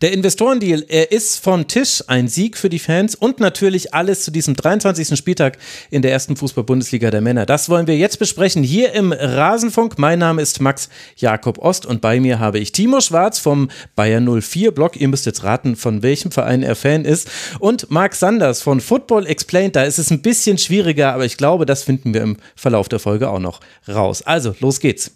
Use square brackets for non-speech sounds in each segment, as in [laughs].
Der Investorendeal, er ist vom Tisch ein Sieg für die Fans und natürlich alles zu diesem 23. Spieltag in der ersten Fußball-Bundesliga der Männer. Das wollen wir jetzt besprechen hier im Rasenfunk. Mein Name ist Max Jakob Ost und bei mir habe ich Timo Schwarz vom Bayern 04 Blog. Ihr müsst jetzt raten, von welchem Verein er Fan ist. Und Marc Sanders von Football Explained. Da ist es ein bisschen schwieriger, aber ich glaube, das finden wir im Verlauf der Folge auch noch raus. Also, los geht's.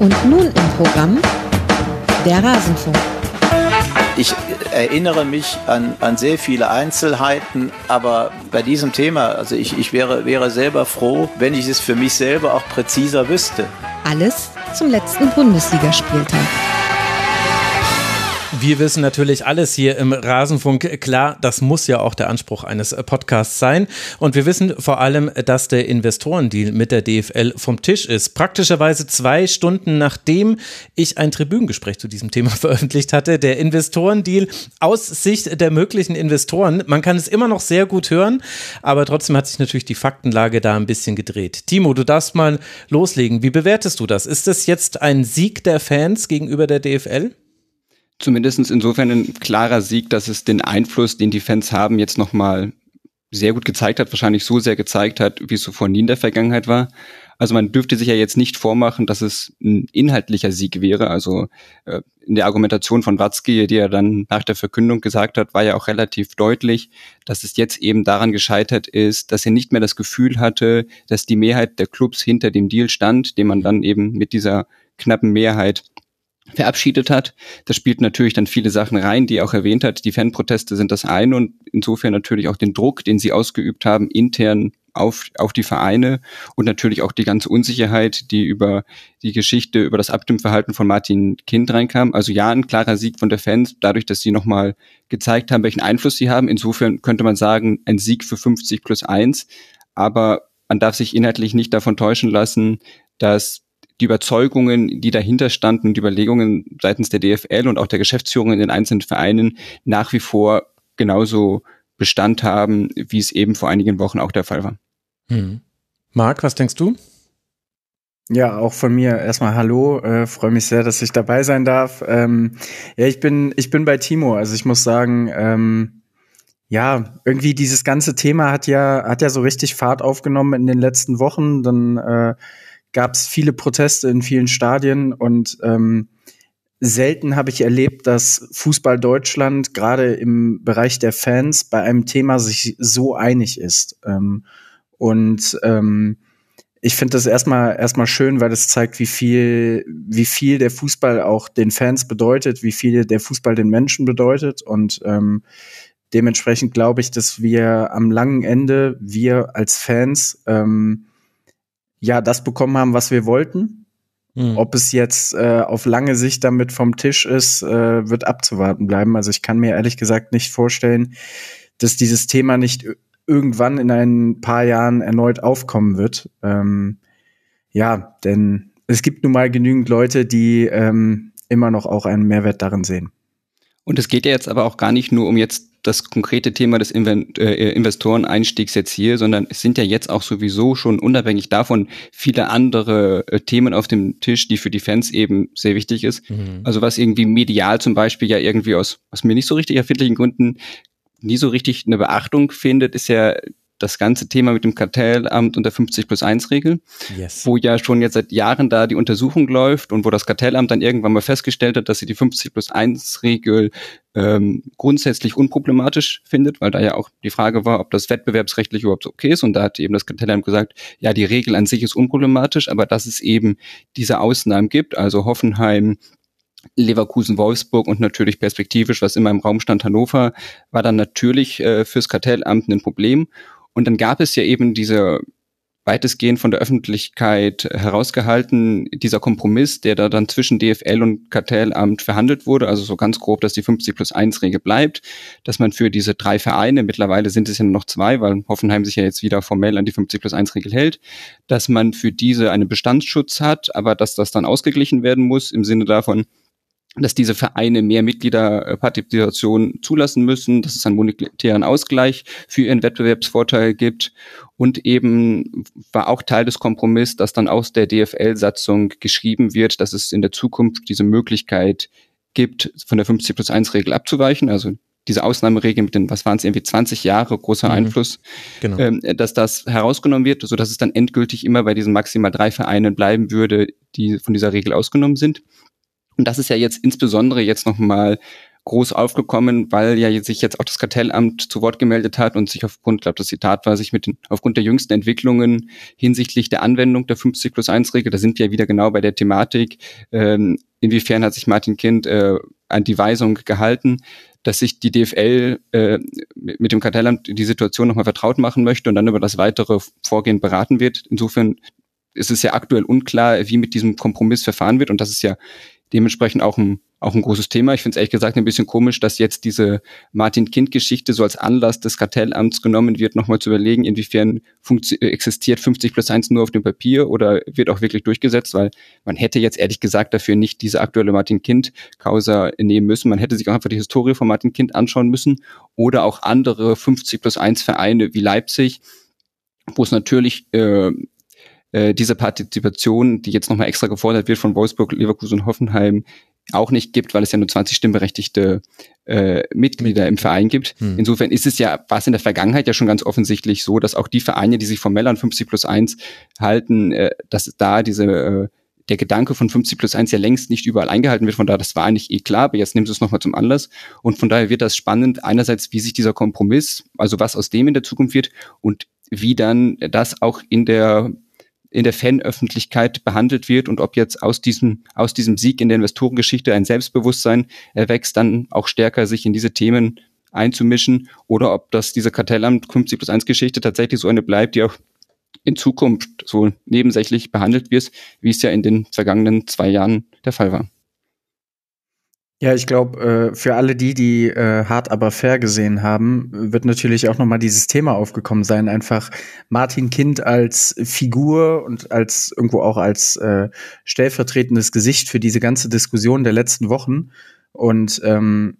Und nun im Programm der Rasenfunk. Ich erinnere mich an, an sehr viele Einzelheiten, aber bei diesem Thema, also ich, ich wäre, wäre selber froh, wenn ich es für mich selber auch präziser wüsste. Alles zum letzten Bundesligaspieltag. Wir wissen natürlich alles hier im Rasenfunk. Klar, das muss ja auch der Anspruch eines Podcasts sein. Und wir wissen vor allem, dass der Investorendeal mit der DFL vom Tisch ist. Praktischerweise zwei Stunden nachdem ich ein Tribünengespräch zu diesem Thema [laughs] veröffentlicht hatte. Der Investorendeal aus Sicht der möglichen Investoren. Man kann es immer noch sehr gut hören, aber trotzdem hat sich natürlich die Faktenlage da ein bisschen gedreht. Timo, du darfst mal loslegen. Wie bewertest du das? Ist das jetzt ein Sieg der Fans gegenüber der DFL? Zumindest insofern ein klarer Sieg, dass es den Einfluss, den die Fans haben, jetzt nochmal sehr gut gezeigt hat, wahrscheinlich so sehr gezeigt hat, wie es zuvor nie in der Vergangenheit war. Also man dürfte sich ja jetzt nicht vormachen, dass es ein inhaltlicher Sieg wäre. Also äh, in der Argumentation von Watzke, die er dann nach der Verkündung gesagt hat, war ja auch relativ deutlich, dass es jetzt eben daran gescheitert ist, dass er nicht mehr das Gefühl hatte, dass die Mehrheit der Clubs hinter dem Deal stand, den man dann eben mit dieser knappen Mehrheit verabschiedet hat. Das spielt natürlich dann viele Sachen rein, die er auch erwähnt hat. Die Fanproteste sind das eine und insofern natürlich auch den Druck, den sie ausgeübt haben, intern auf, auf die Vereine und natürlich auch die ganze Unsicherheit, die über die Geschichte, über das Abstimmverhalten von Martin Kind reinkam. Also ja, ein klarer Sieg von der Fans, dadurch, dass sie nochmal gezeigt haben, welchen Einfluss sie haben. Insofern könnte man sagen, ein Sieg für 50 plus 1. Aber man darf sich inhaltlich nicht davon täuschen lassen, dass die Überzeugungen, die dahinter standen, die Überlegungen seitens der DFL und auch der Geschäftsführung in den einzelnen Vereinen nach wie vor genauso Bestand haben, wie es eben vor einigen Wochen auch der Fall war. Hm. Marc, was denkst du? Ja, auch von mir erstmal Hallo. Äh, Freue mich sehr, dass ich dabei sein darf. Ähm, ja, ich bin ich bin bei Timo. Also ich muss sagen, ähm, ja, irgendwie dieses ganze Thema hat ja hat ja so richtig Fahrt aufgenommen in den letzten Wochen. Dann äh, gab es viele Proteste in vielen Stadien und ähm, selten habe ich erlebt, dass Fußball Deutschland gerade im Bereich der Fans bei einem Thema sich so einig ist. Ähm, und ähm, ich finde das erstmal erstmal schön, weil es zeigt, wie viel wie viel der Fußball auch den Fans bedeutet, wie viel der Fußball den Menschen bedeutet und ähm, dementsprechend glaube ich, dass wir am langen Ende wir als Fans ähm, ja das bekommen haben, was wir wollten. Mhm. Ob es jetzt äh, auf lange Sicht damit vom Tisch ist, äh, wird abzuwarten bleiben. Also ich kann mir ehrlich gesagt nicht vorstellen, dass dieses Thema nicht irgendwann in ein paar Jahren erneut aufkommen wird. Ähm, ja, denn es gibt nun mal genügend Leute, die ähm, immer noch auch einen Mehrwert darin sehen. Und es geht ja jetzt aber auch gar nicht nur um jetzt das konkrete Thema des äh, Investoreneinstiegs jetzt hier, sondern es sind ja jetzt auch sowieso schon unabhängig davon viele andere äh, Themen auf dem Tisch, die für die Fans eben sehr wichtig ist. Mhm. Also was irgendwie medial zum Beispiel ja irgendwie aus, aus mir nicht so richtig erfindlichen Gründen nie so richtig eine Beachtung findet, ist ja das ganze Thema mit dem Kartellamt und der 50 plus 1 Regel, yes. wo ja schon jetzt seit Jahren da die Untersuchung läuft und wo das Kartellamt dann irgendwann mal festgestellt hat, dass sie die 50 plus 1 Regel ähm, grundsätzlich unproblematisch findet, weil da ja auch die Frage war, ob das wettbewerbsrechtlich überhaupt okay ist. Und da hat eben das Kartellamt gesagt, ja, die Regel an sich ist unproblematisch, aber dass es eben diese Ausnahmen gibt, also Hoffenheim, Leverkusen, Wolfsburg und natürlich perspektivisch, was immer im Raum stand, Hannover, war dann natürlich äh, fürs Kartellamt ein Problem. Und dann gab es ja eben diese weitestgehend von der Öffentlichkeit herausgehalten, dieser Kompromiss, der da dann zwischen DFL und Kartellamt verhandelt wurde, also so ganz grob, dass die 50 plus 1 Regel bleibt, dass man für diese drei Vereine, mittlerweile sind es ja nur noch zwei, weil Hoffenheim sich ja jetzt wieder formell an die 50 plus 1 Regel hält, dass man für diese einen Bestandsschutz hat, aber dass das dann ausgeglichen werden muss im Sinne davon, dass diese Vereine mehr Mitgliederpartizipation zulassen müssen, dass es einen monetären Ausgleich für ihren Wettbewerbsvorteil gibt. Und eben war auch Teil des Kompromisses, dass dann aus der DFL-Satzung geschrieben wird, dass es in der Zukunft diese Möglichkeit gibt, von der 50 plus 1 Regel abzuweichen. Also diese Ausnahmeregel mit den, was waren es, irgendwie 20 Jahre großer mhm. Einfluss, genau. ähm, dass das herausgenommen wird, so dass es dann endgültig immer bei diesen maximal drei Vereinen bleiben würde, die von dieser Regel ausgenommen sind. Und das ist ja jetzt insbesondere jetzt nochmal groß aufgekommen, weil ja sich jetzt auch das Kartellamt zu Wort gemeldet hat und sich aufgrund, glaube das Zitat war, sich mit den, aufgrund der jüngsten Entwicklungen hinsichtlich der Anwendung der 50 plus 1 Regel, da sind wir ja wieder genau bei der Thematik, ähm, inwiefern hat sich Martin Kind äh, an die Weisung gehalten, dass sich die DFL äh, mit dem Kartellamt die Situation nochmal vertraut machen möchte und dann über das weitere Vorgehen beraten wird. Insofern ist es ja aktuell unklar, wie mit diesem Kompromiss verfahren wird und das ist ja dementsprechend auch ein, auch ein großes Thema. Ich finde es ehrlich gesagt ein bisschen komisch, dass jetzt diese Martin-Kind-Geschichte so als Anlass des Kartellamts genommen wird, nochmal zu überlegen, inwiefern existiert 50 plus 1 nur auf dem Papier oder wird auch wirklich durchgesetzt, weil man hätte jetzt ehrlich gesagt dafür nicht diese aktuelle Martin-Kind-Causa nehmen müssen. Man hätte sich auch einfach die Historie von Martin Kind anschauen müssen oder auch andere 50 plus 1 Vereine wie Leipzig, wo es natürlich äh, äh, diese Partizipation, die jetzt nochmal extra gefordert wird von Wolfsburg, Leverkusen und Hoffenheim, auch nicht gibt, weil es ja nur 20 stimmberechtigte äh, Mitglieder im Verein gibt. Hm. Insofern ist es ja, war es in der Vergangenheit ja schon ganz offensichtlich so, dass auch die Vereine, die sich formell an 50 plus 1 halten, äh, dass da diese äh, der Gedanke von 50 plus 1 ja längst nicht überall eingehalten wird. Von daher, das war eigentlich eh klar, aber jetzt nimmst du es nochmal zum Anlass. Und von daher wird das spannend, einerseits, wie sich dieser Kompromiss, also was aus dem in der Zukunft wird und wie dann das auch in der in der Fanöffentlichkeit behandelt wird und ob jetzt aus diesem, aus diesem Sieg in der Investorengeschichte ein Selbstbewusstsein erwächst, dann auch stärker sich in diese Themen einzumischen oder ob das diese Kartellamt 50 plus 1 Geschichte tatsächlich so eine bleibt, die auch in Zukunft so nebensächlich behandelt wird, wie es ja in den vergangenen zwei Jahren der Fall war. Ja, ich glaube, äh, für alle die, die äh, hart aber fair gesehen haben, wird natürlich auch noch mal dieses Thema aufgekommen sein. Einfach Martin Kind als Figur und als irgendwo auch als äh, stellvertretendes Gesicht für diese ganze Diskussion der letzten Wochen. Und ähm,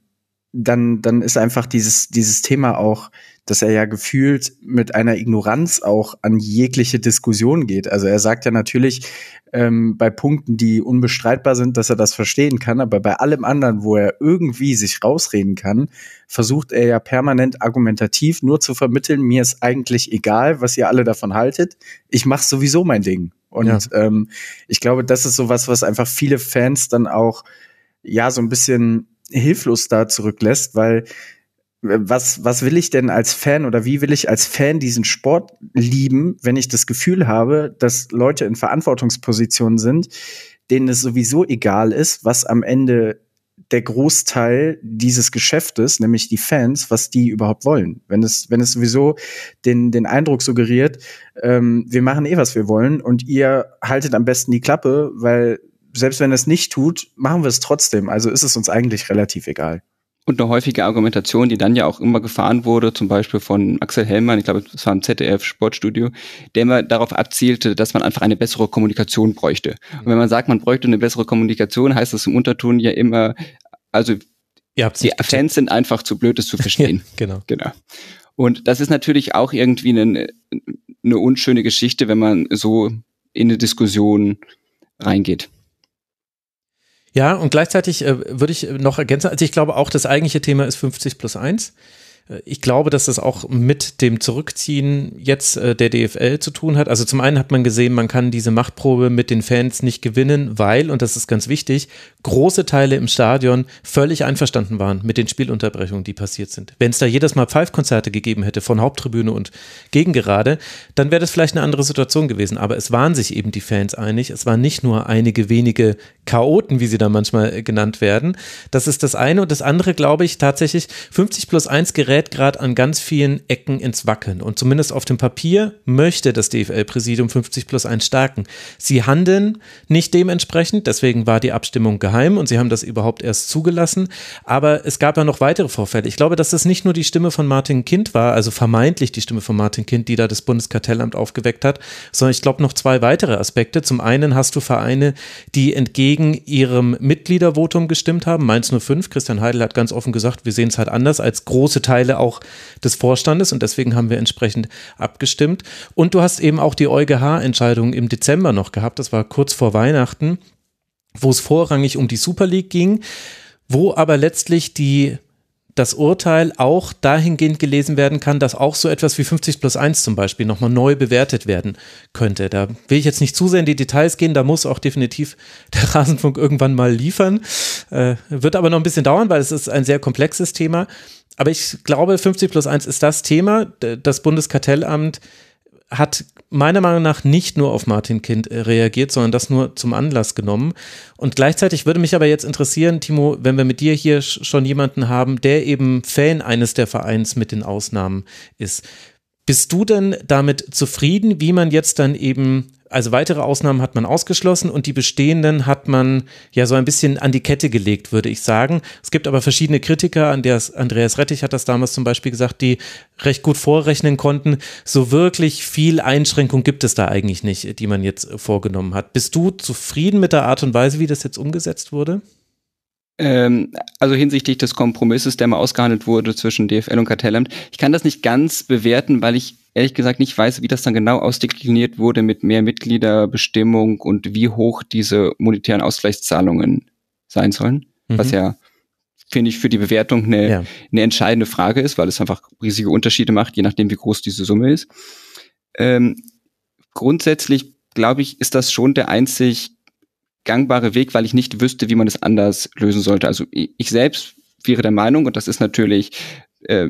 dann, dann ist einfach dieses, dieses Thema auch, dass er ja gefühlt mit einer Ignoranz auch an jegliche Diskussion geht. Also er sagt ja natürlich ähm, bei Punkten, die unbestreitbar sind, dass er das verstehen kann, aber bei allem anderen, wo er irgendwie sich rausreden kann, versucht er ja permanent argumentativ nur zu vermitteln, mir ist eigentlich egal, was ihr alle davon haltet, ich mach sowieso mein Ding. Und ja. ähm, ich glaube, das ist sowas, was einfach viele Fans dann auch ja so ein bisschen hilflos da zurücklässt, weil was, was will ich denn als Fan oder wie will ich als Fan diesen Sport lieben, wenn ich das Gefühl habe, dass Leute in Verantwortungspositionen sind, denen es sowieso egal ist, was am Ende der Großteil dieses Geschäftes, nämlich die Fans, was die überhaupt wollen. Wenn es, wenn es sowieso den, den Eindruck suggeriert, ähm, wir machen eh, was wir wollen und ihr haltet am besten die Klappe, weil selbst wenn es nicht tut, machen wir es trotzdem. Also ist es uns eigentlich relativ egal. Und eine häufige Argumentation, die dann ja auch immer gefahren wurde, zum Beispiel von Axel Hellmann, ich glaube, das war im ZDF Sportstudio, der immer darauf abzielte, dass man einfach eine bessere Kommunikation bräuchte. Und wenn man sagt, man bräuchte eine bessere Kommunikation, heißt das im Unterton ja immer, also die Fans sind einfach zu blöd, das zu [laughs] verstehen. ja, genau. genau. Und das ist natürlich auch irgendwie eine, eine unschöne Geschichte, wenn man so in eine Diskussion reingeht. Ja, und gleichzeitig äh, würde ich noch ergänzen, also ich glaube auch, das eigentliche Thema ist 50 plus 1. Ich glaube, dass das auch mit dem Zurückziehen jetzt äh, der DFL zu tun hat. Also zum einen hat man gesehen, man kann diese Machtprobe mit den Fans nicht gewinnen, weil, und das ist ganz wichtig, große Teile im Stadion völlig einverstanden waren mit den Spielunterbrechungen, die passiert sind. Wenn es da jedes Mal Pfeifkonzerte gegeben hätte von Haupttribüne und Gegengerade, dann wäre das vielleicht eine andere Situation gewesen. Aber es waren sich eben die Fans einig. Es waren nicht nur einige wenige Chaoten, wie sie da manchmal genannt werden. Das ist das eine. Und das andere, glaube ich, tatsächlich 50 plus 1 Gerät gerät gerade an ganz vielen Ecken ins Wackeln. Und zumindest auf dem Papier möchte das DFL-Präsidium 50 plus 1 stärken. Sie handeln nicht dementsprechend, deswegen war die Abstimmung geheim und sie haben das überhaupt erst zugelassen. Aber es gab ja noch weitere Vorfälle. Ich glaube, dass das nicht nur die Stimme von Martin Kind war, also vermeintlich die Stimme von Martin Kind, die da das Bundeskartellamt aufgeweckt hat, sondern ich glaube noch zwei weitere Aspekte. Zum einen hast du Vereine, die entgegen ihrem Mitgliedervotum gestimmt haben. Mainz 05, Christian Heidel hat ganz offen gesagt, wir sehen es halt anders als große Teile auch des Vorstandes und deswegen haben wir entsprechend abgestimmt. Und du hast eben auch die EuGH-Entscheidung im Dezember noch gehabt, das war kurz vor Weihnachten, wo es vorrangig um die Super League ging, wo aber letztlich die das Urteil auch dahingehend gelesen werden kann, dass auch so etwas wie 50 plus 1 zum Beispiel nochmal neu bewertet werden könnte. Da will ich jetzt nicht zu sehr in die Details gehen, da muss auch definitiv [laughs] der Rasenfunk irgendwann mal liefern. Äh, wird aber noch ein bisschen dauern, weil es ist ein sehr komplexes Thema. Aber ich glaube, 50 plus 1 ist das Thema. Das Bundeskartellamt hat meiner Meinung nach nicht nur auf Martin Kind äh, reagiert, sondern das nur zum Anlass genommen. Und gleichzeitig würde mich aber jetzt interessieren, Timo, wenn wir mit dir hier schon jemanden haben, der eben Fan eines der Vereins mit den Ausnahmen ist. Bist du denn damit zufrieden, wie man jetzt dann eben also weitere Ausnahmen hat man ausgeschlossen und die bestehenden hat man ja so ein bisschen an die Kette gelegt, würde ich sagen. Es gibt aber verschiedene Kritiker, Andreas, Andreas Rettich hat das damals zum Beispiel gesagt, die recht gut vorrechnen konnten. So wirklich viel Einschränkung gibt es da eigentlich nicht, die man jetzt vorgenommen hat. Bist du zufrieden mit der Art und Weise, wie das jetzt umgesetzt wurde? Ähm, also hinsichtlich des Kompromisses, der mal ausgehandelt wurde zwischen DFL und Kartellamt. Ich kann das nicht ganz bewerten, weil ich ehrlich gesagt nicht weiß, wie das dann genau ausdekliniert wurde mit mehr Mitgliederbestimmung und wie hoch diese monetären Ausgleichszahlungen sein sollen. Mhm. Was ja, finde ich, für die Bewertung eine, ja. eine entscheidende Frage ist, weil es einfach riesige Unterschiede macht, je nachdem, wie groß diese Summe ist. Ähm, grundsätzlich, glaube ich, ist das schon der einzig gangbare Weg, weil ich nicht wüsste, wie man es anders lösen sollte. Also ich selbst wäre der Meinung, und das ist natürlich äh,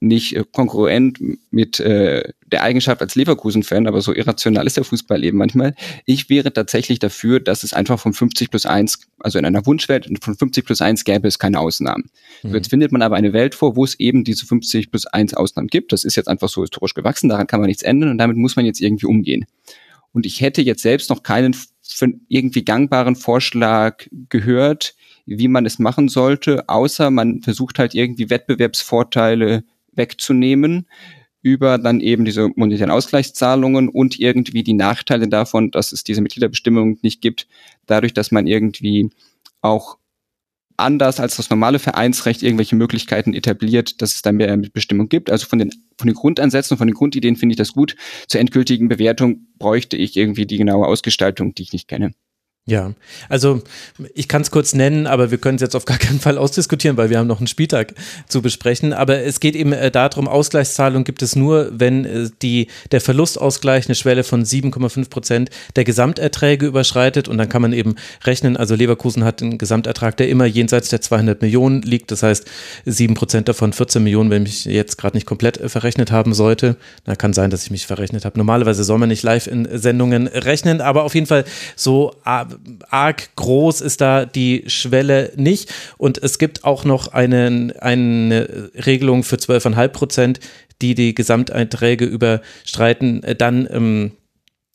nicht äh, konkurrent mit äh, der Eigenschaft als Leverkusen-Fan, aber so irrational ist der Fußball eben manchmal. Ich wäre tatsächlich dafür, dass es einfach von 50 plus 1, also in einer Wunschwelt von 50 plus 1 gäbe es keine Ausnahmen. Mhm. Jetzt findet man aber eine Welt vor, wo es eben diese 50 plus 1 Ausnahmen gibt. Das ist jetzt einfach so historisch gewachsen, daran kann man nichts ändern und damit muss man jetzt irgendwie umgehen. Und ich hätte jetzt selbst noch keinen irgendwie gangbaren Vorschlag gehört, wie man es machen sollte, außer man versucht halt irgendwie Wettbewerbsvorteile wegzunehmen über dann eben diese monetären Ausgleichszahlungen und irgendwie die Nachteile davon, dass es diese Mitgliederbestimmung nicht gibt, dadurch, dass man irgendwie auch anders als das normale Vereinsrecht irgendwelche Möglichkeiten etabliert, dass es da mehr Mitbestimmung gibt. Also von den, von den Grundansätzen, von den Grundideen finde ich das gut. Zur endgültigen Bewertung bräuchte ich irgendwie die genaue Ausgestaltung, die ich nicht kenne. Ja, also ich kann es kurz nennen, aber wir können es jetzt auf gar keinen Fall ausdiskutieren, weil wir haben noch einen Spieltag zu besprechen. Aber es geht eben äh, darum, Ausgleichszahlung gibt es nur, wenn äh, die, der Verlustausgleich eine Schwelle von 7,5 Prozent der Gesamterträge überschreitet. Und dann kann man eben rechnen, also Leverkusen hat einen Gesamtertrag, der immer jenseits der 200 Millionen liegt. Das heißt, 7 Prozent davon 14 Millionen, wenn ich jetzt gerade nicht komplett äh, verrechnet haben sollte. Da kann sein, dass ich mich verrechnet habe. Normalerweise soll man nicht live in Sendungen rechnen, aber auf jeden Fall so arg groß ist da die Schwelle nicht. Und es gibt auch noch einen, eine Regelung für 12,5 Prozent, die die Gesamteinträge überstreiten. Dann ähm,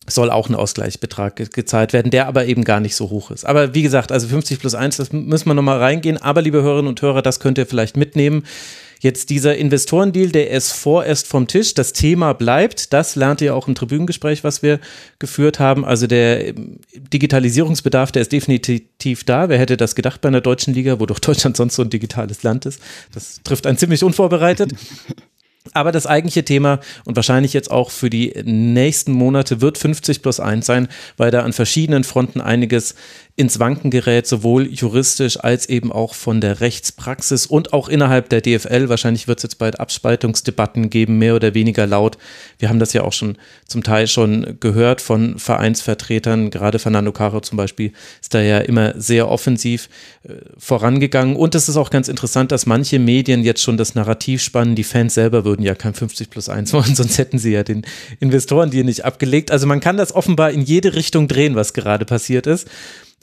soll auch ein Ausgleichsbetrag gezahlt werden, der aber eben gar nicht so hoch ist. Aber wie gesagt, also 50 plus 1, das müssen wir nochmal reingehen. Aber liebe Hörerinnen und Hörer, das könnt ihr vielleicht mitnehmen. Jetzt dieser Investorendeal, der ist vorerst vom Tisch. Das Thema bleibt. Das lernt ihr auch im Tribünengespräch, was wir geführt haben. Also der ähm, Digitalisierungsbedarf, der ist definitiv da. Wer hätte das gedacht bei einer deutschen Liga, wo doch Deutschland sonst so ein digitales Land ist? Das trifft einen ziemlich unvorbereitet. [laughs] Aber das eigentliche Thema und wahrscheinlich jetzt auch für die nächsten Monate wird 50 plus 1 sein, weil da an verschiedenen Fronten einiges ins Wanken gerät, sowohl juristisch als eben auch von der Rechtspraxis und auch innerhalb der DFL. Wahrscheinlich wird es jetzt bald Abspaltungsdebatten geben, mehr oder weniger laut. Wir haben das ja auch schon zum Teil schon gehört von Vereinsvertretern. Gerade Fernando Caro zum Beispiel ist da ja immer sehr offensiv äh, vorangegangen. Und es ist auch ganz interessant, dass manche Medien jetzt schon das Narrativ spannen. Die Fans selber würden ja kein 50 plus 1 wollen, [laughs] sonst hätten sie ja den Investoren die nicht abgelegt. Also man kann das offenbar in jede Richtung drehen, was gerade passiert ist.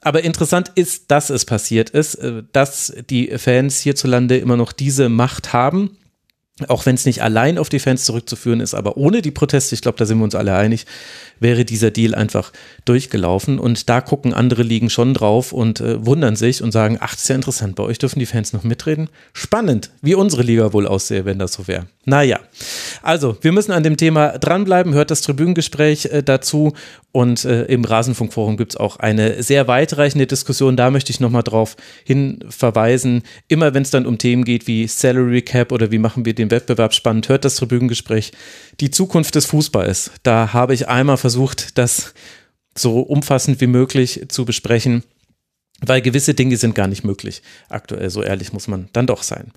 Aber interessant ist, dass es passiert ist, äh, dass die Fans hierzulande immer noch diese Macht haben. Auch wenn es nicht allein auf die Fans zurückzuführen ist, aber ohne die Proteste, ich glaube, da sind wir uns alle einig, wäre dieser Deal einfach durchgelaufen. Und da gucken andere Ligen schon drauf und äh, wundern sich und sagen, ach, das ist ja interessant, bei euch dürfen die Fans noch mitreden. Spannend, wie unsere Liga wohl aussähe, wenn das so wäre. Naja, also wir müssen an dem Thema dranbleiben, hört das Tribünengespräch äh, dazu und äh, im Rasenfunkforum gibt es auch eine sehr weitreichende Diskussion. Da möchte ich nochmal drauf hin verweisen. Immer wenn es dann um Themen geht wie Salary Cap oder wie machen wir den Wettbewerb spannend, hört das Tribünengespräch. Die Zukunft des Fußballs. Da habe ich einmal versucht, das so umfassend wie möglich zu besprechen, weil gewisse Dinge sind gar nicht möglich. Aktuell, so ehrlich muss man dann doch sein.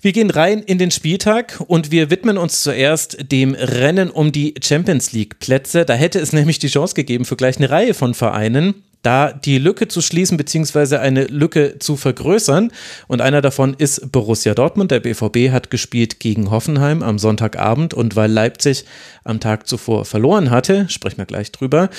Wir gehen rein in den Spieltag und wir widmen uns zuerst dem Rennen um die Champions League Plätze. Da hätte es nämlich die Chance gegeben für gleich eine Reihe von Vereinen, da die Lücke zu schließen bzw. eine Lücke zu vergrößern. Und einer davon ist Borussia Dortmund. Der BVB hat gespielt gegen Hoffenheim am Sonntagabend und weil Leipzig am Tag zuvor verloren hatte, sprechen wir gleich drüber,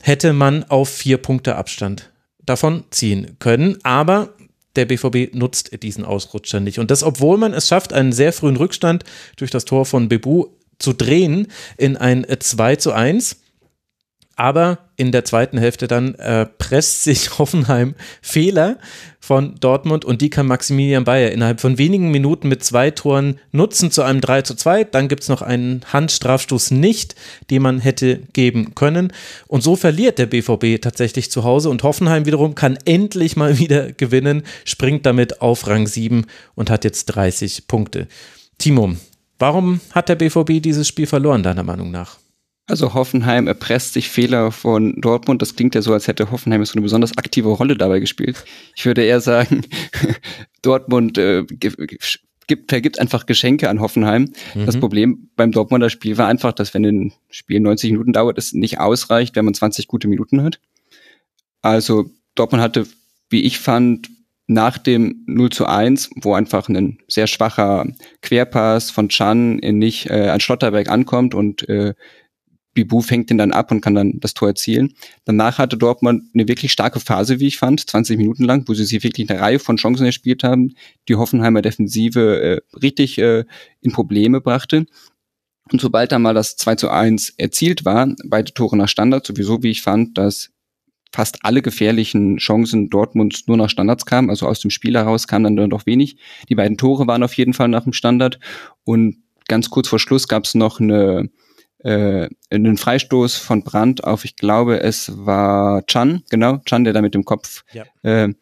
hätte man auf vier Punkte Abstand davon ziehen können. Aber der BVB nutzt diesen Ausrutscher nicht. Und das, obwohl man es schafft, einen sehr frühen Rückstand durch das Tor von Bebu zu drehen in ein 2 zu 1. Aber in der zweiten Hälfte dann äh, presst sich [laughs] Hoffenheim Fehler von Dortmund und die kann Maximilian Bayer innerhalb von wenigen Minuten mit zwei Toren nutzen zu einem 3 zu 2. Dann gibt es noch einen Handstrafstoß nicht, den man hätte geben können. Und so verliert der BVB tatsächlich zu Hause und Hoffenheim wiederum kann endlich mal [laughs] wieder gewinnen, springt damit auf Rang 7 und hat jetzt 30 Punkte. Timo, warum hat der BVB dieses Spiel verloren, deiner Meinung nach? Also Hoffenheim erpresst sich Fehler von Dortmund. Das klingt ja so, als hätte Hoffenheim so eine besonders aktive Rolle dabei gespielt. Ich würde eher sagen, [laughs] Dortmund äh, gibt, vergibt einfach Geschenke an Hoffenheim. Mhm. Das Problem beim Dortmunder Spiel war einfach, dass wenn ein Spiel 90 Minuten dauert, es nicht ausreicht, wenn man 20 gute Minuten hat. Also Dortmund hatte, wie ich fand, nach dem 0 zu 1, wo einfach ein sehr schwacher Querpass von Chan in nicht äh, an Schlotterberg ankommt und äh, Bibu fängt den dann ab und kann dann das Tor erzielen. Danach hatte Dortmund eine wirklich starke Phase, wie ich fand, 20 Minuten lang, wo sie sich wirklich eine Reihe von Chancen erspielt haben, die Hoffenheimer Defensive äh, richtig äh, in Probleme brachte. Und sobald dann mal das 2 zu 1 erzielt war, beide Tore nach Standard, sowieso wie ich fand, dass fast alle gefährlichen Chancen Dortmunds nur nach Standards kamen, also aus dem Spiel heraus kam dann doch wenig. Die beiden Tore waren auf jeden Fall nach dem Standard und ganz kurz vor Schluss gab es noch eine äh, einen Freistoß von Brandt auf, ich glaube, es war Chan, genau, Chan, der da mit dem Kopf ja. äh,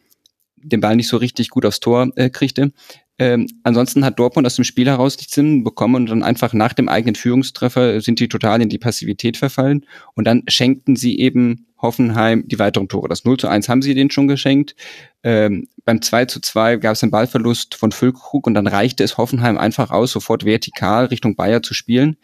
den Ball nicht so richtig gut aufs Tor äh, kriegte. Ähm, ansonsten hat Dortmund aus dem Spiel heraus nichts hinbekommen und dann einfach nach dem eigenen Führungstreffer sind die total in die Passivität verfallen und dann schenkten sie eben Hoffenheim die weiteren Tore. Das 0 zu 1 haben sie denen schon geschenkt. Ähm, beim 2 zu 2 gab es einen Ballverlust von Füllkrug und dann reichte es Hoffenheim einfach aus, sofort vertikal Richtung Bayer zu spielen.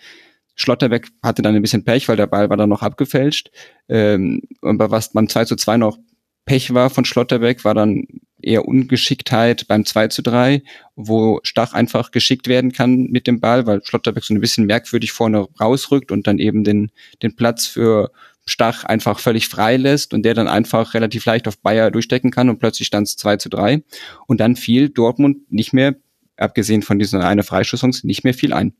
Schlotterbeck hatte dann ein bisschen Pech, weil der Ball war dann noch abgefälscht. Ähm, und was beim 2 zu 2 noch Pech war von Schlotterbeck, war dann eher Ungeschicktheit beim 2 zu 3, wo Stach einfach geschickt werden kann mit dem Ball, weil Schlotterbeck so ein bisschen merkwürdig vorne rausrückt und dann eben den, den Platz für Stach einfach völlig frei lässt und der dann einfach relativ leicht auf Bayer durchstecken kann und plötzlich stand es 2 zu 3. Und dann fiel Dortmund nicht mehr, abgesehen von dieser eine Freistoßchance, nicht mehr viel ein.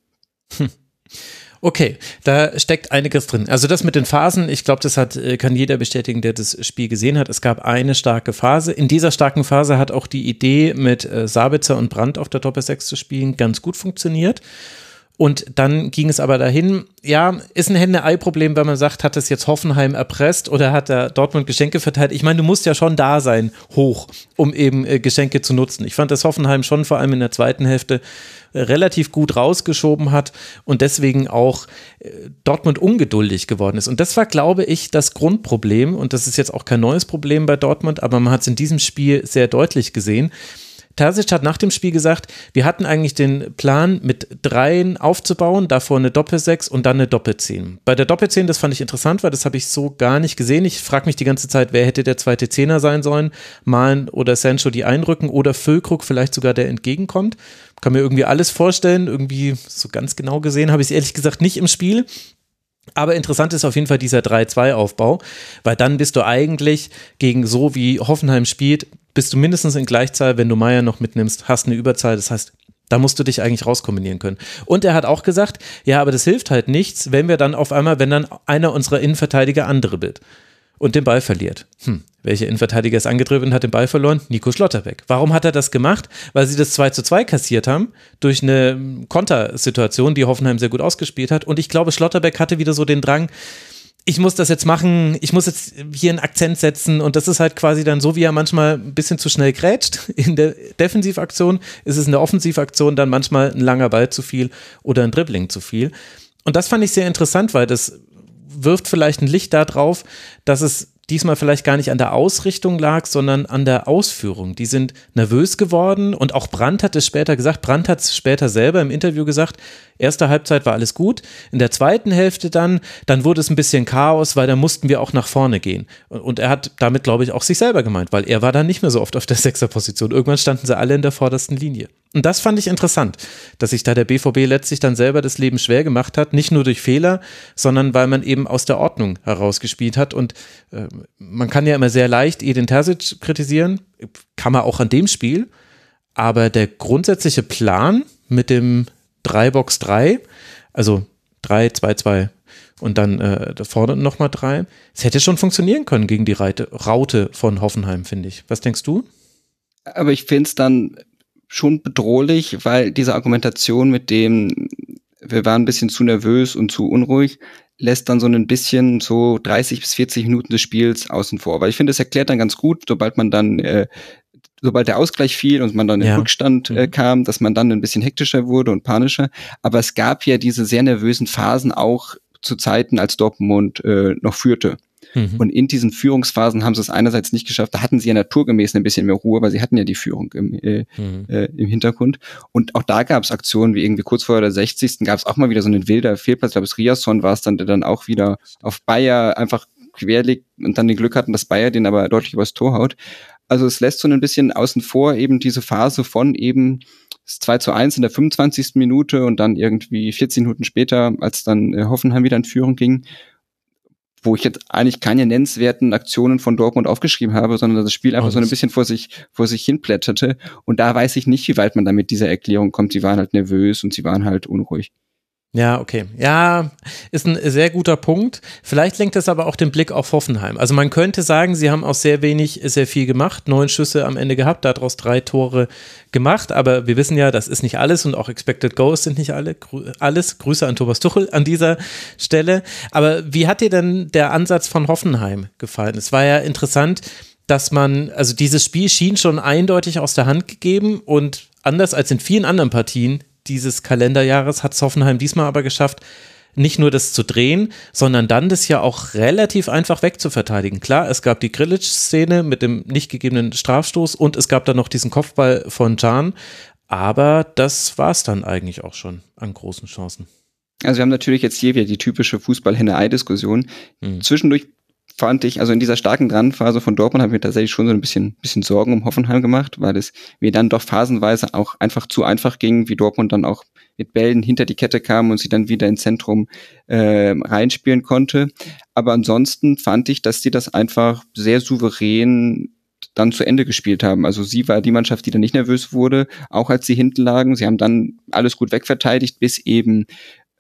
Hm. [laughs] Okay, da steckt einiges drin. Also das mit den Phasen, ich glaube, das hat, äh, kann jeder bestätigen, der das Spiel gesehen hat. Es gab eine starke Phase. In dieser starken Phase hat auch die Idee, mit äh, Sabitzer und Brandt auf der Doppel 6 zu spielen, ganz gut funktioniert. Und dann ging es aber dahin, ja, ist ein Hände-Ei-Problem, wenn man sagt, hat es jetzt Hoffenheim erpresst oder hat er Dortmund Geschenke verteilt? Ich meine, du musst ja schon da sein, hoch, um eben äh, Geschenke zu nutzen. Ich fand, dass Hoffenheim schon vor allem in der zweiten Hälfte äh, relativ gut rausgeschoben hat und deswegen auch äh, Dortmund ungeduldig geworden ist. Und das war, glaube ich, das Grundproblem. Und das ist jetzt auch kein neues Problem bei Dortmund, aber man hat es in diesem Spiel sehr deutlich gesehen Terzic hat nach dem Spiel gesagt, wir hatten eigentlich den Plan, mit dreien aufzubauen, davor eine Doppelsechs und dann eine Doppelzehn. Bei der Doppelzehn, das fand ich interessant, weil das habe ich so gar nicht gesehen. Ich frage mich die ganze Zeit, wer hätte der zweite Zehner sein sollen? Malen oder Sancho die einrücken oder Füllkrug vielleicht sogar der entgegenkommt. Kann mir irgendwie alles vorstellen. Irgendwie so ganz genau gesehen habe ich es ehrlich gesagt nicht im Spiel. Aber interessant ist auf jeden Fall dieser 3-2-Aufbau, weil dann bist du eigentlich gegen so wie Hoffenheim spielt, bist du mindestens in Gleichzahl, wenn du Meier noch mitnimmst, hast eine Überzahl. Das heißt, Da musst du dich eigentlich rauskombinieren können. Und er hat auch gesagt, ja, aber das hilft halt nichts, wenn wir dann auf einmal, wenn dann einer unserer Innenverteidiger andribbelt und den Ball verliert. Hm, welcher Innenverteidiger ist angedribbelt und hat den Ball verloren? Nico Schlotterbeck. Warum hat er das gemacht? Weil sie das 2 zu 2 kassiert haben durch eine Kontersituation, die Hoffenheim sehr gut ausgespielt hat. Und ich glaube, Schlotterbeck hatte wieder so den Drang, ich muss das jetzt machen, ich muss jetzt hier einen Akzent setzen und das ist halt quasi dann so, wie er manchmal ein bisschen zu schnell grätscht. [laughs] In der Defensivaktion ist es in der Offensivaktion dann manchmal ein langer Ball zu viel oder ein Dribbling zu viel. Und das fand ich sehr interessant, weil das wirft vielleicht ein Licht darauf, dass es diesmal vielleicht gar nicht an der Ausrichtung lag, sondern an der Ausführung. Die sind nervös geworden und auch Brandt hat es später gesagt, Brandt hat es später selber im Interview gesagt, erste Halbzeit war alles gut, in der zweiten Hälfte dann, dann wurde es ein bisschen Chaos, weil da mussten wir auch nach vorne gehen. Und er hat damit, glaube ich, auch sich selber gemeint, weil er war dann nicht mehr so oft auf der [laughs] Sechserposition. Irgendwann standen sie alle in der vordersten Linie. Und das fand ich interessant, dass sich da der BVB letztlich dann selber das Leben schwer gemacht hat, nicht nur durch Fehler, sondern weil man eben aus der Ordnung herausgespielt hat. Und äh, man kann ja immer sehr leicht Edin Terzic kritisieren, kann man auch an dem Spiel, aber der grundsätzliche Plan mit dem 3-Box-3, also 3, 2, 2 und dann äh, da vorne nochmal 3, es hätte schon funktionieren können gegen die Reite, Raute von Hoffenheim, finde ich. Was denkst du? Aber ich finde es dann schon bedrohlich, weil diese Argumentation mit dem, wir waren ein bisschen zu nervös und zu unruhig, lässt dann so ein bisschen so 30 bis 40 Minuten des Spiels außen vor. Weil ich finde, es erklärt dann ganz gut, sobald man dann, äh, sobald der Ausgleich fiel und man dann in ja. Rückstand äh, mhm. kam, dass man dann ein bisschen hektischer wurde und panischer. Aber es gab ja diese sehr nervösen Phasen auch zu Zeiten, als Dortmund äh, noch führte. Mhm. Und in diesen Führungsphasen haben sie es einerseits nicht geschafft, da hatten sie ja naturgemäß ein bisschen mehr Ruhe, weil sie hatten ja die Führung im, äh, mhm. äh, im Hintergrund. Und auch da gab es Aktionen, wie irgendwie kurz vor der 60. gab es auch mal wieder so einen wilder Fehlplatz, ich glaube es Riasson war es dann, der dann auch wieder auf Bayer einfach quer liegt und dann den Glück hatten, dass Bayer den aber deutlich übers Tor haut. Also es lässt so ein bisschen außen vor eben diese Phase von eben 2 zu 1 in der 25. Minute und dann irgendwie 14 Minuten später, als dann äh, Hoffenheim wieder in Führung ging wo ich jetzt eigentlich keine nennenswerten Aktionen von Dortmund aufgeschrieben habe, sondern das Spiel einfach so ein bisschen vor sich, vor sich hin plätterte. Und da weiß ich nicht, wie weit man da mit dieser Erklärung kommt. Sie waren halt nervös und sie waren halt unruhig. Ja, okay. Ja, ist ein sehr guter Punkt. Vielleicht lenkt das aber auch den Blick auf Hoffenheim. Also man könnte sagen, sie haben aus sehr wenig sehr viel gemacht, neun Schüsse am Ende gehabt, daraus drei Tore gemacht. Aber wir wissen ja, das ist nicht alles und auch Expected Goals sind nicht alle, alles. Grüße an Thomas Tuchel an dieser Stelle. Aber wie hat dir denn der Ansatz von Hoffenheim gefallen? Es war ja interessant, dass man, also dieses Spiel schien schon eindeutig aus der Hand gegeben und anders als in vielen anderen Partien dieses Kalenderjahres hat Hoffenheim diesmal aber geschafft, nicht nur das zu drehen, sondern dann das ja auch relativ einfach wegzuverteidigen. Klar, es gab die Grillitsch-Szene mit dem nicht gegebenen Strafstoß und es gab dann noch diesen Kopfball von Can, aber das war es dann eigentlich auch schon an großen Chancen. Also wir haben natürlich jetzt hier wieder die typische Fußball-Henne-Ei-Diskussion. Mhm. Zwischendurch fand ich, also in dieser starken Dranphase von Dortmund habe ich mir tatsächlich schon so ein bisschen, bisschen Sorgen um Hoffenheim gemacht, weil es mir dann doch phasenweise auch einfach zu einfach ging, wie Dortmund dann auch mit Bällen hinter die Kette kam und sie dann wieder ins Zentrum äh, reinspielen konnte. Aber ansonsten fand ich, dass sie das einfach sehr souverän dann zu Ende gespielt haben. Also sie war die Mannschaft, die dann nicht nervös wurde, auch als sie hinten lagen. Sie haben dann alles gut wegverteidigt, bis eben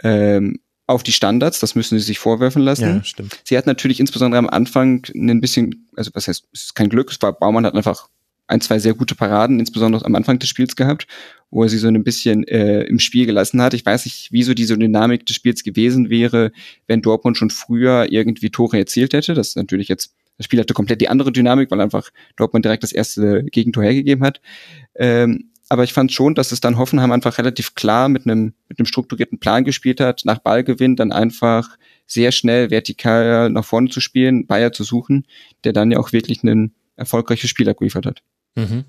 ähm, auf die Standards, das müssen sie sich vorwerfen lassen. Ja, stimmt. Sie hat natürlich insbesondere am Anfang ein bisschen, also was heißt, es ist kein Glück, es war Baumann hat einfach ein, zwei sehr gute Paraden, insbesondere am Anfang des Spiels gehabt, wo er sie so ein bisschen äh, im Spiel gelassen hat. Ich weiß nicht, wieso diese Dynamik des Spiels gewesen wäre, wenn Dortmund schon früher irgendwie Tore erzielt hätte. Das ist natürlich jetzt, das Spiel hatte komplett die andere Dynamik, weil einfach Dortmund direkt das erste Gegentor hergegeben hat. Ähm, aber ich fand schon, dass es dann Hoffenheim einfach relativ klar mit einem, mit einem strukturierten Plan gespielt hat, nach Ballgewinn dann einfach sehr schnell vertikal nach vorne zu spielen, Bayer zu suchen, der dann ja auch wirklich ein erfolgreiches Spiel abgeliefert hat. Mhm.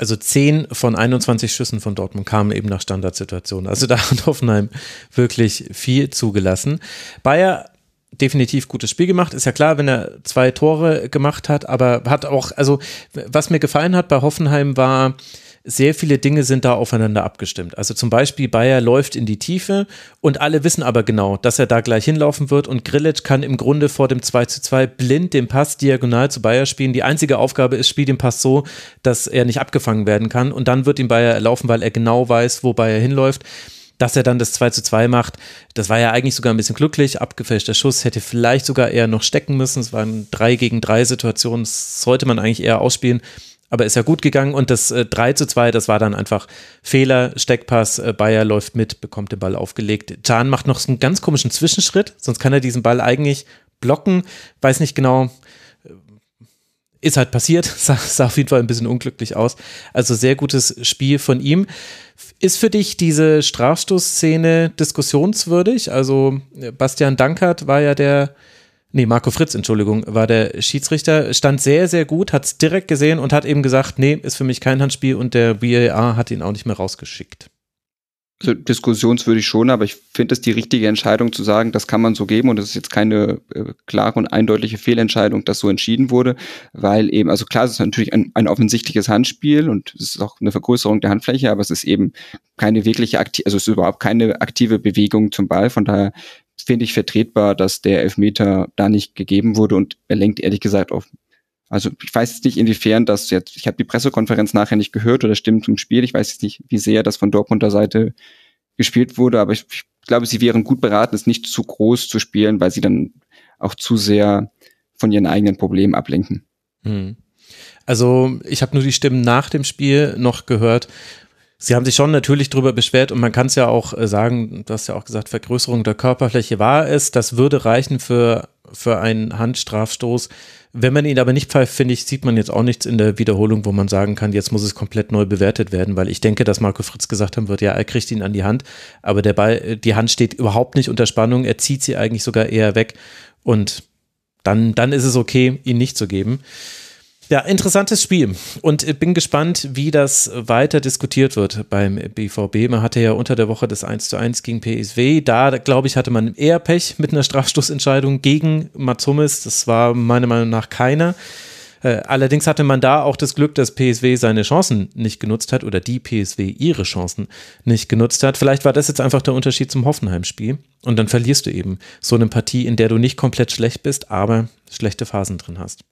Also 10 von 21 Schüssen von Dortmund kamen eben nach Standardsituationen. Also da hat Hoffenheim wirklich viel zugelassen. Bayer definitiv gutes Spiel gemacht. Ist ja klar, wenn er zwei Tore gemacht hat, aber hat auch, also was mir gefallen hat bei Hoffenheim war, sehr viele Dinge sind da aufeinander abgestimmt. Also zum Beispiel Bayer läuft in die Tiefe und alle wissen aber genau, dass er da gleich hinlaufen wird und Grillitsch kann im Grunde vor dem 2 zu 2 blind den Pass diagonal zu Bayer spielen. Die einzige Aufgabe ist, spiel den Pass so, dass er nicht abgefangen werden kann und dann wird ihm Bayer laufen, weil er genau weiß, wo Bayer hinläuft dass er dann das 2 zu 2 macht, das war ja eigentlich sogar ein bisschen glücklich. Abgefälschter Schuss hätte vielleicht sogar eher noch stecken müssen. Es waren 3 gegen 3 Situationen. Das sollte man eigentlich eher ausspielen aber ist ja gut gegangen und das äh, 3 zu 2, das war dann einfach Fehler, Steckpass, äh, Bayer läuft mit, bekommt den Ball aufgelegt. Can macht noch einen ganz komischen Zwischenschritt, sonst kann er diesen Ball eigentlich blocken, weiß nicht genau, äh, ist halt passiert, [laughs] sah, sah auf jeden Fall ein bisschen unglücklich aus. Also sehr gutes Spiel von ihm. Ist für dich diese Strafstoßszene diskussionswürdig? Also äh, Bastian Dankert war ja der nee, Marco Fritz, Entschuldigung, war der Schiedsrichter, stand sehr, sehr gut, hat es direkt gesehen und hat eben gesagt, nee, ist für mich kein Handspiel und der VAR hat ihn auch nicht mehr rausgeschickt. Also diskussionswürdig schon, aber ich finde es die richtige Entscheidung zu sagen, das kann man so geben und das ist jetzt keine äh, klare und eindeutige Fehlentscheidung, dass so entschieden wurde, weil eben, also klar, es ist natürlich ein, ein offensichtliches Handspiel und es ist auch eine Vergrößerung der Handfläche, aber es ist eben keine wirkliche aktive, also es ist überhaupt keine aktive Bewegung zum Ball, von daher finde ich vertretbar, dass der Elfmeter da nicht gegeben wurde und er lenkt ehrlich gesagt auf. Also ich weiß jetzt nicht, inwiefern das jetzt, ich habe die Pressekonferenz nachher nicht gehört oder stimmt zum Spiel. Ich weiß jetzt nicht, wie sehr das von Dortmunder Seite gespielt wurde, aber ich, ich glaube, sie wären gut beraten, es nicht zu groß zu spielen, weil sie dann auch zu sehr von ihren eigenen Problemen ablenken. Hm. Also ich habe nur die Stimmen nach dem Spiel noch gehört, Sie haben sich schon natürlich darüber beschwert und man kann es ja auch äh, sagen, du hast ja auch gesagt, Vergrößerung der Körperfläche war es. Das würde reichen für, für einen Handstrafstoß. Wenn man ihn aber nicht pfeift, finde ich, sieht man jetzt auch nichts in der Wiederholung, wo man sagen kann, jetzt muss es komplett neu bewertet werden, weil ich denke, dass Marco Fritz gesagt haben wird, ja, er kriegt ihn an die Hand, aber der Ball, äh, die Hand steht überhaupt nicht unter Spannung, er zieht sie eigentlich sogar eher weg und dann, dann ist es okay, ihn nicht zu geben. Ja, interessantes Spiel und bin gespannt, wie das weiter diskutiert wird beim BVB. Man hatte ja unter der Woche das 1 zu 1 gegen PSW. Da, glaube ich, hatte man eher Pech mit einer Strafstoßentscheidung gegen Mats Hummels. Das war meiner Meinung nach keiner. Äh, allerdings hatte man da auch das Glück, dass PSW seine Chancen nicht genutzt hat oder die PSW ihre Chancen nicht genutzt hat. Vielleicht war das jetzt einfach der Unterschied zum Hoffenheim-Spiel. Und dann verlierst du eben so eine Partie, in der du nicht komplett schlecht bist, aber schlechte Phasen drin hast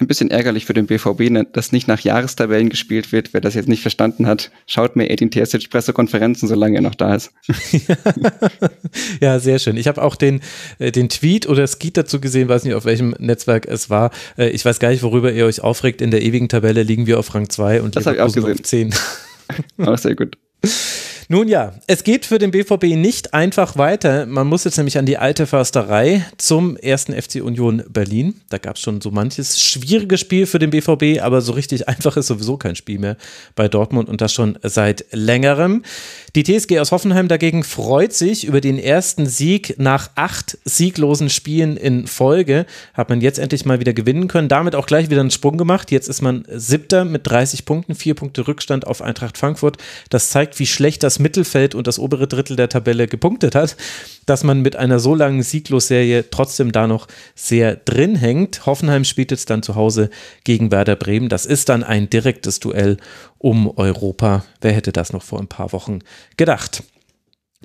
ein bisschen ärgerlich für den BVB, ne, dass nicht nach Jahrestabellen gespielt wird. Wer das jetzt nicht verstanden hat, schaut mir Edin Terzic Pressekonferenzen, solange er noch da ist. [laughs] ja, sehr schön. Ich habe auch den, äh, den Tweet oder Skeet dazu gesehen, weiß nicht, auf welchem Netzwerk es war. Äh, ich weiß gar nicht, worüber ihr euch aufregt. In der ewigen Tabelle liegen wir auf Rang 2 und das ihr auf 10. [laughs] auch sehr gut. [laughs] Nun ja, es geht für den BVB nicht einfach weiter. Man muss jetzt nämlich an die alte Försterei zum ersten FC Union Berlin. Da gab es schon so manches schwieriges Spiel für den BVB, aber so richtig [laughs] einfach ist sowieso kein Spiel mehr bei Dortmund und das schon seit längerem. Die TSG aus Hoffenheim dagegen freut sich über den ersten Sieg nach acht sieglosen Spielen in Folge. Hat man jetzt endlich mal wieder gewinnen können. Damit auch gleich wieder einen Sprung gemacht. Jetzt ist man siebter mit 30 Punkten, vier Punkte Rückstand auf Eintracht Frankfurt. Das zeigt, wie schlecht das Mittelfeld und das obere Drittel der Tabelle gepunktet hat, dass man mit einer so langen Sieglosserie trotzdem da noch sehr drin hängt. Hoffenheim spielt jetzt dann zu Hause gegen Werder Bremen. Das ist dann ein direktes Duell um Europa. Wer hätte das noch vor ein paar Wochen gedacht?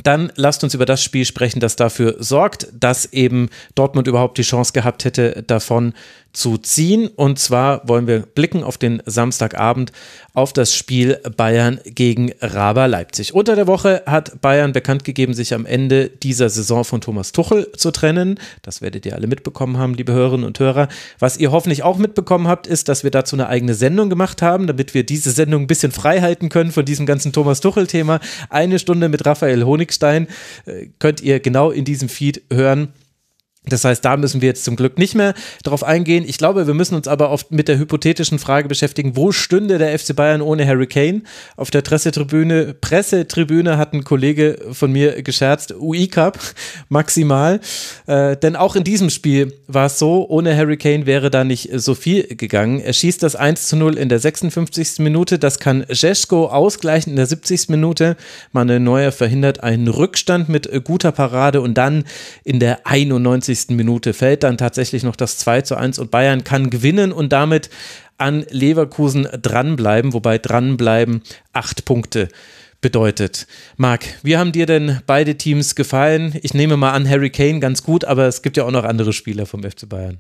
Dann lasst uns über das Spiel sprechen, das dafür sorgt, dass eben Dortmund überhaupt die Chance gehabt hätte, davon zu ziehen. Und zwar wollen wir blicken auf den Samstagabend auf das Spiel Bayern gegen Raber Leipzig. Unter der Woche hat Bayern bekannt gegeben, sich am Ende dieser Saison von Thomas Tuchel zu trennen. Das werdet ihr alle mitbekommen haben, liebe Hörerinnen und Hörer. Was ihr hoffentlich auch mitbekommen habt, ist, dass wir dazu eine eigene Sendung gemacht haben, damit wir diese Sendung ein bisschen frei halten können von diesem ganzen Thomas Tuchel-Thema. Eine Stunde mit Raphael Honigstein äh, könnt ihr genau in diesem Feed hören. Das heißt, da müssen wir jetzt zum Glück nicht mehr darauf eingehen. Ich glaube, wir müssen uns aber oft mit der hypothetischen Frage beschäftigen, wo stünde der FC Bayern ohne Harry Kane? Auf der Pressetribüne, Pressetribüne hat ein Kollege von mir gescherzt, UI Cup [laughs] maximal. Äh, denn auch in diesem Spiel war es so, ohne Harry Kane wäre da nicht so viel gegangen. Er schießt das 1 zu 0 in der 56. Minute. Das kann Jeschko ausgleichen in der 70. Minute. Manuel Neuer verhindert einen Rückstand mit guter Parade und dann in der 91. Minute fällt dann tatsächlich noch das 2 zu 1 und Bayern kann gewinnen und damit an Leverkusen dranbleiben, wobei dranbleiben acht Punkte bedeutet. Marc, wie haben dir denn beide Teams gefallen? Ich nehme mal an, Harry Kane ganz gut, aber es gibt ja auch noch andere Spieler vom FC Bayern.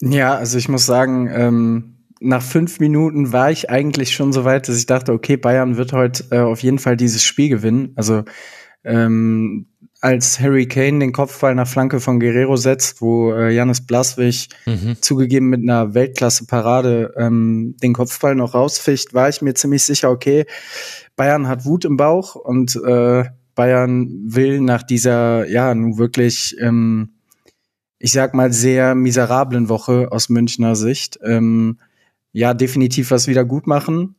Ja, also ich muss sagen, ähm, nach fünf Minuten war ich eigentlich schon so weit, dass ich dachte, okay, Bayern wird heute äh, auf jeden Fall dieses Spiel gewinnen. Also ähm, als Harry Kane den Kopfball nach Flanke von Guerrero setzt, wo äh, Janis Blaswig mhm. zugegeben mit einer Weltklasse-Parade ähm, den Kopfball noch rausficht, war ich mir ziemlich sicher, okay, Bayern hat Wut im Bauch und äh, Bayern will nach dieser, ja, nun wirklich, ähm, ich sag mal, sehr miserablen Woche aus Münchner Sicht, ähm, ja, definitiv was wieder gut machen.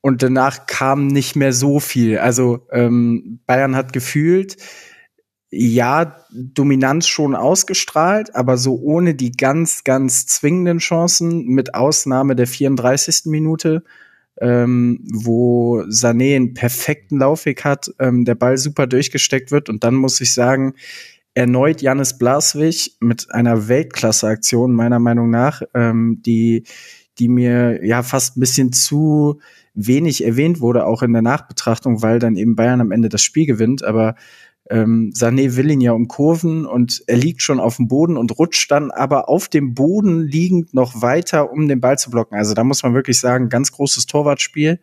Und danach kam nicht mehr so viel. Also ähm, Bayern hat gefühlt, ja, Dominanz schon ausgestrahlt, aber so ohne die ganz, ganz zwingenden Chancen, mit Ausnahme der 34. Minute, ähm, wo Sané einen perfekten Laufweg hat, ähm, der Ball super durchgesteckt wird. Und dann muss ich sagen, erneut Janis Blaswig mit einer Weltklasse-Aktion, meiner Meinung nach, ähm, die, die mir ja fast ein bisschen zu wenig erwähnt wurde, auch in der Nachbetrachtung, weil dann eben Bayern am Ende das Spiel gewinnt. Aber ähm, Sané will ihn ja umkurven und er liegt schon auf dem Boden und rutscht dann aber auf dem Boden liegend noch weiter, um den Ball zu blocken. Also da muss man wirklich sagen, ganz großes Torwartspiel.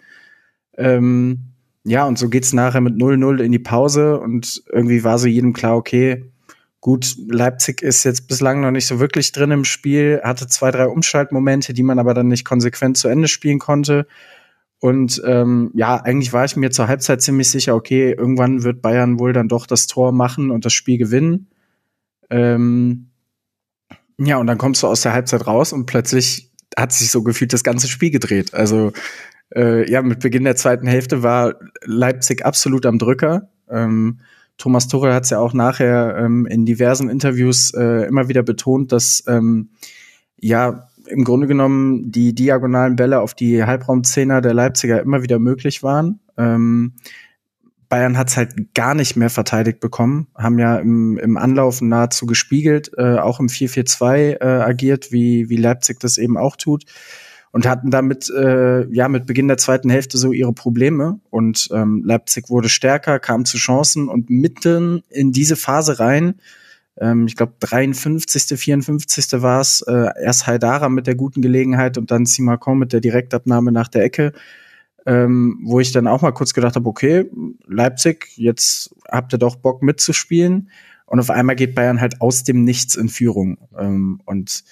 Ähm, ja, und so geht's nachher mit 0-0 in die Pause und irgendwie war so jedem klar, okay, gut, Leipzig ist jetzt bislang noch nicht so wirklich drin im Spiel, hatte zwei, drei Umschaltmomente, die man aber dann nicht konsequent zu Ende spielen konnte. Und ähm, ja, eigentlich war ich mir zur Halbzeit ziemlich sicher, okay, irgendwann wird Bayern wohl dann doch das Tor machen und das Spiel gewinnen. Ähm, ja, und dann kommst du aus der Halbzeit raus und plötzlich hat sich so gefühlt das ganze Spiel gedreht. Also äh, ja, mit Beginn der zweiten Hälfte war Leipzig absolut am Drücker. Ähm, Thomas Tuchel hat es ja auch nachher ähm, in diversen Interviews äh, immer wieder betont, dass ähm, ja im Grunde genommen die diagonalen Bälle auf die Halbraumzehner der Leipziger immer wieder möglich waren. Ähm, Bayern hat es halt gar nicht mehr verteidigt bekommen, haben ja im, im Anlaufen nahezu gespiegelt, äh, auch im 4-4-2 äh, agiert, wie, wie Leipzig das eben auch tut. Und hatten damit äh, ja mit Beginn der zweiten Hälfte so ihre Probleme. Und ähm, Leipzig wurde stärker, kam zu Chancen und mitten in diese Phase rein ähm, ich glaube 53., 54. war es, äh, erst Haidara mit der guten Gelegenheit und dann Simakon mit der Direktabnahme nach der Ecke, ähm, wo ich dann auch mal kurz gedacht habe, okay, Leipzig, jetzt habt ihr doch Bock mitzuspielen. Und auf einmal geht Bayern halt aus dem Nichts in Führung. Ähm, und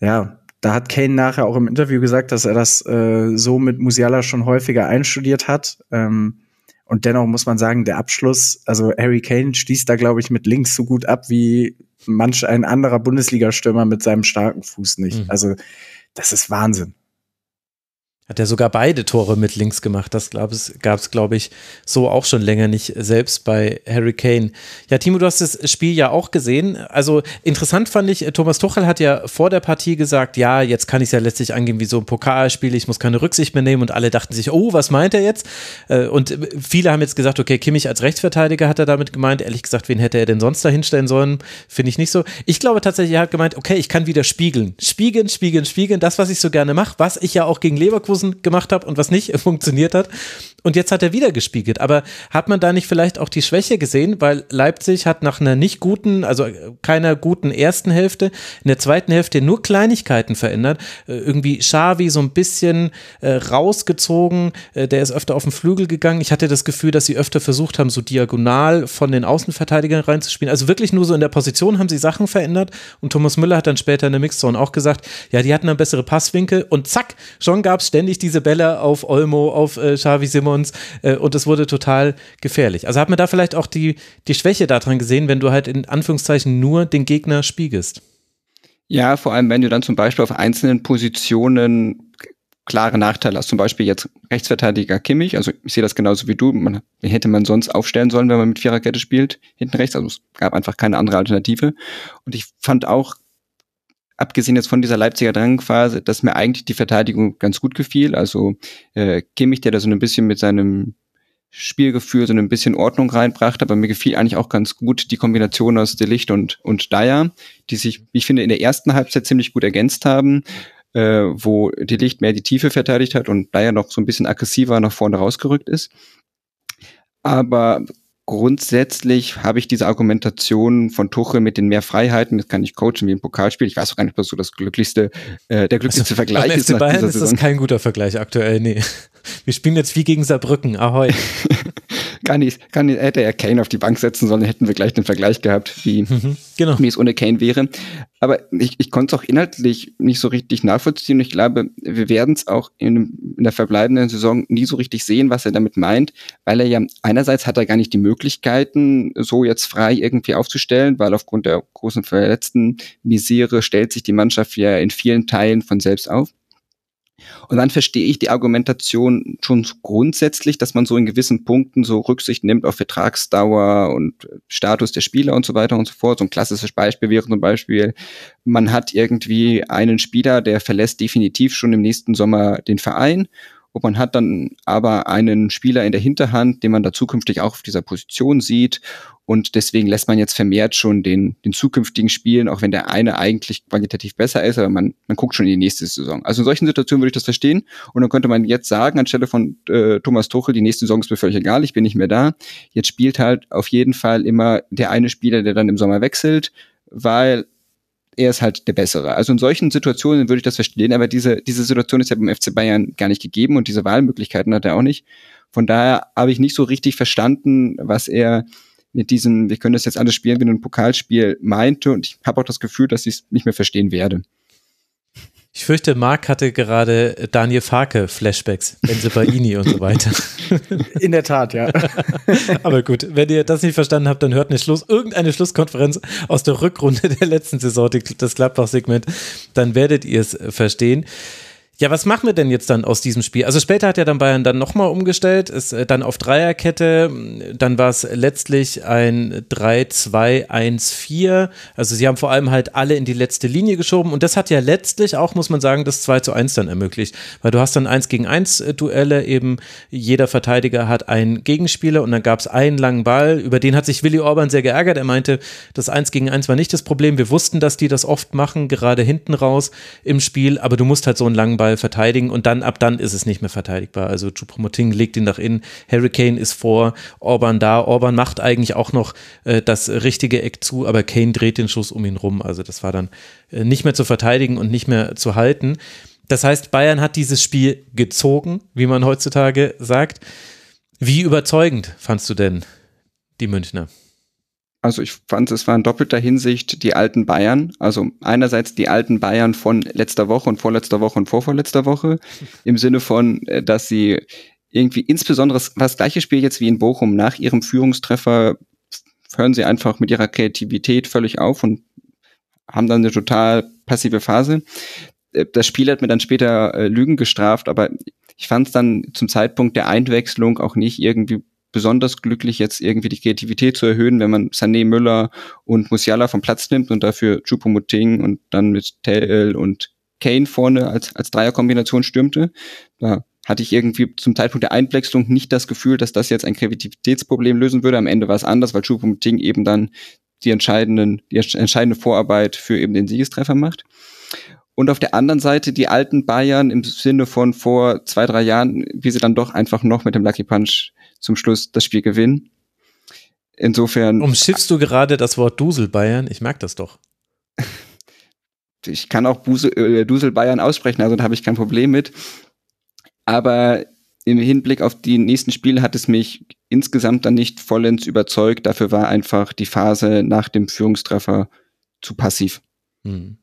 ja, da hat Kane nachher auch im Interview gesagt, dass er das äh, so mit Musiala schon häufiger einstudiert hat. Ähm, und dennoch muss man sagen, der Abschluss, also Harry Kane schließt da, glaube ich, mit links so gut ab wie manch ein anderer Bundesliga-Stürmer mit seinem starken Fuß nicht. Mhm. Also, das ist Wahnsinn. Hat er sogar beide Tore mit links gemacht. Das gab es, glaube ich, so auch schon länger nicht, selbst bei Harry Kane. Ja, Timo, du hast das Spiel ja auch gesehen. Also interessant fand ich, Thomas Tuchel hat ja vor der Partie gesagt, ja, jetzt kann ich es ja letztlich angehen wie so ein Pokalspiel, ich muss keine Rücksicht mehr nehmen und alle dachten sich, oh, was meint er jetzt? Äh, und viele haben jetzt gesagt, okay, Kimmich als Rechtsverteidiger hat er damit gemeint. Ehrlich gesagt, wen hätte er denn sonst da hinstellen sollen? Finde ich nicht so. Ich glaube tatsächlich, er hat gemeint, okay, ich kann wieder spiegeln. Spiegeln, spiegeln, spiegeln, das, was ich so gerne mache, was ich ja auch gegen Leverkusen Leverkusen gemacht habe und was nicht [laughs] funktioniert hat. Und jetzt hat er wieder gespiegelt. Aber hat man da nicht vielleicht auch die Schwäche gesehen? Weil Leipzig hat nach einer nicht guten, also keiner guten ersten Hälfte, in der zweiten Hälfte nur Kleinigkeiten verändert. Äh, irgendwie Xavi so ein bisschen äh, rausgezogen. Äh, der ist öfter auf den Flügel gegangen. Ich hatte das Gefühl, dass sie öfter versucht haben, so diagonal von den Außenverteidigern reinzuspielen. Also wirklich nur so in der Position haben sie Sachen verändert. Und Thomas Müller hat dann später in der Mixzone auch gesagt, ja, die hatten dann bessere Passwinkel. Und zack, schon gab es ständig diese Bälle auf Olmo, auf äh, Xavi Simons äh, und es wurde total gefährlich. Also hat man da vielleicht auch die, die Schwäche daran gesehen, wenn du halt in Anführungszeichen nur den Gegner spiegelst? Ja, vor allem, wenn du dann zum Beispiel auf einzelnen Positionen klare Nachteile hast. Zum Beispiel jetzt Rechtsverteidiger Kimmich, also ich sehe das genauso wie du. Man, hätte man sonst aufstellen sollen, wenn man mit Viererkette spielt, hinten rechts. Also es gab einfach keine andere Alternative. Und ich fand auch abgesehen jetzt von dieser Leipziger Drangphase, dass mir eigentlich die Verteidigung ganz gut gefiel. Also äh, Kimmich, der da so ein bisschen mit seinem Spielgefühl so ein bisschen Ordnung reinbrachte, aber mir gefiel eigentlich auch ganz gut die Kombination aus Delicht und, und Dyer, die sich, ich finde, in der ersten Halbzeit ziemlich gut ergänzt haben. äh, wo die Licht mehr die Tiefe verteidigt hat und ja noch so ein bisschen aggressiver nach vorne rausgerückt ist. Aber grundsätzlich habe ich diese Argumentation von Tuchel mit den mehr Freiheiten, das kann ich coachen wie ein Pokalspiel. Ich weiß auch gar nicht, was so das glücklichste, äh, der glücklichste also, Vergleich ist. FC Bayern ist das kein guter Vergleich aktuell, nee. Wir spielen jetzt wie gegen Saarbrücken, ahoi. [laughs] kann ich, kann, hätte er Kane auf die Bank setzen sollen, hätten wir gleich den Vergleich gehabt, wie, mhm, genau. wie es ohne Kane wäre. Aber ich, ich konnte es auch inhaltlich nicht so richtig nachvollziehen. Ich glaube, wir werden es auch in, in der verbleibenden Saison nie so richtig sehen, was er damit meint, weil er ja einerseits hat er gar nicht die Möglichkeiten, so jetzt frei irgendwie aufzustellen, weil aufgrund der großen verletzten Misere stellt sich die Mannschaft ja in vielen Teilen von selbst auf. Und dann verstehe ich die Argumentation schon grundsätzlich, dass man so in gewissen Punkten so Rücksicht nimmt auf Vertragsdauer und Status der Spieler und so weiter und so fort. So ein klassisches Beispiel wäre zum Beispiel, man hat irgendwie einen Spieler, der verlässt definitiv schon im nächsten Sommer den Verein und man hat dann aber einen Spieler in der Hinterhand, den man da zukünftig auch auf dieser Position sieht. Und deswegen lässt man jetzt vermehrt schon den, den zukünftigen spielen, auch wenn der eine eigentlich qualitativ besser ist, aber man, man guckt schon in die nächste Saison. Also in solchen Situationen würde ich das verstehen. Und dann könnte man jetzt sagen, anstelle von äh, Thomas Tuchel, die nächste Saison ist mir völlig egal, ich bin nicht mehr da. Jetzt spielt halt auf jeden Fall immer der eine Spieler, der dann im Sommer wechselt, weil er ist halt der Bessere. Also in solchen Situationen würde ich das verstehen, aber diese, diese Situation ist ja beim FC Bayern gar nicht gegeben und diese Wahlmöglichkeiten hat er auch nicht. Von daher habe ich nicht so richtig verstanden, was er mit diesem, wir können das jetzt alles spielen wie ein Pokalspiel meinte und ich habe auch das Gefühl, dass ich es nicht mehr verstehen werde. Ich fürchte, Marc hatte gerade Daniel Farke Flashbacks, Benze Baini und so weiter. [laughs] In der Tat, ja. [laughs] Aber gut, wenn ihr das nicht verstanden habt, dann hört eine Schluss, irgendeine Schlusskonferenz aus der Rückrunde der letzten Saison, das Gladbach-Segment, dann werdet ihr es verstehen. Ja, was machen wir denn jetzt dann aus diesem Spiel? Also später hat ja dann Bayern dann nochmal umgestellt, ist äh, dann auf Dreierkette, dann war es letztlich ein 3-2-1-4. Also sie haben vor allem halt alle in die letzte Linie geschoben und das hat ja letztlich auch, muss man sagen, das 2 zu 1 dann ermöglicht, weil du hast dann 1 gegen 1 äh, Duelle, eben jeder Verteidiger hat einen Gegenspieler und dann gab es einen langen Ball, über den hat sich Willi Orban sehr geärgert. Er meinte, das 1 gegen 1 war nicht das Problem. Wir wussten, dass die das oft machen, gerade hinten raus im Spiel, aber du musst halt so einen langen Ball Ball verteidigen und dann ab dann ist es nicht mehr verteidigbar. Also Chupomoting legt ihn nach innen, Hurricane ist vor, Orban da, Orban macht eigentlich auch noch äh, das richtige Eck zu, aber Kane dreht den Schuss um ihn rum. Also das war dann äh, nicht mehr zu verteidigen und nicht mehr zu halten. Das heißt, Bayern hat dieses Spiel gezogen, wie man heutzutage sagt. Wie überzeugend fandst du denn die Münchner? Also ich fand, es war in doppelter Hinsicht die alten Bayern. Also einerseits die alten Bayern von letzter Woche und vorletzter Woche und vorvorletzter Woche. [laughs] Im Sinne von, äh, dass sie irgendwie insbesondere das gleiche Spiel jetzt wie in Bochum. Nach ihrem Führungstreffer hören sie einfach mit ihrer Kreativität völlig auf und haben dann eine total passive Phase. Äh, das Spiel hat mir dann später äh, Lügen gestraft, aber ich fand es dann zum Zeitpunkt der Einwechslung auch nicht irgendwie besonders glücklich, jetzt irgendwie die Kreativität zu erhöhen, wenn man Sané, Müller und Musiala vom Platz nimmt und dafür Choupo-Moting und dann mit Tell und Kane vorne als, als Dreierkombination stürmte. Da hatte ich irgendwie zum Zeitpunkt der Einwechslung nicht das Gefühl, dass das jetzt ein Kreativitätsproblem lösen würde. Am Ende war es anders, weil Choupo-Moting eben dann die entscheidenden, die entscheidende Vorarbeit für eben den Siegestreffer macht. Und auf der anderen Seite die alten Bayern im Sinne von vor zwei, drei Jahren, wie sie dann doch einfach noch mit dem Lucky Punch zum Schluss das Spiel gewinnen. Insofern. Umschiffst du gerade das Wort Dusel Bayern? Ich mag das doch. [laughs] ich kann auch Busel, äh, Dusel Bayern aussprechen, also da habe ich kein Problem mit. Aber im Hinblick auf die nächsten Spiele hat es mich insgesamt dann nicht vollends überzeugt. Dafür war einfach die Phase nach dem Führungstreffer zu passiv. Hm.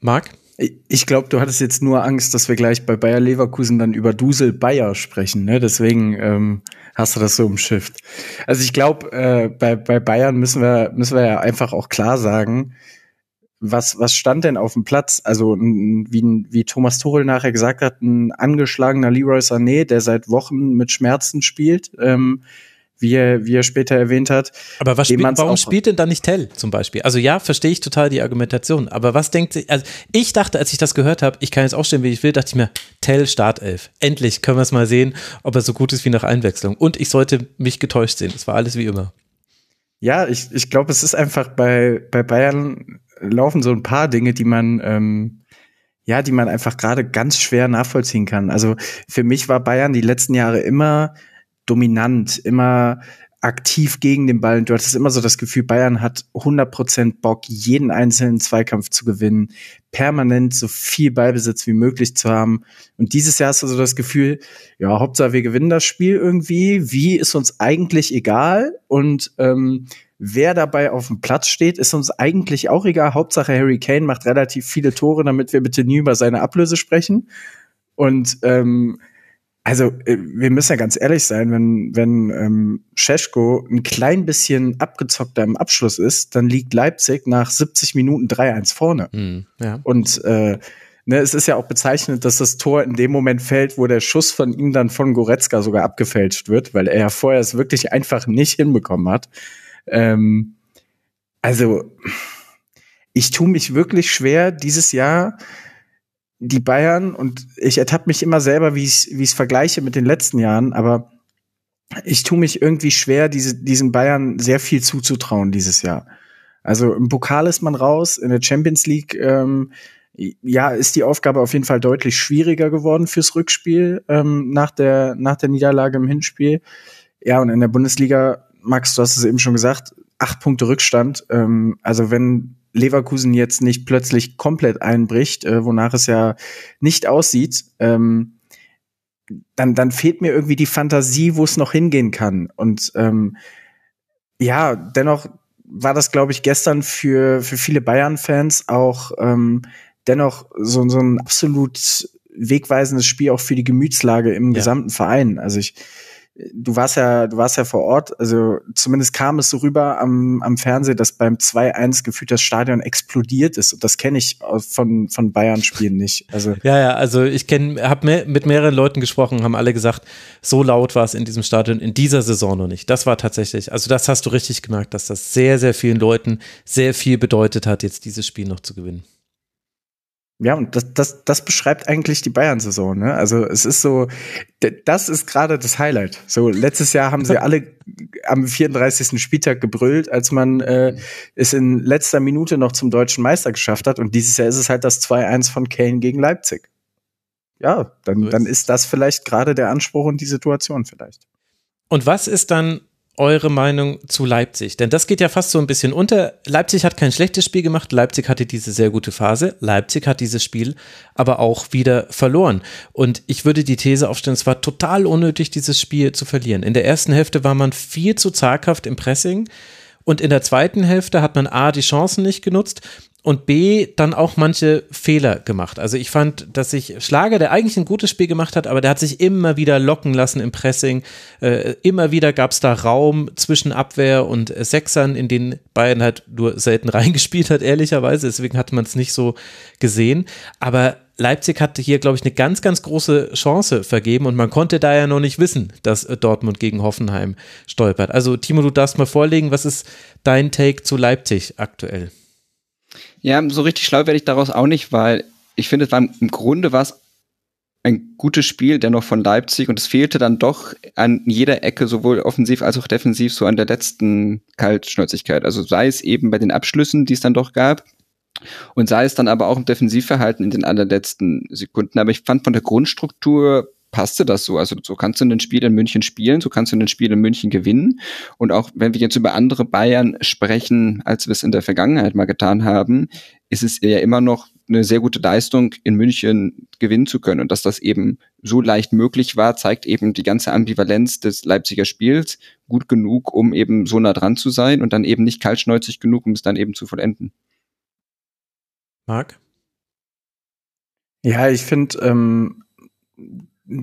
Marc? Ich glaube, du hattest jetzt nur Angst, dass wir gleich bei Bayer Leverkusen dann über Dusel Bayer sprechen. Ne? Deswegen ähm, hast du das so umschifft. Also ich glaube, äh, bei, bei Bayern müssen wir, müssen wir ja einfach auch klar sagen, was, was stand denn auf dem Platz? Also wie, wie Thomas Tuchel nachher gesagt hat, ein angeschlagener Leroy Sané, der seit Wochen mit Schmerzen spielt. Ähm, wie er, wie er später erwähnt hat. Aber was spielt, warum spielt denn dann nicht Tell zum Beispiel? Also ja, verstehe ich total die Argumentation. Aber was denkt sich, also ich dachte, als ich das gehört habe, ich kann jetzt aufstehen, wie ich will, dachte ich mir, Tell Startelf. Endlich können wir es mal sehen, ob er so gut ist wie nach Einwechslung. Und ich sollte mich getäuscht sehen. Es war alles wie immer. Ja, ich, ich glaube, es ist einfach bei, bei Bayern laufen so ein paar Dinge, die man, ähm, ja, die man einfach gerade ganz schwer nachvollziehen kann. Also für mich war Bayern die letzten Jahre immer dominant, immer aktiv gegen den Ball. Und du hattest immer so das Gefühl, Bayern hat 100% Bock, jeden einzelnen Zweikampf zu gewinnen, permanent so viel Ballbesitz wie möglich zu haben. Und dieses Jahr hast du so das Gefühl, ja, Hauptsache wir gewinnen das Spiel irgendwie. Wie ist uns eigentlich egal? Und ähm, wer dabei auf dem Platz steht, ist uns eigentlich auch egal. Hauptsache Harry Kane macht relativ viele Tore, damit wir bitte nie über seine Ablöse sprechen. Und ähm, also äh, wir müssen ja ganz ehrlich sein, wenn wenn ähm, Scheschko ein klein bisschen abgezockter im Abschluss ist, dann liegt Leipzig nach 70 Minuten 3-1 vorne. Mhm, ja. Und äh, ne, es ist ja auch bezeichnend, dass das Tor in dem Moment fällt, wo der Schuss von ihm dann von Goretzka sogar abgefälscht wird, weil er ja vorher es wirklich einfach nicht hinbekommen hat. Ähm, also ich tue mich wirklich schwer dieses Jahr die Bayern und ich ertappe mich immer selber, wie ich es vergleiche mit den letzten Jahren, aber ich tue mich irgendwie schwer, diese, diesen Bayern sehr viel zuzutrauen dieses Jahr. Also im Pokal ist man raus, in der Champions League ähm, ja, ist die Aufgabe auf jeden Fall deutlich schwieriger geworden fürs Rückspiel ähm, nach der nach der Niederlage im Hinspiel. Ja, und in der Bundesliga, Max, du hast es eben schon gesagt, acht Punkte Rückstand. Ähm, also wenn Leverkusen jetzt nicht plötzlich komplett einbricht, äh, wonach es ja nicht aussieht, ähm, dann, dann fehlt mir irgendwie die Fantasie, wo es noch hingehen kann. Und ähm, ja, dennoch war das, glaube ich, gestern für, für viele Bayern-Fans auch ähm, dennoch so, so ein absolut wegweisendes Spiel auch für die Gemütslage im ja. gesamten Verein. Also ich du warst ja, du warst ja vor Ort, also zumindest kam es so rüber am, am Fernsehen, dass beim 2-1 gefühlt das Stadion explodiert ist. Und das kenne ich von, von Bayern-Spielen nicht. Also [laughs] ja, ja, also ich kenne, habe mehr, mit mehreren Leuten gesprochen, haben alle gesagt, so laut war es in diesem Stadion in dieser Saison noch nicht. Das war tatsächlich, also das hast du richtig gemerkt, dass das sehr, sehr vielen Leuten sehr viel bedeutet hat, jetzt dieses Spiel noch zu gewinnen. Ja, und das, das, das beschreibt eigentlich die Bayern-Saison. Ne? Also es ist so, das ist gerade das Highlight. So letztes Jahr haben sie [laughs] alle am 34. Spieltag gebrüllt, als man äh, es in letzter Minute noch zum deutschen Meister geschafft hat. Und dieses Jahr ist es halt das 2-1 von Kane gegen Leipzig. Ja, dann, dann ist das vielleicht gerade der Anspruch und die Situation vielleicht. Und was ist dann eure Meinung zu Leipzig? Denn das geht ja fast so ein bisschen unter. Leipzig hat kein schlechtes Spiel gemacht. Leipzig hatte diese sehr gute Phase. Leipzig hat dieses Spiel aber auch wieder verloren. Und ich würde die These aufstellen, es war total unnötig, dieses Spiel zu verlieren. In der ersten Hälfte war man viel zu zaghaft im Pressing. Und in der zweiten Hälfte hat man A, die Chancen nicht genutzt und B, dann auch manche Fehler gemacht. Also ich fand, dass sich Schlager, der eigentlich ein gutes Spiel gemacht hat, aber der hat sich immer wieder locken lassen im Pressing. Äh, immer wieder gab es da Raum zwischen Abwehr und äh, Sechsern, in den Bayern halt nur selten [laughs] reingespielt hat, ehrlicherweise. Deswegen hat man es nicht so gesehen. Aber Leipzig hatte hier, glaube ich, eine ganz, ganz große Chance vergeben und man konnte da ja noch nicht wissen, dass äh, Dortmund gegen Hoffenheim stolpert. Also Timo, du darfst mal vorlegen, was ist dein Take zu Leipzig aktuell? Ja, so richtig schlau werde ich daraus auch nicht, weil ich finde, es war im Grunde was ein gutes Spiel dennoch von Leipzig und es fehlte dann doch an jeder Ecke, sowohl offensiv als auch defensiv, so an der letzten Kaltschnäuzigkeit. Also sei es eben bei den Abschlüssen, die es dann doch gab, und sei es dann aber auch im Defensivverhalten in den allerletzten Sekunden. Aber ich fand von der Grundstruktur passte das so. Also so kannst du ein Spiel in München spielen, so kannst du ein Spiel in München gewinnen. Und auch wenn wir jetzt über andere Bayern sprechen, als wir es in der Vergangenheit mal getan haben, ist es ja immer noch eine sehr gute Leistung, in München gewinnen zu können. Und dass das eben so leicht möglich war, zeigt eben die ganze Ambivalenz des Leipziger Spiels gut genug, um eben so nah dran zu sein und dann eben nicht kaltschneuzig genug, um es dann eben zu vollenden. Marc? Ja, ich finde, ähm,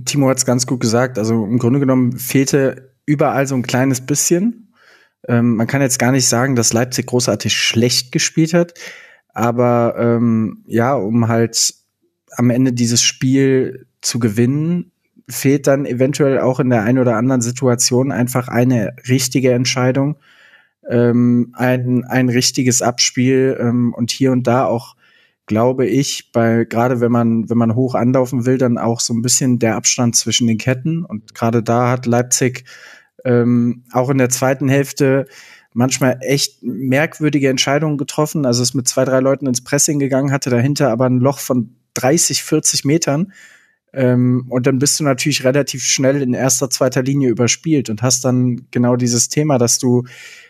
Timo hat es ganz gut gesagt. Also im Grunde genommen fehlte überall so ein kleines bisschen. Ähm, man kann jetzt gar nicht sagen, dass Leipzig großartig schlecht gespielt hat, aber ähm, ja, um halt am Ende dieses Spiel zu gewinnen, fehlt dann eventuell auch in der einen oder anderen Situation einfach eine richtige Entscheidung, ähm, ein, ein richtiges Abspiel ähm, und hier und da auch glaube ich, bei gerade wenn man wenn man hoch anlaufen will, dann auch so ein bisschen der Abstand zwischen den Ketten und gerade da hat Leipzig ähm, auch in der zweiten Hälfte manchmal echt merkwürdige Entscheidungen getroffen. Also ist mit zwei drei Leuten ins Pressing gegangen, hatte dahinter aber ein Loch von 30, 40 Metern. Ähm, und dann bist du natürlich relativ schnell in erster, zweiter Linie überspielt und hast dann genau dieses Thema, dass du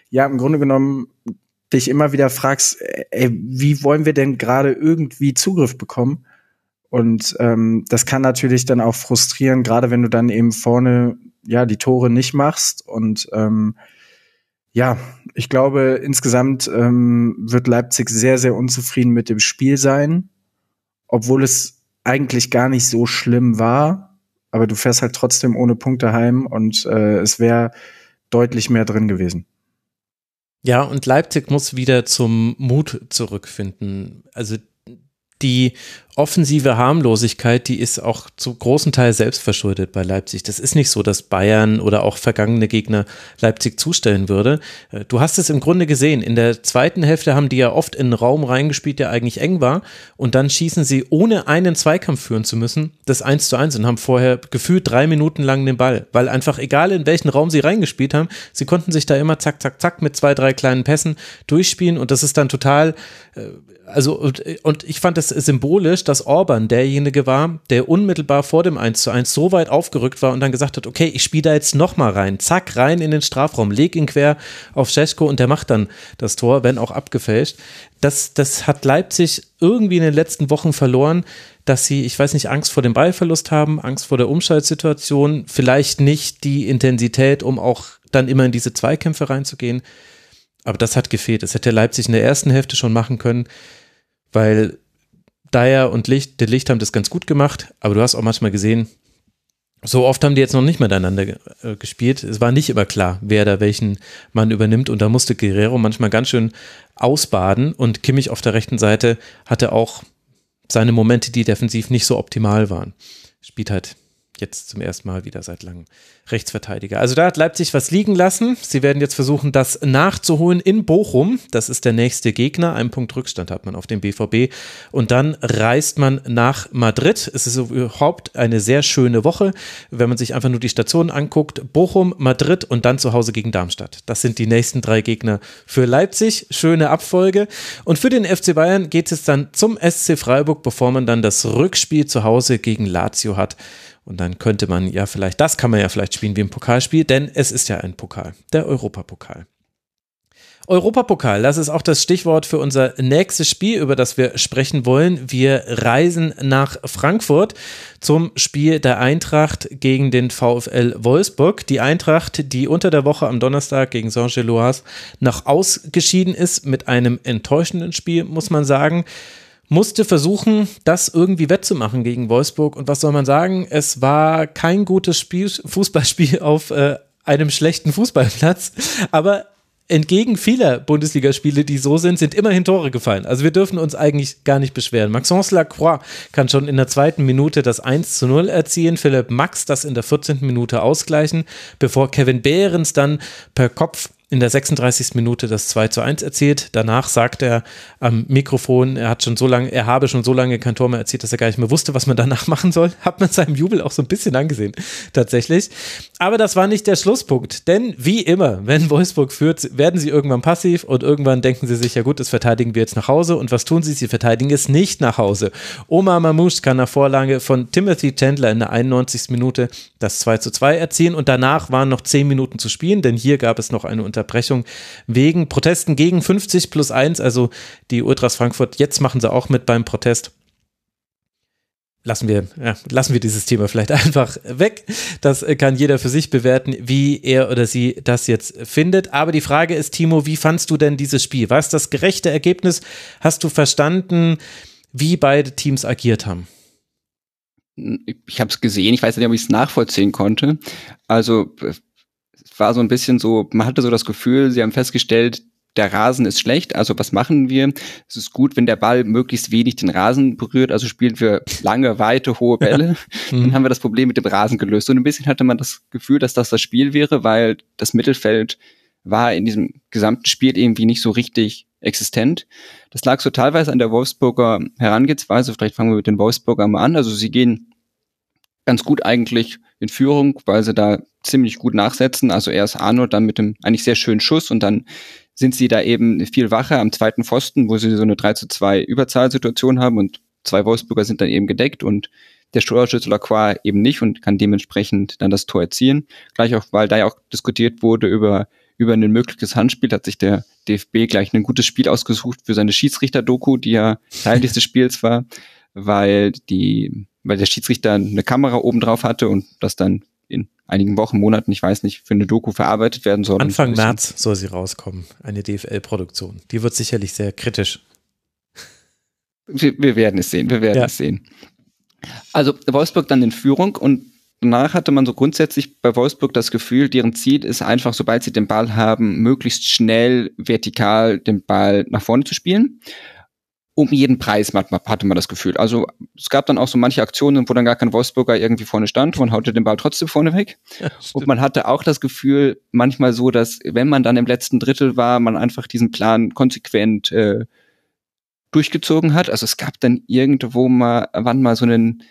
ja im Grunde genommen dich immer wieder fragst, ey, wie wollen wir denn gerade irgendwie Zugriff bekommen? Und ähm, das kann natürlich dann auch frustrieren, gerade wenn du dann eben vorne ja die Tore nicht machst. Und ähm, ja, ich glaube, insgesamt ähm, wird Leipzig sehr, sehr unzufrieden mit dem Spiel sein, obwohl es eigentlich gar nicht so schlimm war. Aber du fährst halt trotzdem ohne Punkte heim und äh, es wäre deutlich mehr drin gewesen. Ja, und Leipzig muss wieder zum Mut zurückfinden. Also die offensive Harmlosigkeit, die ist auch zu großen Teil selbst verschuldet bei Leipzig. Das ist nicht so, dass Bayern oder auch vergangene Gegner Leipzig zustellen würde. Äh, du hast es im Grunde gesehen. In der zweiten Hälfte haben die ja oft in einen Raum reingespielt, der eigentlich eng war. Und dann schießen sie, ohne einen Zweikampf führen zu müssen, das 1 zu 1 und haben vorher gefühlt drei Minuten lang den Ball. Weil einfach egal in welchen Raum sie reingespielt haben, sie konnten sich da immer zack, zack, zack mit zwei, drei kleinen Pässen durchspielen. Und das ist dann total, äh, also, und ich fand das symbolisch, dass Orban derjenige war, der unmittelbar vor dem 1 zu 1 so weit aufgerückt war und dann gesagt hat, okay, ich spiele da jetzt nochmal rein, zack, rein in den Strafraum, leg ihn quer auf Scheschko und der macht dann das Tor, wenn auch abgefälscht. Das, das hat Leipzig irgendwie in den letzten Wochen verloren, dass sie, ich weiß nicht, Angst vor dem Ballverlust haben, Angst vor der Umschaltsituation, vielleicht nicht die Intensität, um auch dann immer in diese Zweikämpfe reinzugehen. Aber das hat gefehlt. Das hätte Leipzig in der ersten Hälfte schon machen können, weil Dyer und Licht, der Licht haben das ganz gut gemacht, aber du hast auch manchmal gesehen, so oft haben die jetzt noch nicht miteinander äh, gespielt. Es war nicht immer klar, wer da welchen Mann übernimmt und da musste Guerrero manchmal ganz schön ausbaden und Kimmich auf der rechten Seite hatte auch seine Momente, die defensiv nicht so optimal waren. Spielt halt jetzt zum ersten Mal wieder seit langem Rechtsverteidiger. Also da hat Leipzig was liegen lassen. Sie werden jetzt versuchen, das nachzuholen in Bochum. Das ist der nächste Gegner. Ein Punkt Rückstand hat man auf dem BVB. Und dann reist man nach Madrid. Es ist überhaupt eine sehr schöne Woche, wenn man sich einfach nur die Stationen anguckt. Bochum, Madrid und dann zu Hause gegen Darmstadt. Das sind die nächsten drei Gegner für Leipzig. Schöne Abfolge. Und für den FC Bayern geht es dann zum SC Freiburg, bevor man dann das Rückspiel zu Hause gegen Lazio hat. Und dann könnte man ja vielleicht, das kann man ja vielleicht spielen wie ein Pokalspiel, denn es ist ja ein Pokal, der Europapokal. Europapokal, das ist auch das Stichwort für unser nächstes Spiel, über das wir sprechen wollen. Wir reisen nach Frankfurt zum Spiel der Eintracht gegen den VfL Wolfsburg. Die Eintracht, die unter der Woche am Donnerstag gegen Saint-Gilloise noch ausgeschieden ist mit einem enttäuschenden Spiel, muss man sagen musste versuchen, das irgendwie wettzumachen gegen Wolfsburg. Und was soll man sagen? Es war kein gutes Spiel, Fußballspiel auf äh, einem schlechten Fußballplatz. Aber entgegen vieler Bundesligaspiele, die so sind, sind immerhin Tore gefallen. Also wir dürfen uns eigentlich gar nicht beschweren. Maxence Lacroix kann schon in der zweiten Minute das 1 zu 0 erzielen, Philipp Max das in der 14. Minute ausgleichen, bevor Kevin Behrens dann per Kopf in der 36. Minute das 2 zu 1 erzielt. Danach sagt er am Mikrofon, er hat schon so lange, er habe schon so lange kein Tor mehr erzielt, dass er gar nicht mehr wusste, was man danach [laughs] machen soll. Hat man seinem Jubel auch so ein bisschen angesehen, tatsächlich. Aber das war nicht der Schlusspunkt, denn wie immer, wenn Wolfsburg führt, werden sie irgendwann passiv und irgendwann denken sie sich, ja gut, das verteidigen wir jetzt nach Hause. Und was tun sie? Sie verteidigen es nicht nach Hause. Omar Mamouche kann nach Vorlage von Timothy Chandler in der 91. Minute das 2 zu 2 erzielen und danach waren noch 10 Minuten zu spielen, denn hier gab es noch eine Unter Unterbrechung wegen Protesten gegen 50 plus 1. Also die Ultras Frankfurt, jetzt machen sie auch mit beim Protest lassen wir, ja, lassen wir dieses Thema vielleicht [laughs] einfach weg. Das kann jeder für sich bewerten, wie er oder sie das jetzt findet. Aber die Frage ist, Timo, wie fandst du denn dieses Spiel? War es das gerechte Ergebnis? Hast du verstanden, wie beide Teams agiert haben? Ich habe es gesehen, ich weiß nicht, ob ich es nachvollziehen konnte. Also war so ein bisschen so, man hatte so das Gefühl, sie haben festgestellt, der Rasen ist schlecht, also was machen wir? Es ist gut, wenn der Ball möglichst wenig den Rasen berührt, also spielen wir lange, weite, hohe Bälle. Dann mhm. haben wir das Problem mit dem Rasen gelöst. Und ein bisschen hatte man das Gefühl, dass das das Spiel wäre, weil das Mittelfeld war in diesem gesamten Spiel irgendwie nicht so richtig existent. Das lag so teilweise an der Wolfsburger Herangehensweise. Vielleicht fangen wir mit den Wolfsburger mal an. Also sie gehen ganz gut eigentlich in Führung, weil sie da ziemlich gut nachsetzen. Also erst Arno dann mit dem eigentlich sehr schönen Schuss und dann sind sie da eben viel wacher am zweiten Pfosten, wo sie so eine 3 zu 2 Überzahlsituation haben und zwei Wolfsburger sind dann eben gedeckt und der Torschütze Lacroix eben nicht und kann dementsprechend dann das Tor erzielen. Gleich auch, weil da ja auch diskutiert wurde über, über ein mögliches Handspiel, hat sich der DFB gleich ein gutes Spiel ausgesucht für seine Schiedsrichter-Doku, die ja Teil dieses Spiels war, weil die, weil der Schiedsrichter eine Kamera oben drauf hatte und das dann in einigen Wochen, Monaten, ich weiß nicht, für eine Doku verarbeitet werden soll. Anfang März soll sie rauskommen, eine DFL-Produktion. Die wird sicherlich sehr kritisch. Wir, wir werden es sehen, wir werden ja. es sehen. Also Wolfsburg dann in Führung und danach hatte man so grundsätzlich bei Wolfsburg das Gefühl, deren Ziel ist einfach, sobald sie den Ball haben, möglichst schnell vertikal den Ball nach vorne zu spielen. Um jeden Preis hatte man das Gefühl. Also es gab dann auch so manche Aktionen, wo dann gar kein Wolfsburger irgendwie vorne stand und haute den Ball trotzdem vorne weg. Ja, und man hatte auch das Gefühl, manchmal so, dass wenn man dann im letzten Drittel war, man einfach diesen Plan konsequent äh, durchgezogen hat. Also es gab dann irgendwo mal, wann mal so einen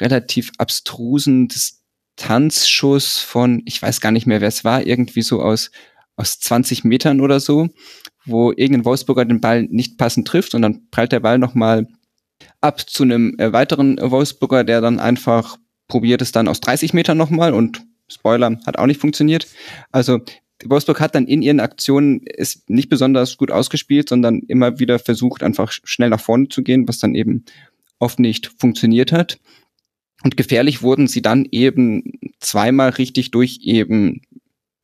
relativ abstrusen Distanzschuss von, ich weiß gar nicht mehr, wer es war, irgendwie so aus, aus 20 Metern oder so, wo irgendein Wolfsburger den Ball nicht passend trifft und dann prallt der Ball nochmal ab zu einem äh, weiteren Wolfsburger, der dann einfach probiert es dann aus 30 Metern nochmal und Spoiler, hat auch nicht funktioniert. Also Wolfsburg hat dann in ihren Aktionen es nicht besonders gut ausgespielt, sondern immer wieder versucht, einfach schnell nach vorne zu gehen, was dann eben oft nicht funktioniert hat. Und gefährlich wurden sie dann eben zweimal richtig durch eben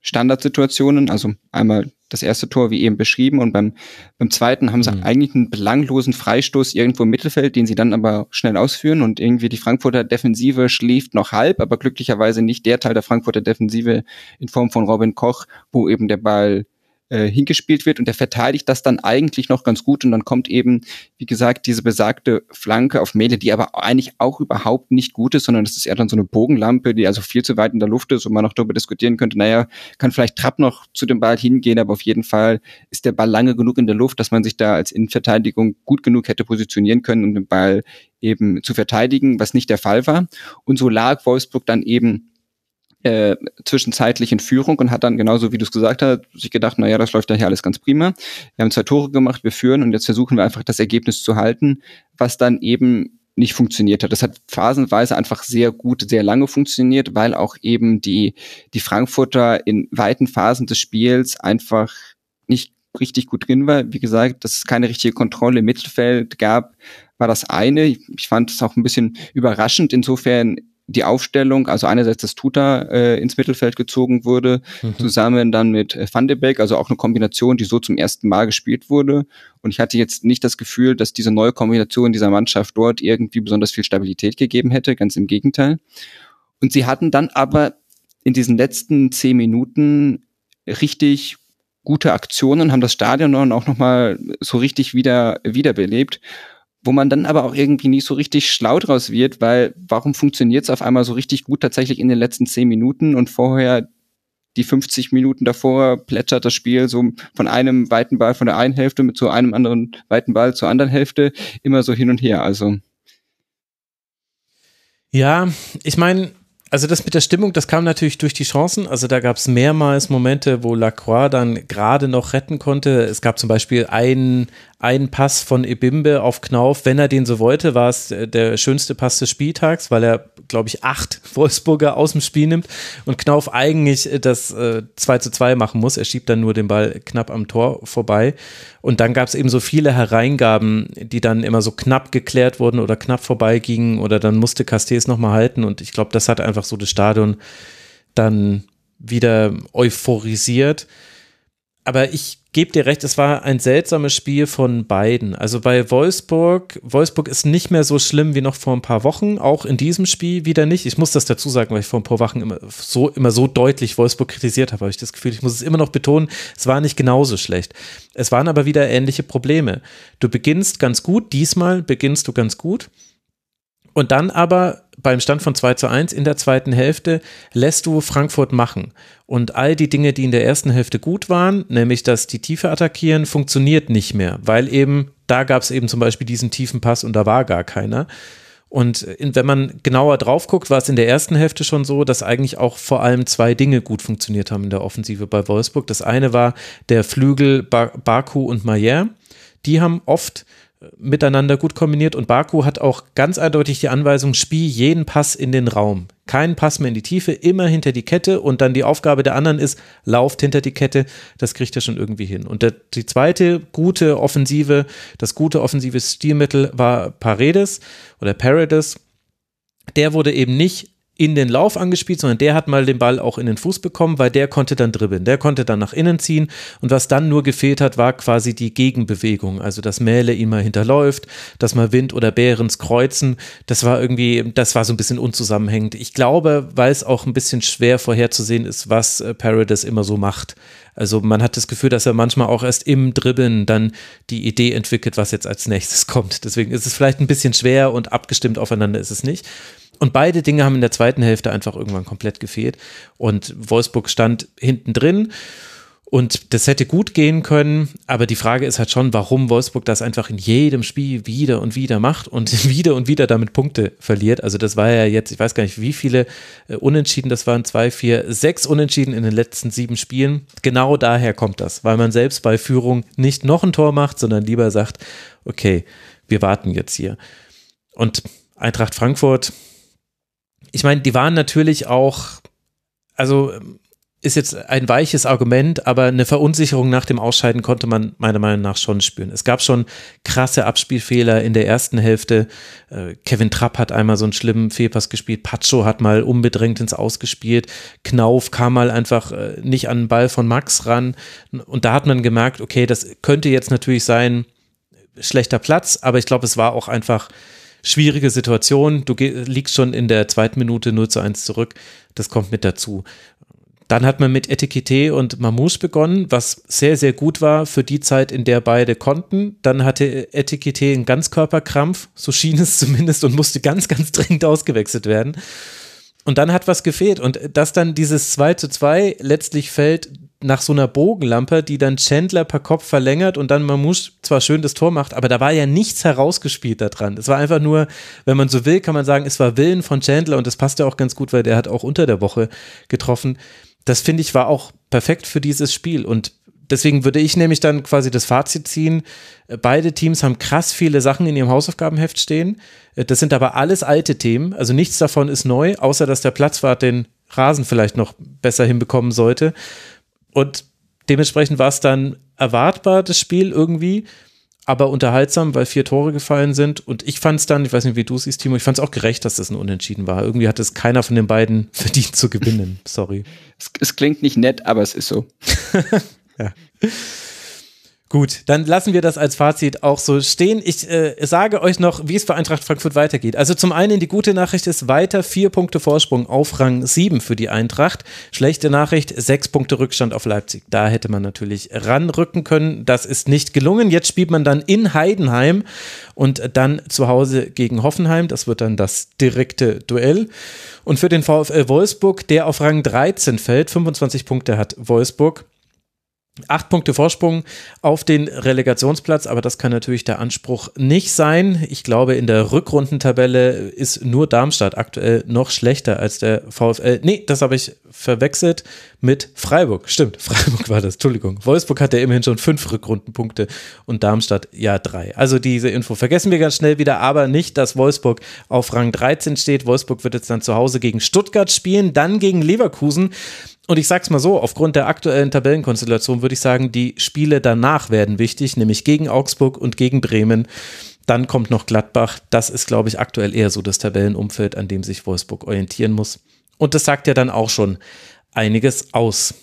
Standardsituationen, also einmal das erste Tor wie eben beschrieben und beim, beim zweiten haben sie mhm. eigentlich einen belanglosen Freistoß irgendwo im Mittelfeld, den sie dann aber schnell ausführen und irgendwie die Frankfurter Defensive schläft noch halb, aber glücklicherweise nicht der Teil der Frankfurter Defensive in Form von Robin Koch, wo eben der Ball äh, hingespielt wird und der verteidigt das dann eigentlich noch ganz gut und dann kommt eben, wie gesagt, diese besagte Flanke auf Mede, die aber eigentlich auch überhaupt nicht gut ist, sondern das ist eher dann so eine Bogenlampe, die also viel zu weit in der Luft ist und man noch darüber diskutieren könnte, naja, kann vielleicht Trapp noch zu dem Ball hingehen, aber auf jeden Fall ist der Ball lange genug in der Luft, dass man sich da als Innenverteidigung gut genug hätte positionieren können, um den Ball eben zu verteidigen, was nicht der Fall war. Und so lag Wolfsburg dann eben äh, zwischenzeitlich in Führung und hat dann genauso wie du es gesagt hast, sich gedacht, naja, das läuft ja hier alles ganz prima. Wir haben zwei Tore gemacht, wir führen und jetzt versuchen wir einfach das Ergebnis zu halten, was dann eben nicht funktioniert hat. Das hat phasenweise einfach sehr gut, sehr lange funktioniert, weil auch eben die, die Frankfurter in weiten Phasen des Spiels einfach nicht richtig gut drin war. Wie gesagt, dass es keine richtige Kontrolle im Mittelfeld gab, war das eine. Ich fand es auch ein bisschen überraschend insofern, die Aufstellung, also einerseits das Tuta äh, ins Mittelfeld gezogen wurde, mhm. zusammen dann mit äh, Van de Beek, also auch eine Kombination, die so zum ersten Mal gespielt wurde. Und ich hatte jetzt nicht das Gefühl, dass diese neue Kombination dieser Mannschaft dort irgendwie besonders viel Stabilität gegeben hätte, ganz im Gegenteil. Und sie hatten dann aber in diesen letzten zehn Minuten richtig gute Aktionen, haben das Stadion dann auch nochmal so richtig wieder wiederbelebt wo man dann aber auch irgendwie nicht so richtig schlau draus wird, weil warum funktioniert es auf einmal so richtig gut tatsächlich in den letzten zehn Minuten und vorher die 50 Minuten davor plätschert das Spiel so von einem weiten Ball von der einen Hälfte mit so einem anderen weiten Ball zur anderen Hälfte immer so hin und her. Also ja, ich meine, also das mit der Stimmung, das kam natürlich durch die Chancen. Also da gab es mehrmals Momente, wo Lacroix dann gerade noch retten konnte. Es gab zum Beispiel einen, einen Pass von Ebimbe auf Knauf. Wenn er den so wollte, war es der schönste Pass des Spieltags, weil er, glaube ich, acht [laughs] Wolfsburger aus dem Spiel nimmt und Knauf eigentlich das äh, 2 zu 2 machen muss. Er schiebt dann nur den Ball knapp am Tor vorbei. Und dann gab es eben so viele Hereingaben, die dann immer so knapp geklärt wurden oder knapp vorbeigingen oder dann musste Castells nochmal halten. Und ich glaube, das hat einfach so das Stadion dann wieder euphorisiert. Aber ich gebe dir recht, es war ein seltsames Spiel von beiden. Also bei Wolfsburg, Wolfsburg ist nicht mehr so schlimm wie noch vor ein paar Wochen, auch in diesem Spiel wieder nicht. Ich muss das dazu sagen, weil ich vor ein paar Wochen immer so, immer so deutlich Wolfsburg kritisiert habe, habe ich das Gefühl, ich muss es immer noch betonen, es war nicht genauso schlecht. Es waren aber wieder ähnliche Probleme. Du beginnst ganz gut, diesmal beginnst du ganz gut und dann aber beim Stand von 2 zu 1 in der zweiten Hälfte lässt du Frankfurt machen. Und all die Dinge, die in der ersten Hälfte gut waren, nämlich dass die Tiefe attackieren, funktioniert nicht mehr, weil eben da gab es eben zum Beispiel diesen tiefen Pass und da war gar keiner. Und wenn man genauer drauf guckt, war es in der ersten Hälfte schon so, dass eigentlich auch vor allem zwei Dinge gut funktioniert haben in der Offensive bei Wolfsburg. Das eine war der Flügel Baku und Mayer. Die haben oft miteinander gut kombiniert und Baku hat auch ganz eindeutig die Anweisung, spiel jeden Pass in den Raum. Keinen Pass mehr in die Tiefe, immer hinter die Kette und dann die Aufgabe der anderen ist, lauft hinter die Kette, das kriegt er schon irgendwie hin. Und der, die zweite gute Offensive, das gute offensive Stilmittel war Paredes oder Paredes. Der wurde eben nicht in den Lauf angespielt, sondern der hat mal den Ball auch in den Fuß bekommen, weil der konnte dann dribbeln, der konnte dann nach innen ziehen und was dann nur gefehlt hat, war quasi die Gegenbewegung, also dass Mähle ihn mal hinterläuft, dass mal Wind oder Behrens kreuzen, das war irgendwie, das war so ein bisschen unzusammenhängend. Ich glaube, weil es auch ein bisschen schwer vorherzusehen ist, was äh, Paradis immer so macht. Also man hat das Gefühl, dass er manchmal auch erst im Dribbeln dann die Idee entwickelt, was jetzt als nächstes [laughs] kommt. Deswegen ist es vielleicht ein bisschen schwer und abgestimmt aufeinander ist es nicht. Und beide Dinge haben in der zweiten Hälfte einfach irgendwann komplett gefehlt. Und Wolfsburg stand hinten drin. Und das hätte gut gehen können, aber die Frage ist halt schon, warum Wolfsburg das einfach in jedem Spiel wieder und wieder macht und [laughs] wieder und wieder damit Punkte verliert. Also das war ja jetzt, ich weiß gar nicht, wie viele äh, Unentschieden das waren, zwei, vier, sechs Unentschieden in den letzten sieben Spielen. Genau daher kommt das, weil man selbst bei Führung nicht noch ein Tor macht, sondern lieber sagt, okay, wir warten jetzt hier. Und Eintracht Frankfurt, ich meine, die waren natürlich auch, also ist jetzt ein weiches Argument, aber eine Verunsicherung nach dem Ausscheiden konnte man meiner Meinung nach schon spüren. Es gab schon krasse Abspielfehler in der ersten Hälfte. Äh, Kevin Trapp hat einmal so einen schlimmen Fehlpass gespielt. Pacho hat mal unbedrängt ins Ausgespielt. Knauf kam mal einfach äh, nicht an den Ball von Max ran. Und da hat man gemerkt, okay, das könnte jetzt natürlich sein, schlechter Platz, aber ich glaube, es war auch einfach schwierige Situation. Du liegst schon in der zweiten Minute 0 zu 1 zurück. Das kommt mit dazu. Dann hat man mit Etikette und Mamouche begonnen, was sehr, sehr gut war für die Zeit, in der beide konnten. Dann hatte Etikette einen Ganzkörperkrampf, so schien es zumindest, und musste ganz, ganz dringend ausgewechselt werden. Und dann hat was gefehlt. Und dass dann dieses 2 zu 2 letztlich fällt nach so einer Bogenlampe, die dann Chandler per Kopf verlängert und dann Mamouche zwar schön das Tor macht, aber da war ja nichts herausgespielt daran. Es war einfach nur, wenn man so will, kann man sagen, es war Willen von Chandler und das passt ja auch ganz gut, weil der hat auch unter der Woche getroffen. Das finde ich war auch perfekt für dieses Spiel und deswegen würde ich nämlich dann quasi das Fazit ziehen. Beide Teams haben krass viele Sachen in ihrem Hausaufgabenheft stehen. Das sind aber alles alte Themen. Also nichts davon ist neu, außer dass der Platzwart den Rasen vielleicht noch besser hinbekommen sollte. Und dementsprechend war es dann erwartbar, das Spiel irgendwie, aber unterhaltsam, weil vier Tore gefallen sind. Und ich fand es dann, ich weiß nicht, wie du siehst, Timo, ich fand es auch gerecht, dass das ein Unentschieden war. Irgendwie hat es keiner von den beiden [laughs] verdient zu gewinnen. Sorry. Es, es klingt nicht nett, aber es ist so. [laughs] ja. Gut, dann lassen wir das als Fazit auch so stehen. Ich äh, sage euch noch, wie es für Eintracht Frankfurt weitergeht. Also zum einen die gute Nachricht ist weiter vier Punkte Vorsprung auf Rang 7 für die Eintracht. Schlechte Nachricht, sechs Punkte Rückstand auf Leipzig. Da hätte man natürlich ranrücken können. Das ist nicht gelungen. Jetzt spielt man dann in Heidenheim und dann zu Hause gegen Hoffenheim. Das wird dann das direkte Duell. Und für den VfL Wolfsburg, der auf Rang 13 fällt, 25 Punkte hat Wolfsburg Acht Punkte Vorsprung auf den Relegationsplatz, aber das kann natürlich der Anspruch nicht sein. Ich glaube, in der Rückrundentabelle ist nur Darmstadt aktuell noch schlechter als der VfL. Nee, das habe ich verwechselt mit Freiburg. Stimmt, [laughs] Freiburg war das, Entschuldigung. Wolfsburg hat ja immerhin schon fünf Rückrundenpunkte und Darmstadt ja drei. Also diese Info vergessen wir ganz schnell wieder, aber nicht, dass Wolfsburg auf Rang 13 steht. Wolfsburg wird jetzt dann zu Hause gegen Stuttgart spielen, dann gegen Leverkusen. Und ich sag's mal so, aufgrund der aktuellen Tabellenkonstellation würde ich sagen, die Spiele danach werden wichtig, nämlich gegen Augsburg und gegen Bremen. Dann kommt noch Gladbach. Das ist, glaube ich, aktuell eher so das Tabellenumfeld, an dem sich Wolfsburg orientieren muss. Und das sagt ja dann auch schon einiges aus.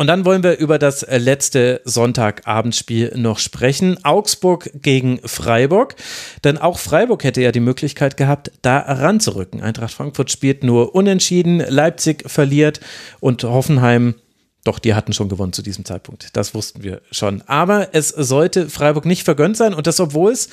Und dann wollen wir über das äh, letzte Sonntagabendspiel noch sprechen. Augsburg gegen Freiburg. Denn auch Freiburg hätte ja die Möglichkeit gehabt, da ranzurücken. Eintracht Frankfurt spielt nur unentschieden, Leipzig verliert und Hoffenheim doch, die hatten schon gewonnen zu diesem Zeitpunkt. Das wussten wir schon. Aber es sollte Freiburg nicht vergönnt sein und das, obwohl es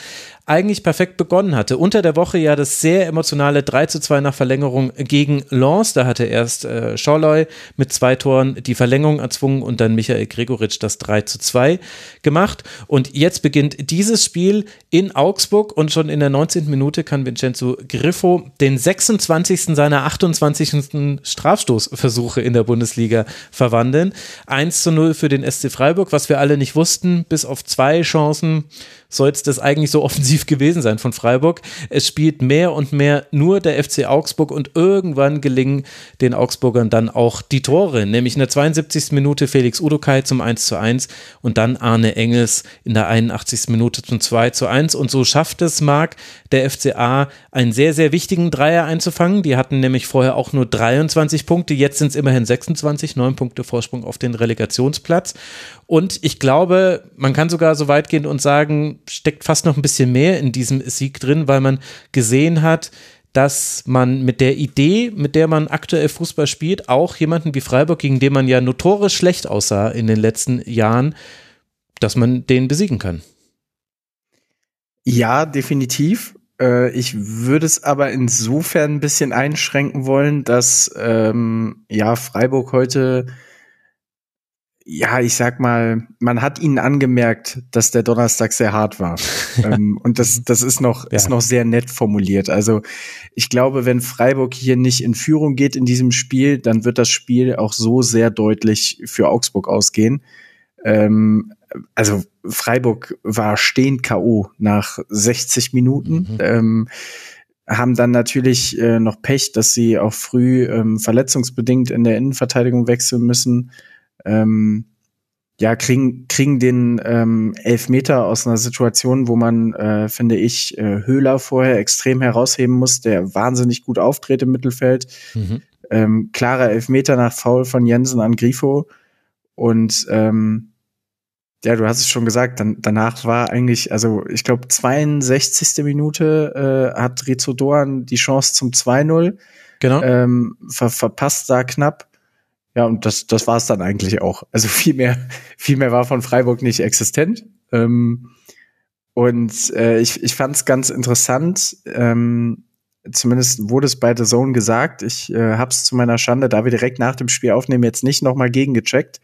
eigentlich perfekt begonnen hatte. Unter der Woche ja das sehr emotionale 3 zu 2 nach Verlängerung gegen Lens. Da hatte erst äh, Schorloy mit zwei Toren die Verlängerung erzwungen und dann Michael Gregoritsch das 3 zu 2 gemacht. Und jetzt beginnt dieses Spiel in Augsburg und schon in der 19. Minute kann Vincenzo Griffo den 26. seiner 28. Strafstoßversuche in der Bundesliga verwandeln. 1 zu 0 für den SC Freiburg, was wir alle nicht wussten, bis auf zwei Chancen soll es das eigentlich so [laughs] offensiv gewesen sein von Freiburg. Es spielt mehr und mehr nur der FC Augsburg und irgendwann gelingen den Augsburgern dann auch die Tore, nämlich in der 72. Minute Felix Udokai zum 1 zu 1 und dann Arne Engels in der 81. Minute zum 2 zu 1 und so schafft es Marc, der FCA einen sehr, sehr wichtigen Dreier einzufangen. Die hatten nämlich vorher auch nur 23 Punkte, jetzt sind es immerhin 26, neun Punkte Vorsprung auf den Relegationsplatz und ich glaube, man kann sogar so weit gehen und sagen, steckt fast noch ein bisschen mehr in diesem Sieg drin, weil man gesehen hat, dass man mit der Idee, mit der man aktuell Fußball spielt, auch jemanden wie Freiburg, gegen den man ja notorisch schlecht aussah in den letzten Jahren, dass man den besiegen kann. Ja, definitiv. Äh, ich würde es aber insofern ein bisschen einschränken wollen, dass ähm, ja Freiburg heute ja, ich sag mal, man hat ihnen angemerkt, dass der Donnerstag sehr hart war. [laughs] ähm, und das, das ist noch, ja. ist noch sehr nett formuliert. Also ich glaube, wenn Freiburg hier nicht in Führung geht in diesem Spiel, dann wird das Spiel auch so sehr deutlich für Augsburg ausgehen. Ähm, also Freiburg war stehend K.O. nach 60 Minuten. Mhm. Ähm, haben dann natürlich äh, noch Pech, dass sie auch früh ähm, verletzungsbedingt in der Innenverteidigung wechseln müssen ähm, ja, kriegen, kriegen den ähm, Elfmeter aus einer Situation, wo man, äh, finde ich, äh, Höhler vorher extrem herausheben muss, der wahnsinnig gut auftritt im Mittelfeld. Mhm. Ähm, klarer Elfmeter nach Foul von Jensen an Grifo. Und ähm, ja, du hast es schon gesagt, dann, danach war eigentlich, also ich glaube, 62. Minute äh, hat Rizzo Doan die Chance zum 2-0. Genau. Ähm, ver verpasst da knapp. Ja, und das, das war es dann eigentlich auch. Also viel mehr, [laughs] viel mehr war von Freiburg nicht existent. Ähm, und äh, ich, ich fand es ganz interessant. Ähm, zumindest wurde es bei The Zone gesagt. Ich äh, habe es zu meiner Schande, da wir direkt nach dem Spiel aufnehmen, jetzt nicht nochmal gegengecheckt.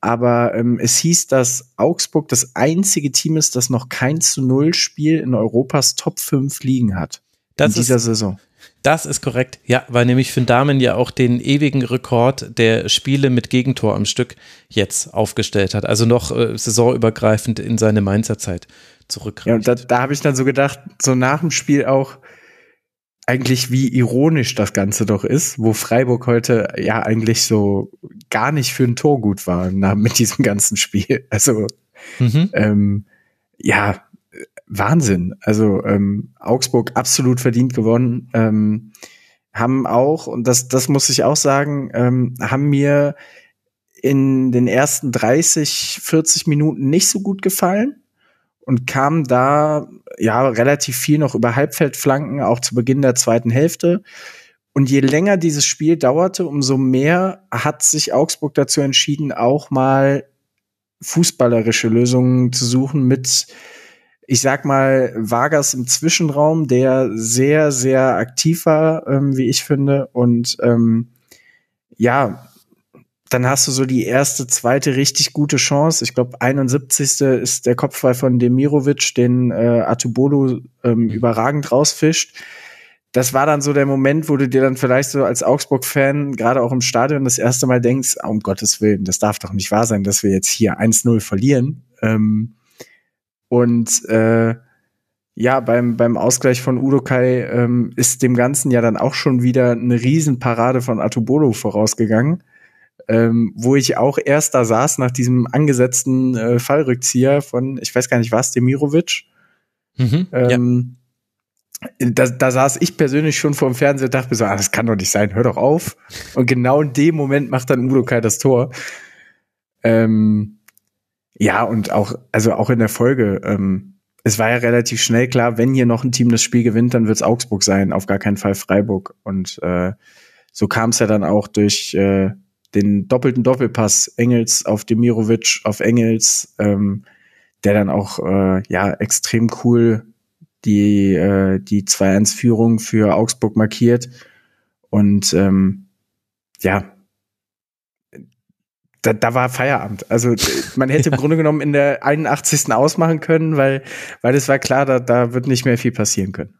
Aber ähm, es hieß, dass Augsburg das einzige Team ist, das noch kein zu Null Spiel in Europas Top 5 liegen hat. Das in dieser Saison. Das ist korrekt, ja, weil nämlich für Damen ja auch den ewigen Rekord der Spiele mit Gegentor am Stück jetzt aufgestellt hat. Also noch äh, saisonübergreifend in seine Mainzer Zeit zurückreicht. Ja, und da, da habe ich dann so gedacht, so nach dem Spiel auch eigentlich wie ironisch das Ganze doch ist, wo Freiburg heute ja eigentlich so gar nicht für ein Tor gut war na, mit diesem ganzen Spiel. Also mhm. ähm, ja, Wahnsinn. Also ähm, Augsburg absolut verdient gewonnen. Ähm, haben auch, und das, das muss ich auch sagen, ähm, haben mir in den ersten 30, 40 Minuten nicht so gut gefallen und kamen da ja relativ viel noch über Halbfeldflanken, auch zu Beginn der zweiten Hälfte. Und je länger dieses Spiel dauerte, umso mehr hat sich Augsburg dazu entschieden, auch mal fußballerische Lösungen zu suchen mit ich sag mal, Vargas im Zwischenraum, der sehr, sehr aktiv war, ähm, wie ich finde. Und ähm, ja, dann hast du so die erste, zweite richtig gute Chance. Ich glaube, 71. ist der Kopfball von Demirovic, den äh, Atubolo ähm, mhm. überragend rausfischt. Das war dann so der Moment, wo du dir dann vielleicht so als Augsburg-Fan, gerade auch im Stadion, das erste Mal denkst, um Gottes Willen, das darf doch nicht wahr sein, dass wir jetzt hier 1-0 verlieren. Ähm, und äh, ja, beim, beim Ausgleich von Udokai ähm, ist dem Ganzen ja dann auch schon wieder eine Riesenparade von Atubolo vorausgegangen, ähm, wo ich auch erst da saß nach diesem angesetzten äh, Fallrückzieher von, ich weiß gar nicht was, Demirovic. Mhm, ähm, ja. da, da saß ich persönlich schon vor dem Fernseher und dachte mir so, ah, das kann doch nicht sein, hör doch auf. Und genau in dem Moment macht dann Udokai das Tor. Ähm, ja, und auch, also auch in der Folge, ähm, es war ja relativ schnell klar, wenn hier noch ein Team das Spiel gewinnt, dann wird es Augsburg sein, auf gar keinen Fall Freiburg. Und äh, so kam es ja dann auch durch äh, den doppelten Doppelpass Engels auf Demirovic auf Engels, ähm, der dann auch äh, ja extrem cool die äh, die 2-1-Führung für Augsburg markiert. Und ähm, ja, da, da war Feierabend. Also man hätte im [laughs] Grunde genommen in der 81. ausmachen können, weil, weil es war klar, da, da wird nicht mehr viel passieren können.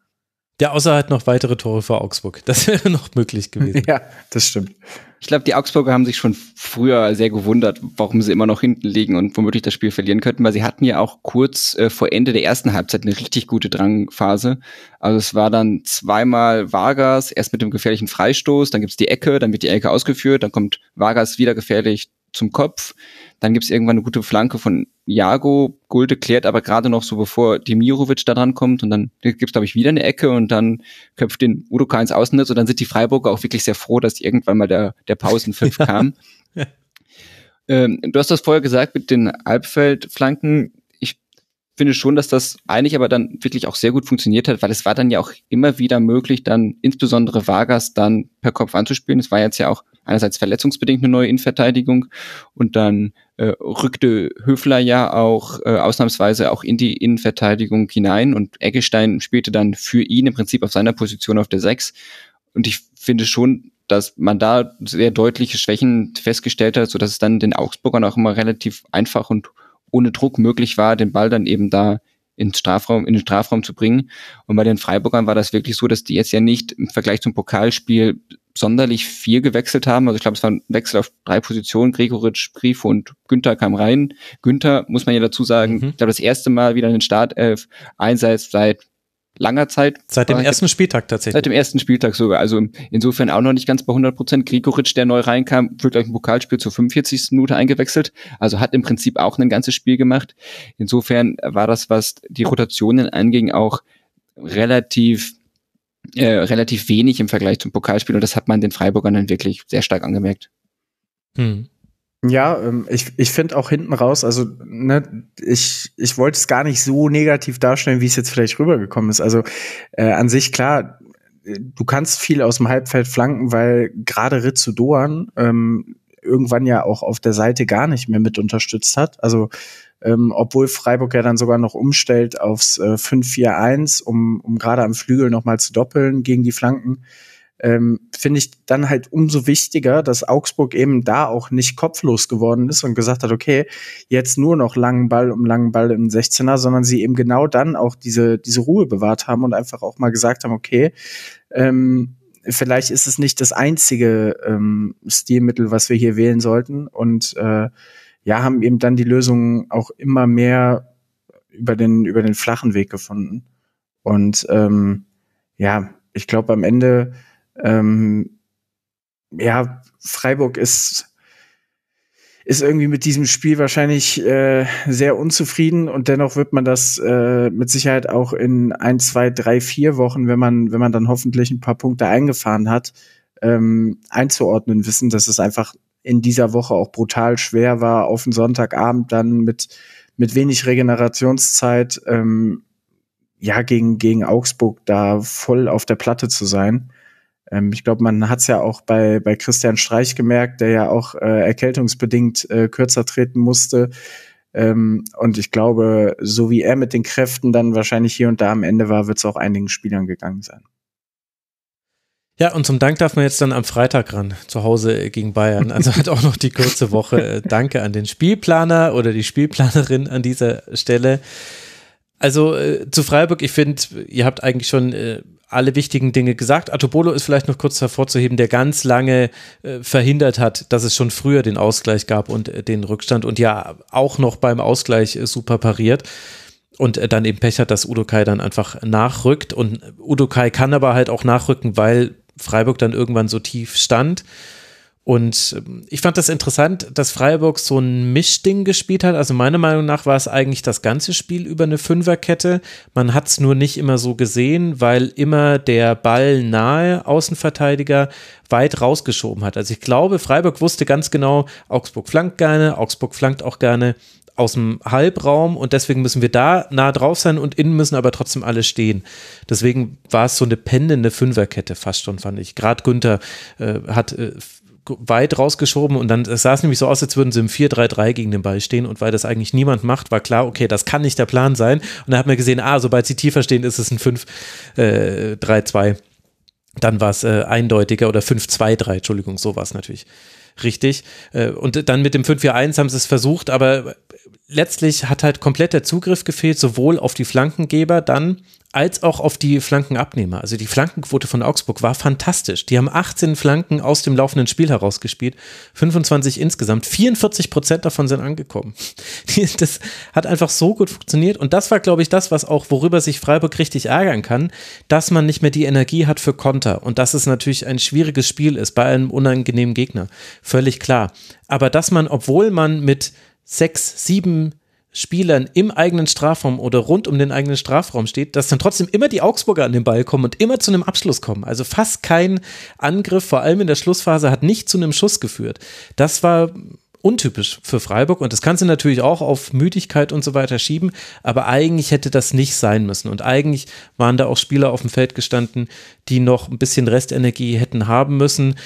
Ja, außer halt noch weitere Tore für Augsburg. Das [laughs] wäre noch möglich gewesen. Ja, das stimmt. Ich glaube, die Augsburger haben sich schon früher sehr gewundert, warum sie immer noch hinten liegen und womöglich das Spiel verlieren könnten, weil sie hatten ja auch kurz äh, vor Ende der ersten Halbzeit eine richtig gute Drangphase. Also es war dann zweimal Vargas, erst mit dem gefährlichen Freistoß, dann gibt's die Ecke, dann wird die Ecke ausgeführt, dann kommt Vargas wieder gefährlich zum Kopf. Dann gibt's irgendwann eine gute Flanke von Jago. Gulde klärt aber gerade noch so, bevor Demirovic da dran kommt. Und dann gibt's glaube ich, wieder eine Ecke und dann köpft den Udoka ins Außennetz. Und dann sind die Freiburger auch wirklich sehr froh, dass irgendwann mal der, der Pausenpfiff [laughs] ja. kam. Ähm, du hast das vorher gesagt mit den Albfeldflanken finde schon, dass das eigentlich aber dann wirklich auch sehr gut funktioniert hat, weil es war dann ja auch immer wieder möglich, dann insbesondere Vargas dann per Kopf anzuspielen. Es war jetzt ja auch einerseits verletzungsbedingt eine neue Innenverteidigung und dann äh, rückte Höfler ja auch äh, ausnahmsweise auch in die Innenverteidigung hinein und Eggestein spielte dann für ihn im Prinzip auf seiner Position auf der Sechs. Und ich finde schon, dass man da sehr deutliche Schwächen festgestellt hat, so dass es dann den Augsburgern auch immer relativ einfach und ohne Druck möglich war, den Ball dann eben da ins Strafraum, in den Strafraum zu bringen. Und bei den Freiburgern war das wirklich so, dass die jetzt ja nicht im Vergleich zum Pokalspiel sonderlich viel gewechselt haben. Also ich glaube, es war ein Wechsel auf drei Positionen. Gregoritsch, Grifo und Günther kam rein. Günther, muss man ja dazu sagen, mhm. ich glaube, das erste Mal wieder in den Startelf einsatz seit langer Zeit. Seit dem ersten Spieltag tatsächlich. Seit dem ersten Spieltag sogar. Also insofern auch noch nicht ganz bei 100 Prozent. Grigoric, der neu reinkam, wird gleich ein Pokalspiel zur 45. Minute eingewechselt. Also hat im Prinzip auch ein ganzes Spiel gemacht. Insofern war das, was die Rotationen anging, auch relativ äh, relativ wenig im Vergleich zum Pokalspiel und das hat man den Freiburgern dann wirklich sehr stark angemerkt. Hm. Ja, ähm, ich, ich finde auch hinten raus, also ne, ich, ich wollte es gar nicht so negativ darstellen, wie es jetzt vielleicht rübergekommen ist. Also äh, an sich klar, du kannst viel aus dem Halbfeld flanken, weil gerade Ritsu Doan ähm, irgendwann ja auch auf der Seite gar nicht mehr mit unterstützt hat. Also ähm, obwohl Freiburg ja dann sogar noch umstellt aufs äh, 5-4-1, um, um gerade am Flügel nochmal zu doppeln gegen die Flanken ähm, finde ich dann halt umso wichtiger, dass Augsburg eben da auch nicht kopflos geworden ist und gesagt hat, okay, jetzt nur noch langen Ball um langen Ball im 16er, sondern sie eben genau dann auch diese, diese Ruhe bewahrt haben und einfach auch mal gesagt haben, okay, ähm, vielleicht ist es nicht das einzige ähm, Stilmittel, was wir hier wählen sollten und äh, ja, haben eben dann die Lösung auch immer mehr über den, über den flachen Weg gefunden. Und ähm, ja, ich glaube, am Ende ähm, ja, Freiburg ist ist irgendwie mit diesem Spiel wahrscheinlich äh, sehr unzufrieden und dennoch wird man das äh, mit Sicherheit auch in ein, zwei, drei, vier Wochen, wenn man, wenn man dann hoffentlich ein paar Punkte eingefahren hat, ähm, einzuordnen wissen, dass es einfach in dieser Woche auch brutal schwer war, auf den Sonntagabend dann mit, mit wenig Regenerationszeit ähm, ja gegen, gegen Augsburg da voll auf der Platte zu sein. Ähm, ich glaube, man hat es ja auch bei, bei Christian Streich gemerkt, der ja auch äh, erkältungsbedingt äh, kürzer treten musste. Ähm, und ich glaube, so wie er mit den Kräften dann wahrscheinlich hier und da am Ende war, wird es auch einigen Spielern gegangen sein. Ja, und zum Dank darf man jetzt dann am Freitag ran, zu Hause gegen Bayern. Also hat auch noch die kurze Woche. Äh, danke an den Spielplaner oder die Spielplanerin an dieser Stelle. Also äh, zu Freiburg, ich finde, ihr habt eigentlich schon äh, alle wichtigen Dinge gesagt. Atobolo ist vielleicht noch kurz hervorzuheben, der ganz lange äh, verhindert hat, dass es schon früher den Ausgleich gab und äh, den Rückstand und ja auch noch beim Ausgleich äh, super pariert und äh, dann eben Pech hat, dass Udokai dann einfach nachrückt und Udokai kann aber halt auch nachrücken, weil Freiburg dann irgendwann so tief stand. Und ähm, ich fand das interessant, dass Freiburg so ein Mischding gespielt hat. Also meiner Meinung nach war es eigentlich das ganze Spiel über eine Fünferkette. Man hat es nur nicht immer so gesehen, weil immer der Ball nahe Außenverteidiger weit rausgeschoben hat. Also ich glaube, Freiburg wusste ganz genau, Augsburg flankt gerne, Augsburg flankt auch gerne aus dem Halbraum und deswegen müssen wir da nah drauf sein und innen müssen aber trotzdem alle stehen. Deswegen war es so eine pendende Fünferkette fast schon, fand ich. Gerade Günther äh, hat äh, weit rausgeschoben und dann sah es nämlich so aus, als würden sie im 4-3-3 gegen den Ball stehen und weil das eigentlich niemand macht, war klar, okay, das kann nicht der Plan sein. Und da hat man gesehen, ah, sobald sie tiefer stehen, ist es ein 5-3-2. Äh, dann war es äh, eindeutiger oder 5-2-3, Entschuldigung, so war es natürlich richtig. Äh, und dann mit dem 5-4-1 haben sie es versucht, aber letztlich hat halt komplett der Zugriff gefehlt, sowohl auf die Flankengeber dann als auch auf die Flankenabnehmer. Also die Flankenquote von Augsburg war fantastisch. Die haben 18 Flanken aus dem laufenden Spiel herausgespielt, 25 insgesamt, 44 Prozent davon sind angekommen. [laughs] Das hat einfach so gut funktioniert und das war, glaube ich, das, was auch, worüber sich Freiburg richtig ärgern kann, dass man nicht mehr die Energie hat für Konter und dass es natürlich ein schwieriges Spiel ist bei einem unangenehmen Gegner. Völlig klar. Aber dass man, obwohl man mit sechs, sieben Spielern im eigenen Strafraum oder rund um den eigenen Strafraum steht, dass dann trotzdem immer die Augsburger an den Ball kommen und immer zu einem Abschluss kommen. Also fast kein Angriff, vor allem in der Schlussphase, hat nicht zu einem Schuss geführt. Das war untypisch für Freiburg und das kannst du natürlich auch auf Müdigkeit und so weiter schieben, aber eigentlich hätte das nicht sein müssen und eigentlich waren da auch Spieler auf dem Feld gestanden, die noch ein bisschen Restenergie hätten haben müssen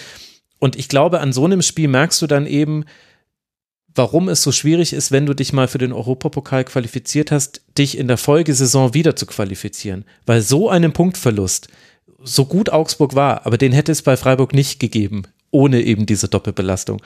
und ich glaube, an so einem Spiel merkst du dann eben, warum es so schwierig ist, wenn du dich mal für den Europapokal qualifiziert hast, dich in der Folgesaison wieder zu qualifizieren. Weil so einen Punktverlust, so gut Augsburg war, aber den hätte es bei Freiburg nicht gegeben, ohne eben diese Doppelbelastung.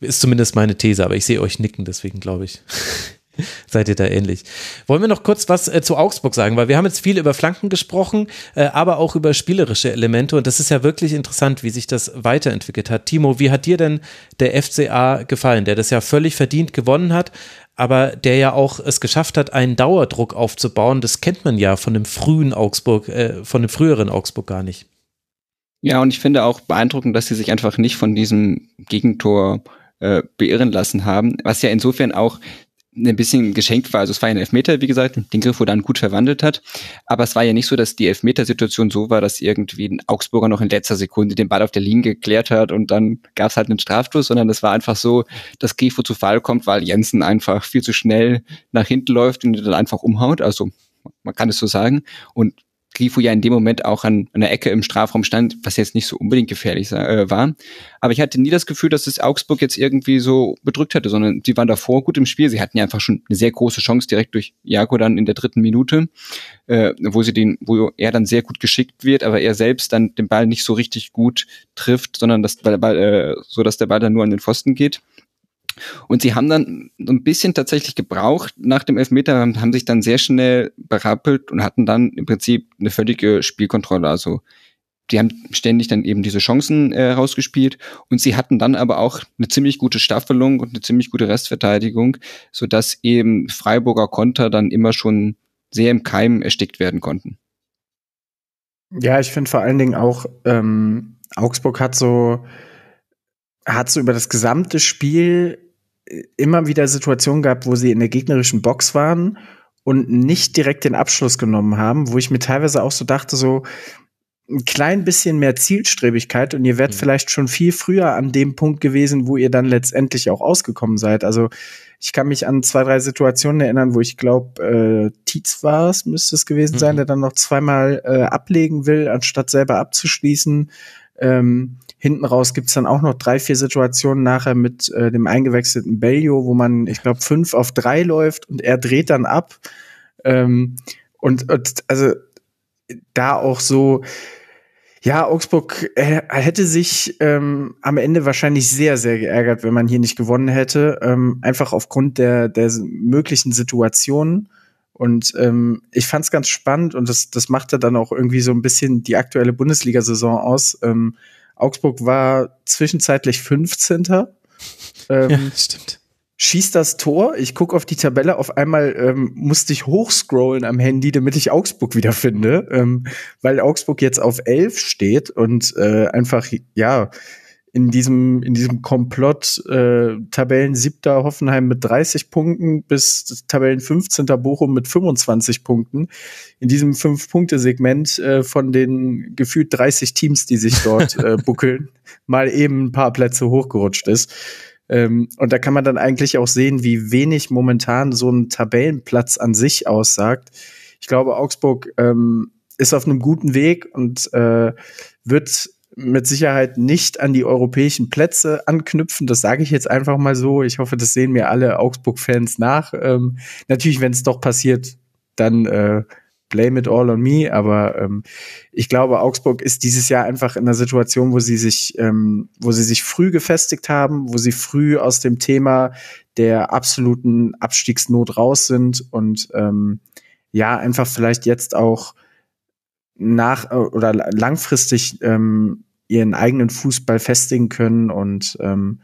Ist zumindest meine These, aber ich sehe euch nicken, deswegen glaube ich. [laughs] [laughs] Seid ihr da ähnlich? Wollen wir noch kurz was äh, zu Augsburg sagen, weil wir haben jetzt viel über Flanken gesprochen, äh, aber auch über spielerische Elemente und das ist ja wirklich interessant, wie sich das weiterentwickelt hat. Timo, wie hat dir denn der FCA gefallen, der das ja völlig verdient gewonnen hat, aber der ja auch es geschafft hat, einen Dauerdruck aufzubauen? Das kennt man ja von dem frühen Augsburg, äh, von dem früheren Augsburg gar nicht. Ja, und ich finde auch beeindruckend, dass sie sich einfach nicht von diesem Gegentor äh, beirren lassen haben, was ja insofern auch ein bisschen geschenkt war. Also es war ja ein Elfmeter, wie gesagt, den Griffo dann gut verwandelt hat. Aber es war ja nicht so, dass die Elfmetersituation so war, dass irgendwie ein Augsburger noch in letzter Sekunde den Ball auf der Linie geklärt hat und dann gab es halt einen Strafstoß, sondern es war einfach so, dass Grifo zu Fall kommt, weil Jensen einfach viel zu schnell nach hinten läuft und dann einfach umhaut. Also man kann es so sagen. Und Grifo ja in dem Moment auch an, der Ecke im Strafraum stand, was jetzt nicht so unbedingt gefährlich äh, war. Aber ich hatte nie das Gefühl, dass es Augsburg jetzt irgendwie so bedrückt hätte, sondern sie waren davor gut im Spiel. Sie hatten ja einfach schon eine sehr große Chance direkt durch Jago dann in der dritten Minute, äh, wo sie den, wo er dann sehr gut geschickt wird, aber er selbst dann den Ball nicht so richtig gut trifft, sondern dass Ball, äh, so dass der Ball dann nur an den Pfosten geht. Und sie haben dann ein bisschen tatsächlich gebraucht nach dem Elfmeter, haben sich dann sehr schnell berappelt und hatten dann im Prinzip eine völlige Spielkontrolle. Also die haben ständig dann eben diese Chancen äh, rausgespielt und sie hatten dann aber auch eine ziemlich gute Staffelung und eine ziemlich gute Restverteidigung, sodass eben Freiburger Konter dann immer schon sehr im Keim erstickt werden konnten. Ja, ich finde vor allen Dingen auch, ähm, Augsburg hat so hat so über das gesamte Spiel immer wieder Situationen gehabt, wo sie in der gegnerischen Box waren und nicht direkt den Abschluss genommen haben, wo ich mir teilweise auch so dachte, so ein klein bisschen mehr Zielstrebigkeit und ihr wärt mhm. vielleicht schon viel früher an dem Punkt gewesen, wo ihr dann letztendlich auch ausgekommen seid. Also ich kann mich an zwei, drei Situationen erinnern, wo ich glaube, äh, Tietz war es, müsste es gewesen mhm. sein, der dann noch zweimal äh, ablegen will, anstatt selber abzuschließen. Ähm, Hinten raus gibt's dann auch noch drei, vier Situationen nachher mit äh, dem eingewechselten Bellio, wo man, ich glaube, fünf auf drei läuft und er dreht dann ab. Ähm, und, und also da auch so, ja, Augsburg äh, hätte sich ähm, am Ende wahrscheinlich sehr, sehr geärgert, wenn man hier nicht gewonnen hätte. Ähm, einfach aufgrund der, der möglichen Situationen. Und ähm, ich fand es ganz spannend und das, das machte dann auch irgendwie so ein bisschen die aktuelle Bundesliga-Saison aus. Ähm, Augsburg war zwischenzeitlich 15. Ähm, ja, stimmt. Schießt das Tor, ich gucke auf die Tabelle, auf einmal ähm, musste ich hochscrollen am Handy, damit ich Augsburg wiederfinde, ähm, weil Augsburg jetzt auf 11 steht und äh, einfach, ja, in diesem, in diesem Komplott äh, Tabellen siebter Hoffenheim mit 30 Punkten bis Tabellen 15. Bochum mit 25 Punkten. In diesem Fünf-Punkte-Segment äh, von den gefühlt 30 Teams, die sich dort [laughs] äh, buckeln, mal eben ein paar Plätze hochgerutscht ist. Ähm, und da kann man dann eigentlich auch sehen, wie wenig momentan so ein Tabellenplatz an sich aussagt. Ich glaube, Augsburg ähm, ist auf einem guten Weg und äh, wird mit Sicherheit nicht an die europäischen Plätze anknüpfen. Das sage ich jetzt einfach mal so. Ich hoffe, das sehen mir alle Augsburg-Fans nach. Ähm, natürlich, wenn es doch passiert, dann äh, blame it all on me. Aber ähm, ich glaube, Augsburg ist dieses Jahr einfach in einer Situation, wo sie sich, ähm, wo sie sich früh gefestigt haben, wo sie früh aus dem Thema der absoluten Abstiegsnot raus sind und ähm, ja, einfach vielleicht jetzt auch nach oder langfristig ähm, ihren eigenen Fußball festigen können und ähm,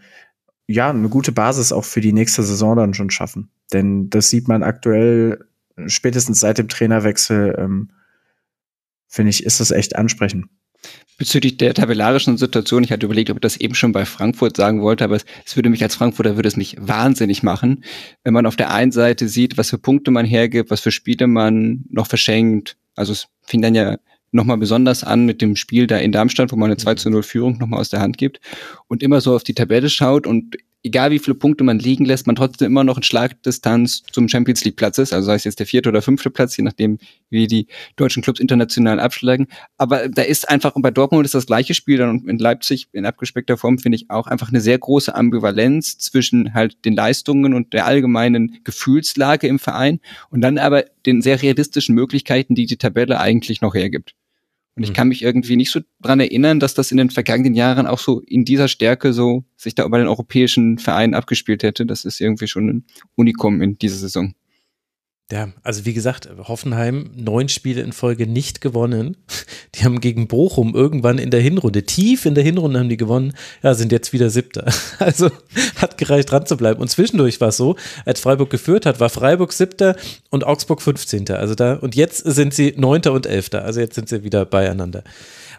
ja, eine gute Basis auch für die nächste Saison dann schon schaffen. Denn das sieht man aktuell spätestens seit dem Trainerwechsel, ähm, finde ich, ist das echt ansprechend. Bezüglich der tabellarischen Situation, ich hatte überlegt, ob ich das eben schon bei Frankfurt sagen wollte, aber es, es, würde mich als Frankfurter würde es mich wahnsinnig machen, wenn man auf der einen Seite sieht, was für Punkte man hergibt, was für Spiele man noch verschenkt. Also es fing dann ja nochmal besonders an mit dem Spiel da in Darmstadt, wo man eine 2 zu 0 Führung nochmal aus der Hand gibt und immer so auf die Tabelle schaut und egal wie viele Punkte man liegen lässt, man trotzdem immer noch in Schlagdistanz zum Champions League Platz ist. Also sei es jetzt der vierte oder fünfte Platz, je nachdem, wie die deutschen Clubs international abschlagen. Aber da ist einfach, und bei Dortmund ist das gleiche Spiel dann und in Leipzig in abgespeckter Form finde ich auch einfach eine sehr große Ambivalenz zwischen halt den Leistungen und der allgemeinen Gefühlslage im Verein und dann aber den sehr realistischen Möglichkeiten, die die Tabelle eigentlich noch hergibt. Und ich mhm. kann mich irgendwie nicht so dran erinnern, dass das in den vergangenen Jahren auch so in dieser Stärke so sich da über den europäischen Vereinen abgespielt hätte. Das ist irgendwie schon ein Unikum in dieser Saison. Ja, also wie gesagt, Hoffenheim neun Spiele in Folge nicht gewonnen. [laughs] Die haben gegen Bochum irgendwann in der Hinrunde, tief in der Hinrunde haben die gewonnen, ja, sind jetzt wieder Siebter. [laughs] Also hat gereicht dran zu bleiben. Und zwischendurch war es so, als Freiburg geführt hat, war Freiburg Siebter und Augsburg 15. Also da, und jetzt sind sie Neunter und Elfter. Also jetzt sind sie wieder beieinander.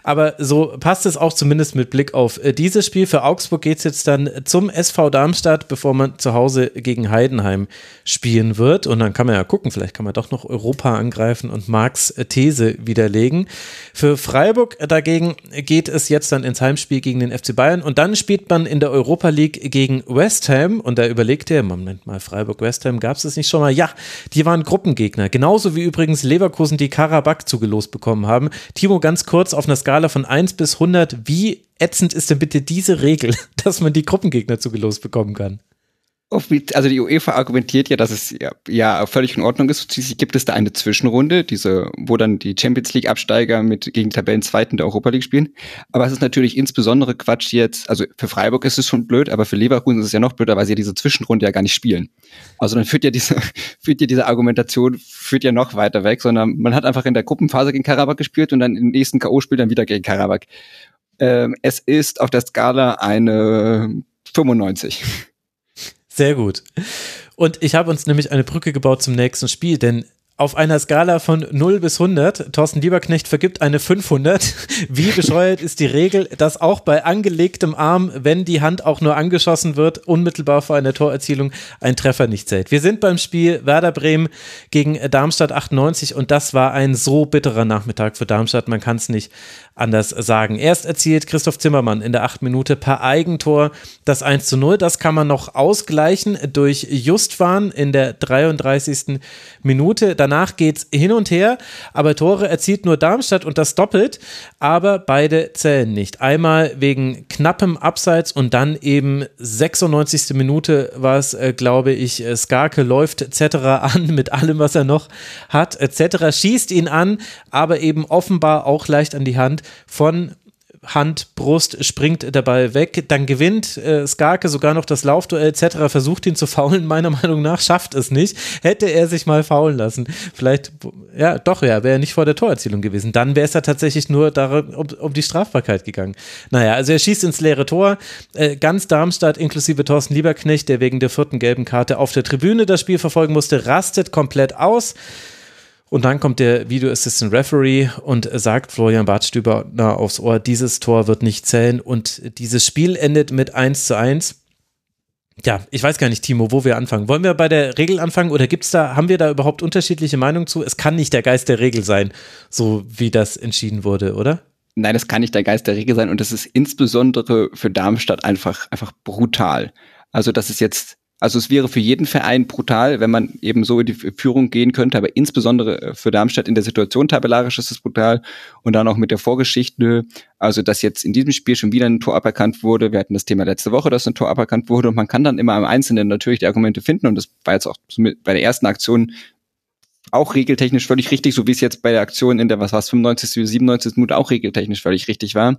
Aber so passt es auch zumindest mit Blick auf äh, dieses Spiel. Für Augsburg geht es jetzt dann zum SV Darmstadt, bevor man zu Hause gegen Heidenheim spielen wird. Und dann kann man ja gucken, vielleicht kann man doch noch Europa angreifen und Marx äh, These widerlegen. Für Freiburg dagegen geht es jetzt dann ins Heimspiel gegen den FC Bayern. Und dann spielt man in der Europa League gegen West Ham. Und da überlegt er, Moment mal, Freiburg-West Ham, gab es das nicht schon mal? Ja, die waren Gruppengegner. Genauso wie übrigens Leverkusen die Karabakh zugelost bekommen haben. Timo, ganz kurz auf einer Skala Skala von 1 bis 100, wie ätzend ist denn bitte diese Regel, [laughs] dass man die Gruppengegner zugelost bekommen kann? Also die UEFA argumentiert ja, dass es ja, ja völlig in Ordnung ist. Schließlich gibt es da eine Zwischenrunde, diese, wo dann die Champions League Absteiger mit gegen Tabellenzweiten der Europa League spielen. Aber es ist natürlich insbesondere Quatsch jetzt. Also für Freiburg ist es schon blöd, aber für Leverkusen ist es ja noch blöder, weil sie ja diese Zwischenrunde ja gar nicht spielen. Also dann führt ja diese [laughs] führt ja diese Argumentation führt ja noch weiter weg, sondern man hat einfach in der Gruppenphase gegen Karabakh gespielt und dann im nächsten KO Spiel dann wieder gegen Karabakh. Ähm, es ist auf der Skala eine 95. Sehr gut. Und ich habe uns nämlich eine Brücke gebaut zum nächsten Spiel, denn auf einer Skala von 0 bis 100, Thorsten Lieberknecht vergibt eine 500. [laughs] Wie bescheuert ist die Regel, dass auch bei angelegtem Arm, wenn die Hand auch nur angeschossen wird, unmittelbar vor einer Torerzielung ein Treffer nicht zählt? Wir sind beim Spiel Werder Bremen gegen Darmstadt 98 und das war ein so bitterer Nachmittag für Darmstadt, man kann es nicht anders sagen. Erst erzielt Christoph Zimmermann in der 8 Minute per Eigentor das 1 zu 0. Das kann man noch ausgleichen durch Justwan in der 33. Minute. Danach geht es hin und her, aber Tore erzielt nur Darmstadt und das doppelt, aber beide zählen nicht. Einmal wegen knappem Abseits und dann eben 96. Minute war es, äh, glaube ich, äh, Skarke läuft etc. [laughs] an mit allem, was er noch hat etc. schießt ihn an, aber eben offenbar auch leicht an die Hand von Hand, Brust, springt der Ball weg, dann gewinnt äh, Skarke sogar noch das Laufduell etc., versucht ihn zu faulen, meiner [laughs] Meinung nach schafft es nicht. Hätte er sich mal faulen lassen, vielleicht, ja, doch, ja, wäre er nicht vor der Torerzielung gewesen. Dann wäre es ja tatsächlich nur darum, um, um, die Strafbarkeit gegangen. Naja, also er schießt ins leere Tor, äh, ganz Darmstadt inklusive Thorsten Lieberknecht, der wegen der vierten gelben Karte auf der Tribüne das Spiel verfolgen musste, rastet komplett aus. Und dann kommt der Video Assistant Referee und sagt Florian Bartstüber aufs Ohr, dieses Tor wird nicht zählen und dieses Spiel endet mit 1 zu 1. Ja, ich weiß gar nicht, Timo, wo wir anfangen. Wollen wir bei der Regel anfangen oder gibt's da, haben wir da überhaupt unterschiedliche Meinungen zu? Es kann nicht der Geist der Regel sein, so wie das entschieden wurde, oder? Nein, das kann nicht der Geist der Regel sein und das ist insbesondere für Darmstadt einfach, einfach brutal. Also, das ist jetzt also es wäre für jeden Verein brutal, wenn man eben so in die Führung gehen könnte, aber insbesondere äh, für Darmstadt in der Situation tabellarisch ist es brutal und dann auch mit der Vorgeschichte, also dass jetzt in diesem Spiel schon wieder ein Tor aberkannt wurde. Wir hatten das Thema letzte Woche, dass ein Tor aberkannt wurde und man kann dann immer am Einzelnen natürlich die Argumente finden und das war jetzt auch bei der ersten Aktion auch regeltechnisch völlig richtig, so wie es jetzt bei der Aktion in der, was war es, 95. 97. Minute auch regeltechnisch völlig richtig war.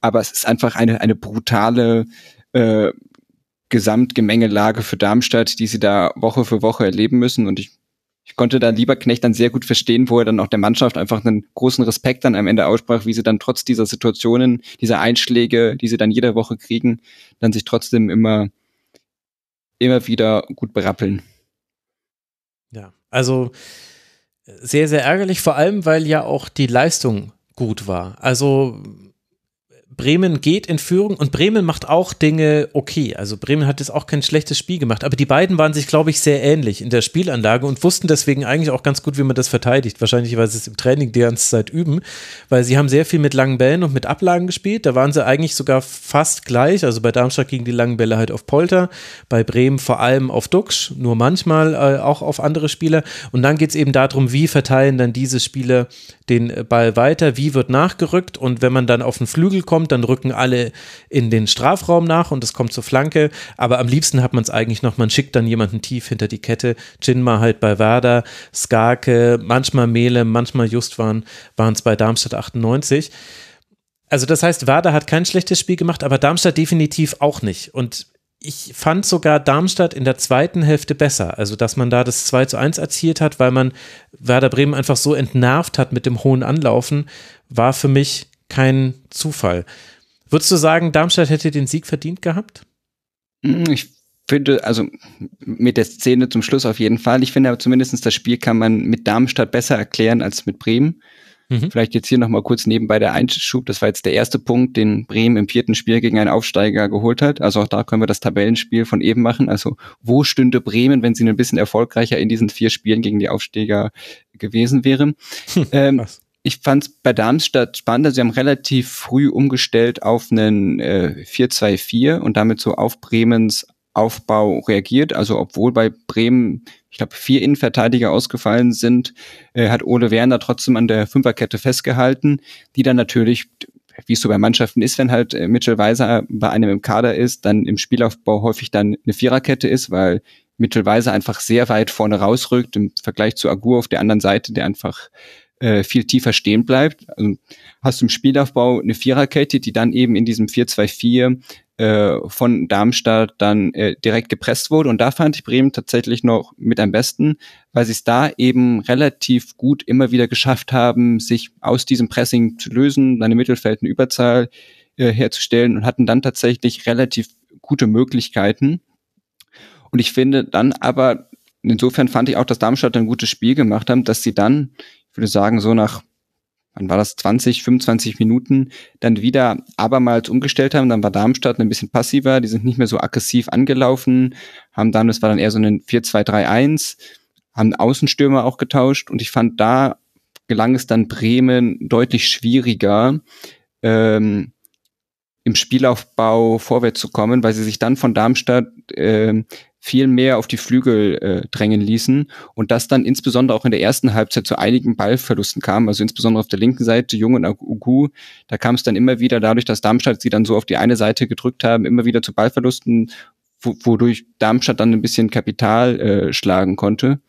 Aber es ist einfach eine, eine brutale äh, Gesamtgemengelage für Darmstadt, die sie da Woche für Woche erleben müssen. Und ich, ich konnte da Lieberknecht dann sehr gut verstehen, wo er dann auch der Mannschaft einfach einen großen Respekt dann am Ende aussprach, wie sie dann trotz dieser Situationen, dieser Einschläge, die sie dann jede Woche kriegen, dann sich trotzdem immer, immer wieder gut berappeln. Ja, also sehr, sehr ärgerlich, vor allem, weil ja auch die Leistung gut war. Also Bremen geht in Führung und Bremen macht auch Dinge okay. Also Bremen hat jetzt auch kein schlechtes Spiel gemacht, aber die beiden waren sich, glaube ich, sehr ähnlich in der Spielanlage und wussten deswegen eigentlich auch ganz gut, wie man das verteidigt. Wahrscheinlich, weil sie es im Training die ganze Zeit üben, weil sie haben sehr viel mit langen Bällen und mit Ablagen gespielt. Da waren sie eigentlich sogar fast gleich. Also bei Darmstadt gingen die langen Bälle halt auf Polter, bei Bremen vor allem auf Duxch, nur manchmal äh, auch auf andere Spieler. Und dann geht es eben darum, wie verteilen dann diese Spieler den Ball weiter, wie wird nachgerückt und wenn man dann auf den Flügel kommt, dann rücken alle in den Strafraum nach und es kommt zur Flanke, aber am liebsten hat man es eigentlich noch, man schickt dann jemanden tief hinter die Kette, Jinma halt bei Werder, Skarke, manchmal Mele, manchmal Just waren es bei Darmstadt 98. Also das heißt, Werder hat kein schlechtes Spiel gemacht, aber Darmstadt definitiv auch nicht und ich fand sogar Darmstadt in der zweiten Hälfte besser. Also, dass man da das 2 zu 1 erzielt hat, weil man Werder Bremen einfach so entnervt hat mit dem hohen Anlaufen, war für mich kein Zufall. Würdest du sagen, Darmstadt hätte den Sieg verdient gehabt? Hm, ich finde, also mit der Szene zum Schluss auf jeden Fall. Ich finde aber zumindest das Spiel kann man mit Darmstadt besser erklären als mit Bremen. Mhm. Vielleicht jetzt hier nochmal kurz nebenbei der Einschub. Das war jetzt der erste Punkt, den Bremen im vierten Spiel gegen einen Aufsteiger geholt hat. Also auch da können wir das Tabellenspiel von eben machen. Also wo stünde Bremen, wenn sie ein bisschen erfolgreicher in diesen vier Spielen gegen die Aufsteiger gewesen wäre? ähm, ich fand es bei Darmstadt spannend. Also sie haben relativ früh umgestellt auf einen äh, 4-2-4 und damit so auf Bremens Aufbau reagiert. Also obwohl bei Bremen, ich glaube, vier Innenverteidiger ausgefallen sind, äh, hat Ole Werner trotzdem an der Fünferkette festgehalten, die dann natürlich, wie es so bei Mannschaften ist, wenn halt äh, Mitchell Weiser bei einem im Kader ist, dann im Spielaufbau häufig dann eine Viererkette ist, weil Mitchell Weiser einfach sehr weit vorne rausrückt im Vergleich zu Agur auf der anderen Seite, der einfach äh, viel tiefer stehen bleibt. Also hast du im Spielaufbau eine Viererkette, die dann eben in diesem 4-2-4 äh, von Darmstadt dann äh, direkt gepresst wurde. Und da fand ich Bremen tatsächlich noch mit am besten, weil sie es da eben relativ gut immer wieder geschafft haben, sich aus diesem Pressing zu lösen, eine Mittelfeld eine Überzahl äh, herzustellen und hatten dann tatsächlich relativ gute Möglichkeiten. Und ich finde dann aber, insofern fand ich auch, dass Darmstadt ein gutes Spiel gemacht haben, dass sie dann ich würde sagen, so nach, wann war das, 20, 25 Minuten, dann wieder abermals umgestellt haben. Dann war Darmstadt ein bisschen passiver, die sind nicht mehr so aggressiv angelaufen, haben dann, das war dann eher so ein 4-2-3-1, haben Außenstürmer auch getauscht und ich fand, da gelang es dann Bremen deutlich schwieriger, ähm, im Spielaufbau vorwärts zu kommen, weil sie sich dann von Darmstadt äh, viel mehr auf die Flügel äh, drängen ließen und das dann insbesondere auch in der ersten Halbzeit zu einigen Ballverlusten kam, also insbesondere auf der linken Seite, Jung und Ugu, da kam es dann immer wieder dadurch, dass Darmstadt sie dann so auf die eine Seite gedrückt haben, immer wieder zu Ballverlusten, wodurch Darmstadt dann ein bisschen Kapital äh, schlagen konnte.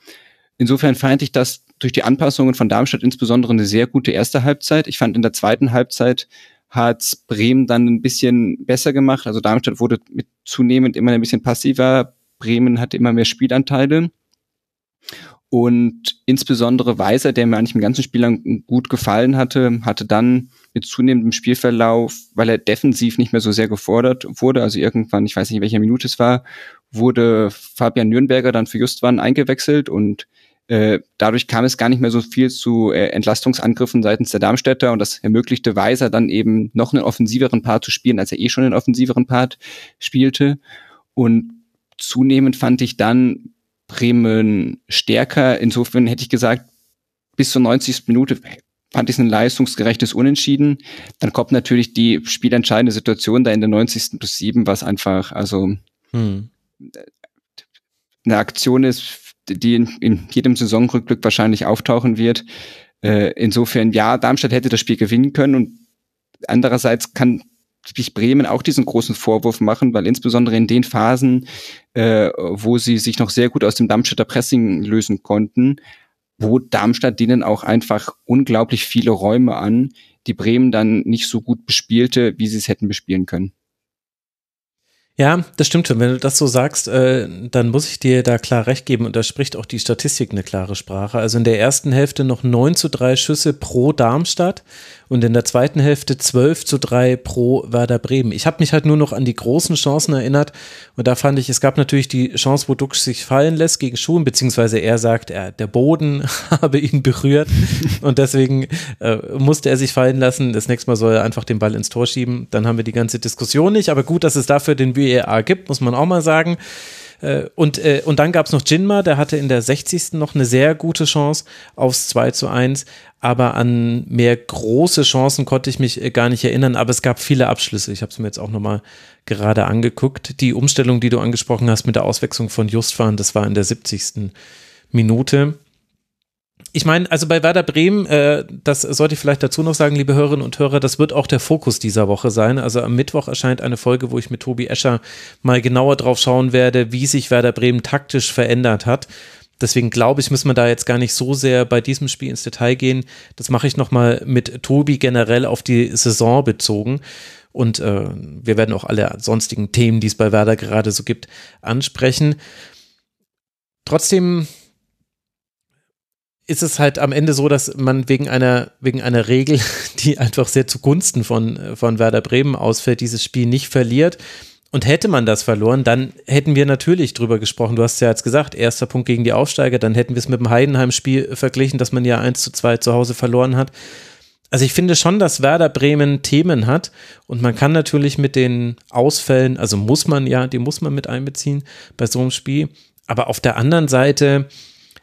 Insofern fand ich das durch die Anpassungen von Darmstadt insbesondere eine sehr gute erste Halbzeit. Ich fand in der zweiten Halbzeit hat Bremen dann ein bisschen besser gemacht. Also Darmstadt wurde mit zunehmend immer ein bisschen passiver. Bremen hatte immer mehr Spielanteile. Und insbesondere Weiser, der mir eigentlich im ganzen Spiel lang gut gefallen hatte, hatte dann mit zunehmendem Spielverlauf, weil er defensiv nicht mehr so sehr gefordert wurde, also irgendwann, ich weiß nicht, in welcher Minute es war, wurde Fabian Nürnberger dann für Justwan eingewechselt und äh, dadurch kam es gar nicht mehr so viel zu äh, Entlastungsangriffen seitens der Darmstädter und das ermöglichte Weiser dann eben noch einen offensiveren Part zu spielen, als er eh schon einen offensiveren Part spielte. Und zunehmend fand ich dann Bremen stärker. Insofern hätte ich gesagt, bis zur 90. Minute fand ich es ein leistungsgerechtes Unentschieden. Dann kommt natürlich die spielentscheidende Situation da in der 90. plus 7, was einfach, also hm. eine Aktion ist, die in, in, jedem Saisonrückblick wahrscheinlich auftauchen wird. Äh, insofern, ja, Darmstadt hätte das Spiel gewinnen können und andererseits kann sich Bremen auch diesen großen Vorwurf machen, weil insbesondere in den Phasen, äh, wo sie sich noch sehr gut aus dem Darmstädter Pressing lösen konnten, wo Darmstadt denen auch einfach unglaublich viele Räume an, die Bremen dann nicht so gut bespielte, wie sie es hätten bespielen können. Ja, das stimmt schon. Wenn du das so sagst, äh, dann muss ich dir da klar recht geben und da spricht auch die Statistik eine klare Sprache. Also in der ersten Hälfte noch 9 zu 3 Schüsse pro Darmstadt und in der zweiten Hälfte 12 zu 3 pro Werder Bremen. Ich habe mich halt nur noch an die großen Chancen erinnert und da fand ich, es gab natürlich die Chance, wo Duxch sich fallen lässt gegen Schuhen, beziehungsweise er sagt, er, der Boden [laughs] habe ihn berührt und deswegen äh, musste er sich fallen lassen. Das nächste Mal soll er einfach den Ball ins Tor schieben. Dann haben wir die ganze Diskussion nicht, aber gut, dass es dafür den VAR gibt, muss man auch mal sagen. Äh, und, äh, und dann gab es noch Jinma, der hatte in der 60. noch eine sehr gute Chance aufs 2 zu 1, aber an mehr große Chancen konnte ich mich äh, gar nicht erinnern, aber es gab viele Abschlüsse. Ich habe es mir jetzt auch nochmal gerade angeguckt. Die Umstellung, die du angesprochen hast mit der Auswechslung von Justfahren, das war in der 70. Minute ich meine, also bei Werder Bremen, äh, das sollte ich vielleicht dazu noch sagen, liebe Hörerinnen und Hörer, das wird auch der Fokus dieser Woche sein. Also am Mittwoch erscheint eine Folge, wo ich mit Tobi Escher mal genauer drauf schauen werde, wie sich Werder Bremen taktisch verändert hat. Deswegen glaube ich, müssen wir da jetzt gar nicht so sehr bei diesem Spiel ins Detail gehen. Das mache ich nochmal mit Tobi generell auf die Saison bezogen. Und äh, wir werden auch alle sonstigen Themen, die es bei Werder gerade so gibt, ansprechen. Trotzdem ist es halt am Ende so, dass man wegen einer, wegen einer Regel, [laughs] die einfach sehr zugunsten von, von Werder Bremen ausfällt, dieses Spiel nicht verliert. Und hätte man das verloren, dann hätten wir natürlich drüber gesprochen. Du hast ja jetzt gesagt, erster Punkt gegen die Aufsteiger, dann hätten wir es mit dem Heidenheim-Spiel verglichen, dass man ja 1 zu 2 zu Hause verloren hat. Also ich finde schon, dass Werder Bremen Themen hat und man kann natürlich mit den Ausfällen, also muss man ja, die muss man mit einbeziehen bei so einem Spiel. Aber auf der anderen Seite,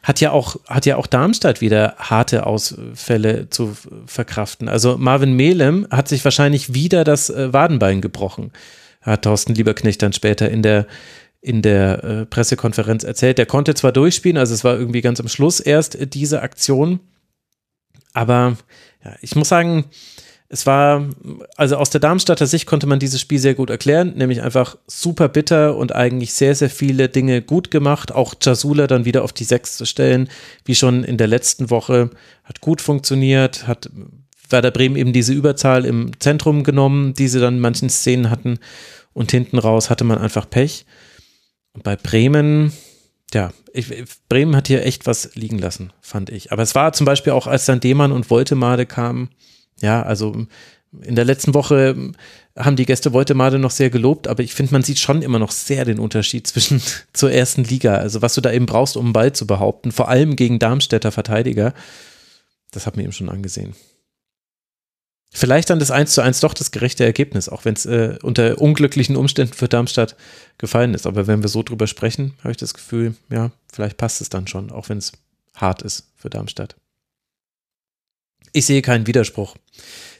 hat ja auch, hat ja auch Darmstadt wieder harte Ausfälle zu verkraften. Also Marvin Melem hat sich wahrscheinlich wieder das äh, Wadenbein gebrochen, hat Thorsten Lieberknecht dann später in der, in der äh, Pressekonferenz erzählt. Der konnte zwar durchspielen, also es war irgendwie ganz am Schluss erst äh, diese Aktion, aber ja, ich muss sagen, es war, also aus der Darmstadter Sicht konnte man dieses Spiel sehr gut erklären, nämlich einfach super bitter und eigentlich sehr, sehr viele Dinge gut gemacht. Auch Jasula dann wieder auf die Sechs zu stellen, wie schon in der letzten Woche, hat gut funktioniert, hat Werder Bremen eben diese Überzahl im Zentrum genommen, die sie dann in manchen Szenen hatten und hinten raus hatte man einfach Pech. Und bei Bremen, ja, ich, Bremen hat hier echt was liegen lassen, fand ich. Aber es war zum Beispiel auch, als dann Demann und Woltemade kamen, ja, also in der letzten Woche haben die Gäste Woltemade noch sehr gelobt, aber ich finde, man sieht schon immer noch sehr den Unterschied zwischen [laughs] zur ersten Liga. Also was du da eben brauchst, um einen Ball zu behaupten, vor allem gegen Darmstädter Verteidiger. Das hat mir eben schon angesehen. Vielleicht dann das 1 zu 1 doch das gerechte Ergebnis, auch wenn es äh, unter unglücklichen Umständen für Darmstadt gefallen ist. Aber wenn wir so drüber sprechen, habe ich das Gefühl, ja, vielleicht passt es dann schon, auch wenn es hart ist für Darmstadt. Ich sehe keinen Widerspruch.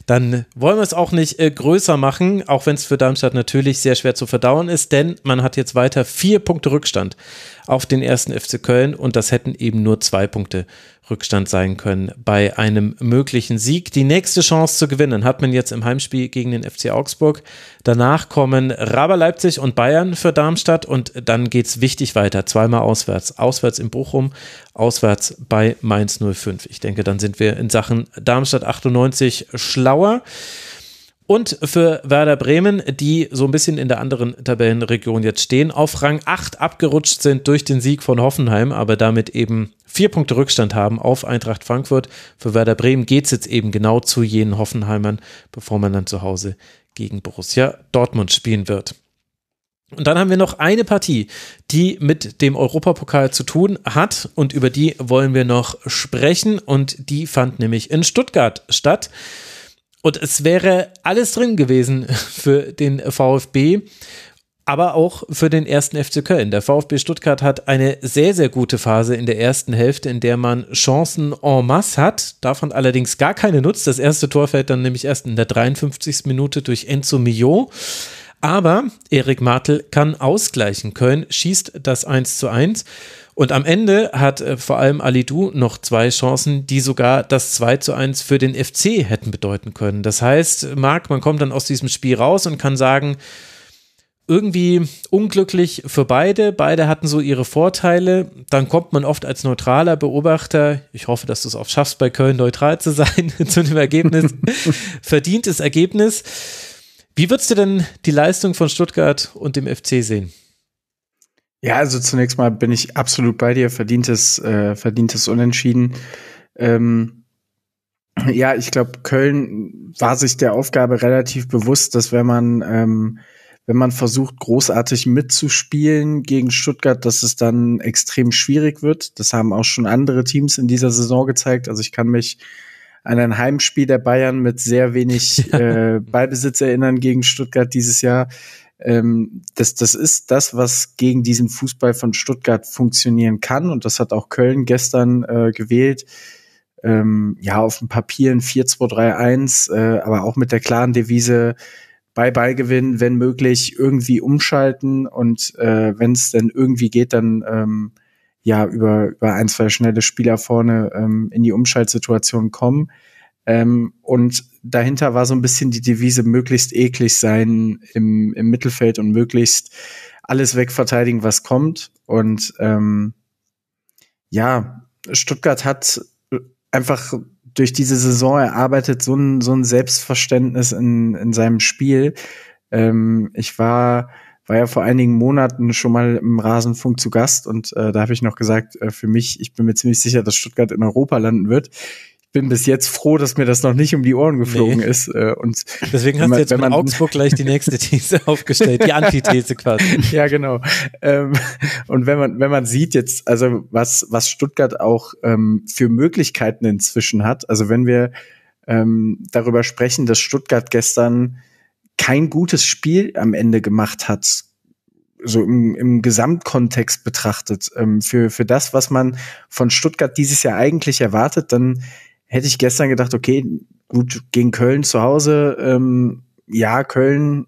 Dann wollen wir es auch nicht äh, größer machen, auch wenn es für Darmstadt natürlich sehr schwer zu verdauen ist, denn man hat jetzt weiter vier Punkte Rückstand auf den ersten FC Köln und das hätten eben nur zwei Punkte Rückstand sein können bei einem möglichen Sieg. Die nächste Chance zu gewinnen hat man jetzt im Heimspiel gegen den FC Augsburg. Danach kommen Raber Leipzig und Bayern für Darmstadt und dann geht es wichtig weiter. Zweimal auswärts. Auswärts in Bochum, auswärts bei Mainz 05. Ich denke, dann sind wir in Sachen Darmstadt 98 schlauer. Und für Werder Bremen, die so ein bisschen in der anderen Tabellenregion jetzt stehen, auf Rang 8 abgerutscht sind durch den Sieg von Hoffenheim, aber damit eben vier Punkte Rückstand haben auf Eintracht Frankfurt. Für Werder Bremen geht es jetzt eben genau zu jenen Hoffenheimern, bevor man dann zu Hause gegen Borussia Dortmund spielen wird. Und dann haben wir noch eine Partie, die mit dem Europapokal zu tun hat und über die wollen wir noch sprechen und die fand nämlich in Stuttgart statt. Und es wäre alles drin gewesen für den VfB, aber auch für den ersten FC Köln. Der VfB Stuttgart hat eine sehr, sehr gute Phase in der ersten Hälfte, in der man Chancen en masse hat, davon allerdings gar keine nutzt. Das erste Tor fällt dann nämlich erst in der 53. Minute durch Enzo Mio. Aber Erik Martel kann ausgleichen. Köln schießt das 1 zu 1. Und am Ende hat äh, vor allem Ali Du noch zwei Chancen, die sogar das 2 zu 1 für den FC hätten bedeuten können. Das heißt, Marc, man kommt dann aus diesem Spiel raus und kann sagen, irgendwie unglücklich für beide. Beide hatten so ihre Vorteile. Dann kommt man oft als neutraler Beobachter, ich hoffe, dass du es auch schaffst, bei Köln neutral zu sein, [laughs] zu einem Ergebnis, [laughs] verdientes Ergebnis. Wie würdest du denn die Leistung von Stuttgart und dem FC sehen? Ja, also zunächst mal bin ich absolut bei dir, verdientes, äh, verdientes Unentschieden. Ähm, ja, ich glaube, Köln war sich der Aufgabe relativ bewusst, dass wenn man ähm, wenn man versucht, großartig mitzuspielen gegen Stuttgart, dass es dann extrem schwierig wird. Das haben auch schon andere Teams in dieser Saison gezeigt. Also ich kann mich an ein Heimspiel der Bayern mit sehr wenig [laughs] äh, Ballbesitz erinnern gegen Stuttgart dieses Jahr. Ähm, das, das ist das, was gegen diesen Fußball von Stuttgart funktionieren kann. Und das hat auch Köln gestern äh, gewählt. Ähm, ja, auf dem Papier ein 4-2-3-1, äh, aber auch mit der klaren Devise, bei Ballgewinn, wenn möglich, irgendwie umschalten und äh, wenn es denn irgendwie geht, dann ähm, ja über, über ein, zwei schnelle Spieler vorne ähm, in die Umschaltsituation kommen. Ähm, und dahinter war so ein bisschen die Devise, möglichst eklig sein im, im Mittelfeld und möglichst alles wegverteidigen, was kommt. Und ähm, ja, Stuttgart hat einfach durch diese Saison erarbeitet so ein, so ein Selbstverständnis in, in seinem Spiel. Ähm, ich war, war ja vor einigen Monaten schon mal im Rasenfunk zu Gast und äh, da habe ich noch gesagt, äh, für mich, ich bin mir ziemlich sicher, dass Stuttgart in Europa landen wird bin bis jetzt froh, dass mir das noch nicht um die Ohren geflogen nee. ist. Äh, und Deswegen hast du jetzt mit Augsburg gleich die nächste [laughs] These aufgestellt, die Antithese quasi. [laughs] ja, genau. Ähm, und wenn man, wenn man sieht jetzt, also was, was Stuttgart auch ähm, für Möglichkeiten inzwischen hat, also wenn wir ähm, darüber sprechen, dass Stuttgart gestern kein gutes Spiel am Ende gemacht hat, so im, im Gesamtkontext betrachtet, ähm, für, für das, was man von Stuttgart dieses Jahr eigentlich erwartet, dann hätte ich gestern gedacht, okay, gut, gegen Köln zu Hause, ähm, ja, Köln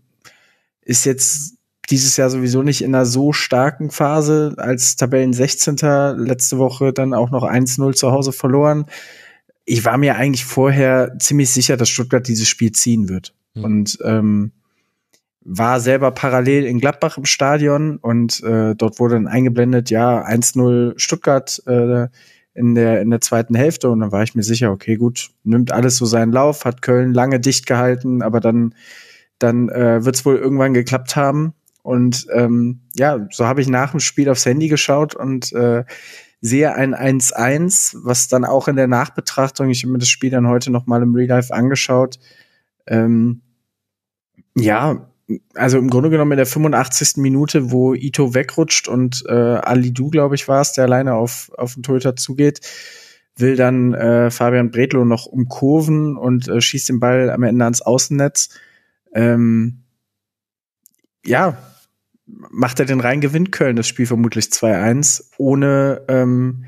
ist jetzt dieses Jahr sowieso nicht in einer so starken Phase als Tabellen 16. letzte Woche dann auch noch 1-0 zu Hause verloren. Ich war mir eigentlich vorher ziemlich sicher, dass Stuttgart dieses Spiel ziehen wird. Mhm. Und ähm, war selber parallel in Gladbach im Stadion und äh, dort wurde dann eingeblendet, ja, 1-0 Stuttgart, äh, in der, in der zweiten Hälfte und dann war ich mir sicher, okay, gut, nimmt alles so seinen Lauf, hat Köln lange dicht gehalten, aber dann, dann äh, wird es wohl irgendwann geklappt haben. Und ähm, ja, so habe ich nach dem Spiel aufs Handy geschaut und äh, sehe ein 1-1, was dann auch in der Nachbetrachtung, ich habe mir das Spiel dann heute noch mal im Real Life angeschaut, ähm, ja, also im Grunde genommen in der 85. Minute, wo Ito wegrutscht und äh, Ali Du, glaube ich, war es, der alleine auf, auf den Torhüter zugeht, will dann äh, Fabian Bredlow noch umkurven und äh, schießt den Ball am Ende ans Außennetz. Ähm, ja, macht er den rein, gewinnt Köln das Spiel vermutlich 2-1, ohne ähm,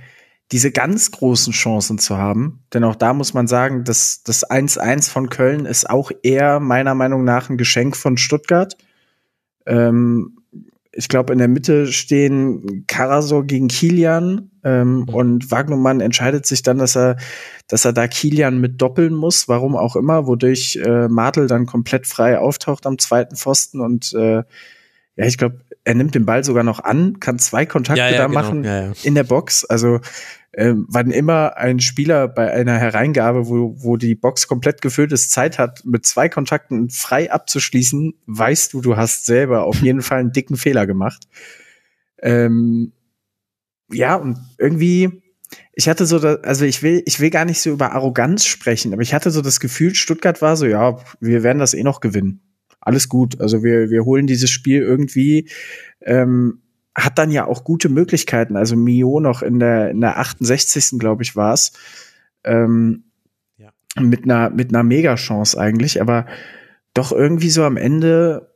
diese ganz großen Chancen zu haben. Denn auch da muss man sagen, dass das 1-1 von Köln ist auch eher meiner Meinung nach ein Geschenk von Stuttgart. Ähm, ich glaube, in der Mitte stehen Karasor gegen Kilian ähm, mhm. und Wagnumann entscheidet sich dann, dass er, dass er da Kilian mit doppeln muss, warum auch immer, wodurch äh, Martel dann komplett frei auftaucht am zweiten Pfosten und äh, ja, ich glaube, er nimmt den Ball sogar noch an, kann zwei Kontakte ja, ja, da genau. machen ja, in der Box. Also ähm, wann immer ein Spieler bei einer Hereingabe, wo, wo die Box komplett gefüllt ist, Zeit hat, mit zwei Kontakten frei abzuschließen, weißt du, du hast selber auf [laughs] jeden Fall einen dicken Fehler gemacht. Ähm, ja, und irgendwie, ich hatte so, da, also ich will, ich will gar nicht so über Arroganz sprechen, aber ich hatte so das Gefühl, Stuttgart war so, ja, wir werden das eh noch gewinnen alles gut. Also wir, wir holen dieses Spiel irgendwie, ähm, hat dann ja auch gute Möglichkeiten. Also Mio noch in der, in der 68. glaube ich war es. Ähm, ja. Mit einer, mit einer Mega-Chance eigentlich, aber doch irgendwie so am Ende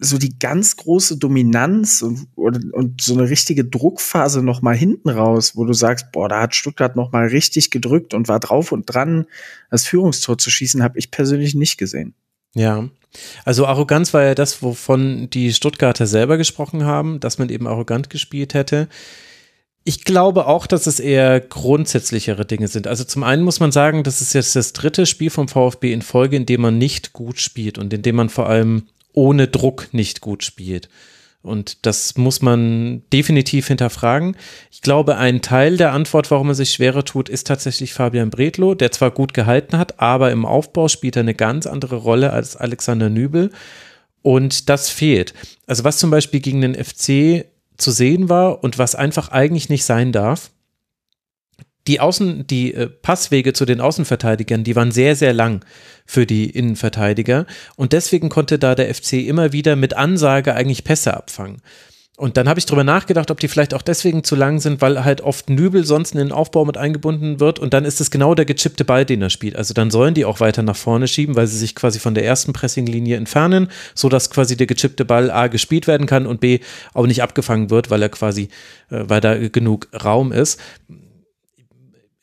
so die ganz große Dominanz und, und, und so eine richtige Druckphase noch mal hinten raus, wo du sagst, boah, da hat Stuttgart noch mal richtig gedrückt und war drauf und dran, das Führungstor zu schießen, habe ich persönlich nicht gesehen. Ja, also Arroganz war ja das, wovon die Stuttgarter selber gesprochen haben, dass man eben arrogant gespielt hätte. Ich glaube auch, dass es eher grundsätzlichere Dinge sind. Also zum einen muss man sagen, das ist jetzt das dritte Spiel vom VfB in Folge, in dem man nicht gut spielt und in dem man vor allem ohne Druck nicht gut spielt. Und das muss man definitiv hinterfragen. Ich glaube, ein Teil der Antwort, warum er sich schwerer tut, ist tatsächlich Fabian Bredlow, der zwar gut gehalten hat, aber im Aufbau spielt er eine ganz andere Rolle als Alexander Nübel. Und das fehlt. Also was zum Beispiel gegen den FC zu sehen war und was einfach eigentlich nicht sein darf, die Außen, die äh, Passwege zu den Außenverteidigern, die waren sehr, sehr lang für die Innenverteidiger. Und deswegen konnte da der FC immer wieder mit Ansage eigentlich Pässe abfangen. Und dann habe ich drüber nachgedacht, ob die vielleicht auch deswegen zu lang sind, weil halt oft Nübel sonst in den Aufbau mit eingebunden wird und dann ist es genau der gechippte Ball, den er spielt. Also dann sollen die auch weiter nach vorne schieben, weil sie sich quasi von der ersten Pressinglinie entfernen, sodass quasi der gechippte Ball A gespielt werden kann und B auch nicht abgefangen wird, weil er quasi, äh, weil da genug Raum ist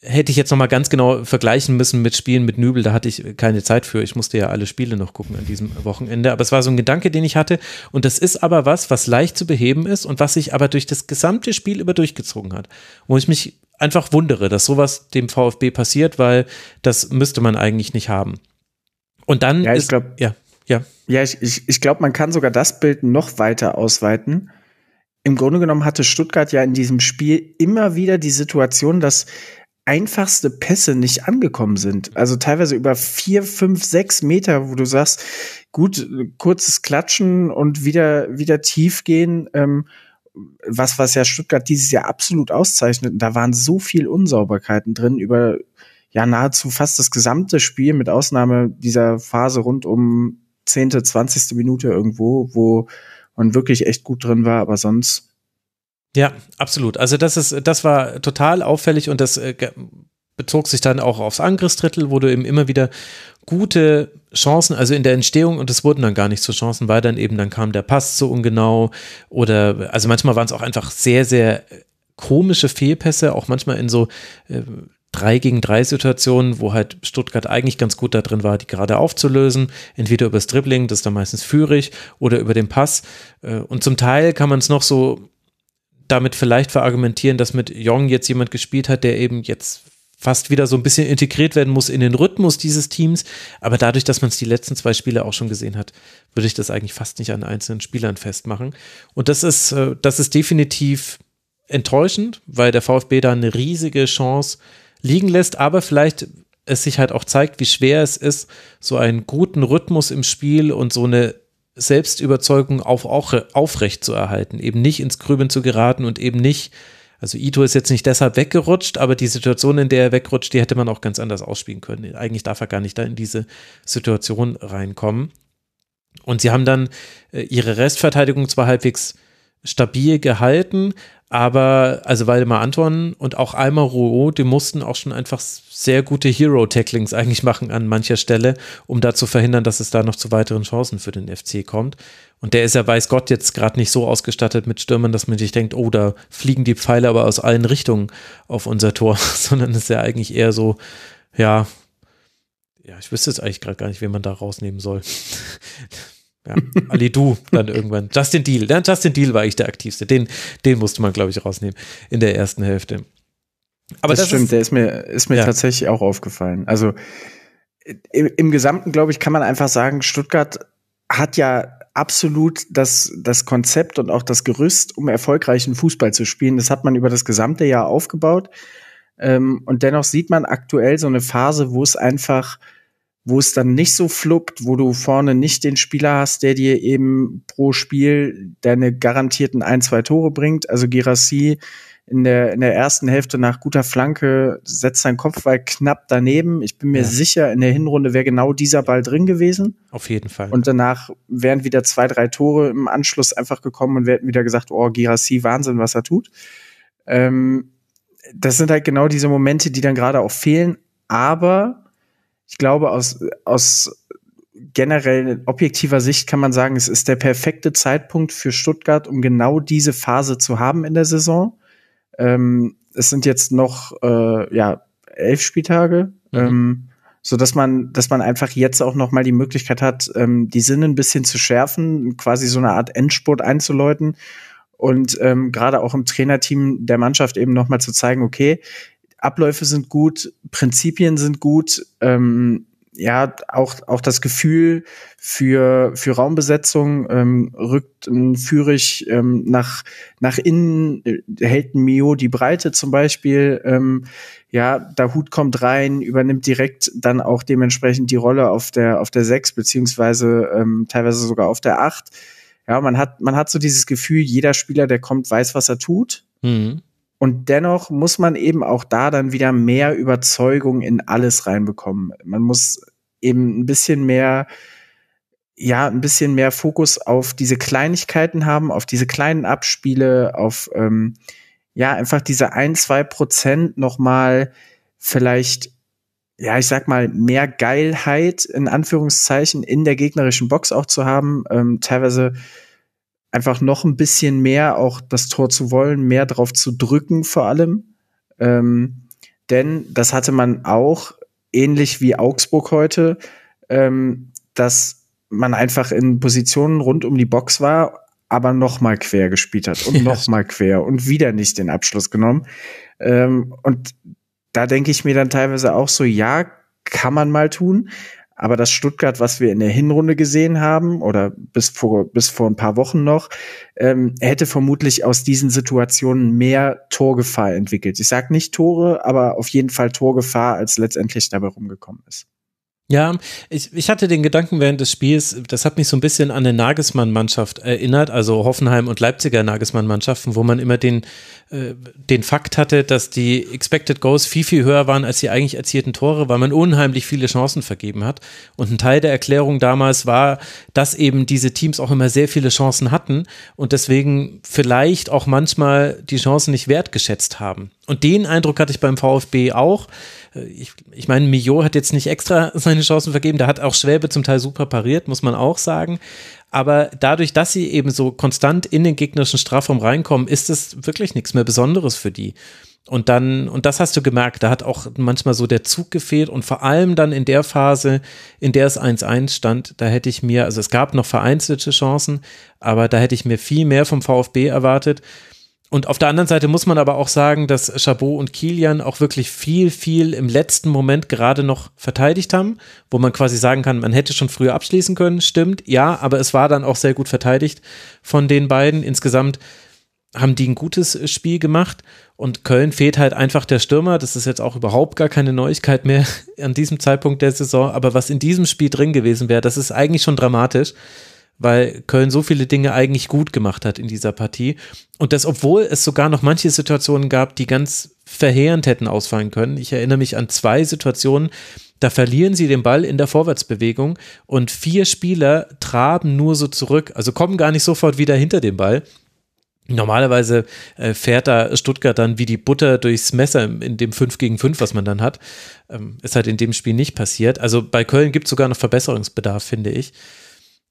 hätte ich jetzt nochmal ganz genau vergleichen müssen mit Spielen mit Nübel, da hatte ich keine Zeit für. Ich musste ja alle Spiele noch gucken an diesem Wochenende. Aber es war so ein Gedanke, den ich hatte. Und das ist aber was, was leicht zu beheben ist und was sich aber durch das gesamte Spiel über durchgezogen hat. Wo ich mich einfach wundere, dass sowas dem VfB passiert, weil das müsste man eigentlich nicht haben. Und dann ja, ich glaube, ja, ja. Ja, ich, ich, ich glaube, man kann sogar das Bild noch weiter ausweiten. Im Grunde genommen hatte Stuttgart ja in diesem Spiel immer wieder die Situation, dass einfachste Pässe nicht angekommen sind. Also teilweise über vier, fünf, sechs Meter, wo du sagst, gut, kurzes Klatschen und wieder, wieder tief gehen, ähm, was, was ja Stuttgart dieses Jahr absolut auszeichnet. Und da waren so viel Unsauberkeiten drin über ja nahezu fast das gesamte Spiel, mit Ausnahme dieser Phase rund um zehnte, zwanzigste Minute irgendwo, wo man wirklich echt gut drin war, aber sonst ja, absolut. Also das ist, das war total auffällig und das äh, bezog sich dann auch aufs Angriffsdrittel, wo du eben immer wieder gute Chancen, also in der Entstehung, und es wurden dann gar nicht so Chancen, weil dann eben, dann kam der Pass zu ungenau oder, also manchmal waren es auch einfach sehr, sehr komische Fehlpässe, auch manchmal in so äh, drei gegen drei Situationen, wo halt Stuttgart eigentlich ganz gut da drin war, die gerade aufzulösen, entweder übers Dribbling, das ist dann meistens führig, oder über den Pass. Äh, und zum Teil kann man es noch so damit vielleicht verargumentieren, dass mit Jong jetzt jemand gespielt hat, der eben jetzt fast wieder so ein bisschen integriert werden muss in den Rhythmus dieses Teams. Aber dadurch, dass man es die letzten zwei Spiele auch schon gesehen hat, würde ich das eigentlich fast nicht an einzelnen Spielern festmachen. Und das ist, äh, das ist definitiv enttäuschend, weil der VfB da eine riesige Chance liegen lässt, aber vielleicht es sich halt auch zeigt, wie schwer es ist, so einen guten Rhythmus im Spiel und so eine Selbstüberzeugung auf, auch aufrecht zu erhalten, eben nicht ins Grübeln zu geraten und eben nicht, also Ito ist jetzt nicht deshalb weggerutscht, aber die Situation, in der er wegrutscht, die hätte man auch ganz anders ausspielen können. Eigentlich darf er gar nicht da in diese Situation reinkommen. Und sie haben dann äh, ihre Restverteidigung zwar halbwegs stabil gehalten, aber also Waldemar Anton und auch Almar Rouault, die mussten auch schon einfach sehr gute Hero-Tacklings eigentlich machen an mancher Stelle, um da zu verhindern, dass es da noch zu weiteren Chancen für den FC kommt. Und der ist ja, weiß Gott, jetzt gerade nicht so ausgestattet mit Stürmern, dass man sich denkt, oh, da fliegen die Pfeile aber aus allen Richtungen auf unser Tor, [laughs] sondern ist ja eigentlich eher so, ja, ja, ich wüsste jetzt eigentlich gerade gar nicht, wen man da rausnehmen soll. Ja, Ali Du dann irgendwann. Justin Deal. Ja, Justin Deal war ich der aktivste. Den, den musste man, glaube ich, rausnehmen in der ersten Hälfte. Aber das, das stimmt, ist, der ist mir, ist mir ja. tatsächlich auch aufgefallen. Also im, im Gesamten, glaube ich, kann man einfach sagen, Stuttgart hat ja absolut das, das Konzept und auch das Gerüst, um erfolgreichen Fußball zu spielen. Das hat man über das gesamte Jahr aufgebaut. Ähm, und dennoch sieht man aktuell so eine Phase, wo es einfach wo es dann nicht so fluppt, wo du vorne nicht den Spieler hast, der dir eben pro Spiel deine garantierten ein, zwei Tore bringt. Also Girassi in der, in der ersten Hälfte nach guter Flanke setzt sein Kopfball knapp daneben. Ich bin mir ja. sicher, in der Hinrunde wäre genau dieser Ball drin gewesen. Auf jeden Fall. Und danach wären wieder zwei, drei Tore im Anschluss einfach gekommen und wir hätten wieder gesagt, oh, Girassi, Wahnsinn, was er tut. Ähm, das sind halt genau diese Momente, die dann gerade auch fehlen. Aber ich glaube, aus, aus generell objektiver Sicht kann man sagen, es ist der perfekte Zeitpunkt für Stuttgart, um genau diese Phase zu haben in der Saison. Ähm, es sind jetzt noch äh, ja elf Spieltage, mhm. ähm, so dass man, dass man einfach jetzt auch noch mal die Möglichkeit hat, ähm, die Sinne ein bisschen zu schärfen, quasi so eine Art Endspurt einzuläuten und ähm, gerade auch im Trainerteam der Mannschaft eben noch mal zu zeigen, okay, Abläufe sind gut, Prinzipien sind gut. Ähm, ja, auch, auch das Gefühl für, für Raumbesetzung ähm, rückt ein Führig ähm, nach, nach innen, äh, hält ein Mio die Breite zum Beispiel. Ähm, ja, der Hut kommt rein, übernimmt direkt dann auch dementsprechend die Rolle auf der, auf der 6, beziehungsweise ähm, teilweise sogar auf der 8. Ja, man hat, man hat so dieses Gefühl, jeder Spieler, der kommt, weiß, was er tut. Mhm. Und dennoch muss man eben auch da dann wieder mehr Überzeugung in alles reinbekommen. Man muss eben ein bisschen mehr, ja, ein bisschen mehr Fokus auf diese Kleinigkeiten haben, auf diese kleinen Abspiele, auf, ähm, ja, einfach diese ein, zwei Prozent nochmal vielleicht, ja, ich sag mal, mehr Geilheit in Anführungszeichen in der gegnerischen Box auch zu haben. Ähm, teilweise einfach noch ein bisschen mehr auch das Tor zu wollen, mehr drauf zu drücken vor allem. Ähm, denn das hatte man auch ähnlich wie Augsburg heute, ähm, dass man einfach in Positionen rund um die Box war, aber noch mal quer gespielt hat und [laughs] noch mal quer und wieder nicht den Abschluss genommen. Ähm, und da denke ich mir dann teilweise auch so, ja, kann man mal tun, aber das Stuttgart, was wir in der Hinrunde gesehen haben, oder bis vor, bis vor ein paar Wochen noch, ähm, hätte vermutlich aus diesen Situationen mehr Torgefahr entwickelt. Ich sage nicht Tore, aber auf jeden Fall Torgefahr, als letztendlich dabei rumgekommen ist. Ja, ich, ich hatte den Gedanken während des Spiels, das hat mich so ein bisschen an eine Nagelsmann-Mannschaft erinnert, also Hoffenheim und Leipziger Nagelsmann-Mannschaften, wo man immer den, äh, den Fakt hatte, dass die Expected Goals viel, viel höher waren als die eigentlich erzielten Tore, weil man unheimlich viele Chancen vergeben hat. Und ein Teil der Erklärung damals war, dass eben diese Teams auch immer sehr viele Chancen hatten und deswegen vielleicht auch manchmal die Chancen nicht wertgeschätzt haben. Und den Eindruck hatte ich beim VfB auch. Äh, ich, ich meine, Mio hat jetzt nicht extra [laughs] seine Chancen vergeben, da hat auch Schwäbe zum Teil super pariert, muss man auch sagen. Aber dadurch, dass sie eben so konstant in den gegnerischen Strafraum reinkommen, ist es wirklich nichts mehr Besonderes für die. Und dann, und das hast du gemerkt, da hat auch manchmal so der Zug gefehlt und vor allem dann in der Phase, in der es 1-1 stand, da hätte ich mir, also es gab noch vereinzelte Chancen, aber da hätte ich mir viel mehr vom VfB erwartet. Und auf der anderen Seite muss man aber auch sagen, dass Chabot und Kilian auch wirklich viel, viel im letzten Moment gerade noch verteidigt haben, wo man quasi sagen kann, man hätte schon früher abschließen können. Stimmt, ja, aber es war dann auch sehr gut verteidigt von den beiden. Insgesamt haben die ein gutes Spiel gemacht und Köln fehlt halt einfach der Stürmer. Das ist jetzt auch überhaupt gar keine Neuigkeit mehr [laughs] an diesem Zeitpunkt der Saison. Aber was in diesem Spiel drin gewesen wäre, das ist eigentlich schon dramatisch weil Köln so viele Dinge eigentlich gut gemacht hat in dieser Partie. Und das, obwohl es sogar noch manche Situationen gab, die ganz verheerend hätten ausfallen können. Ich erinnere mich an zwei Situationen, da verlieren sie den Ball in der Vorwärtsbewegung und vier Spieler traben nur so zurück, also kommen gar nicht sofort wieder hinter den Ball. Normalerweise äh, fährt da Stuttgart dann wie die Butter durchs Messer in dem 5 gegen 5, was man dann hat. Ähm, ist halt in dem Spiel nicht passiert. Also bei Köln gibt es sogar noch Verbesserungsbedarf, finde ich.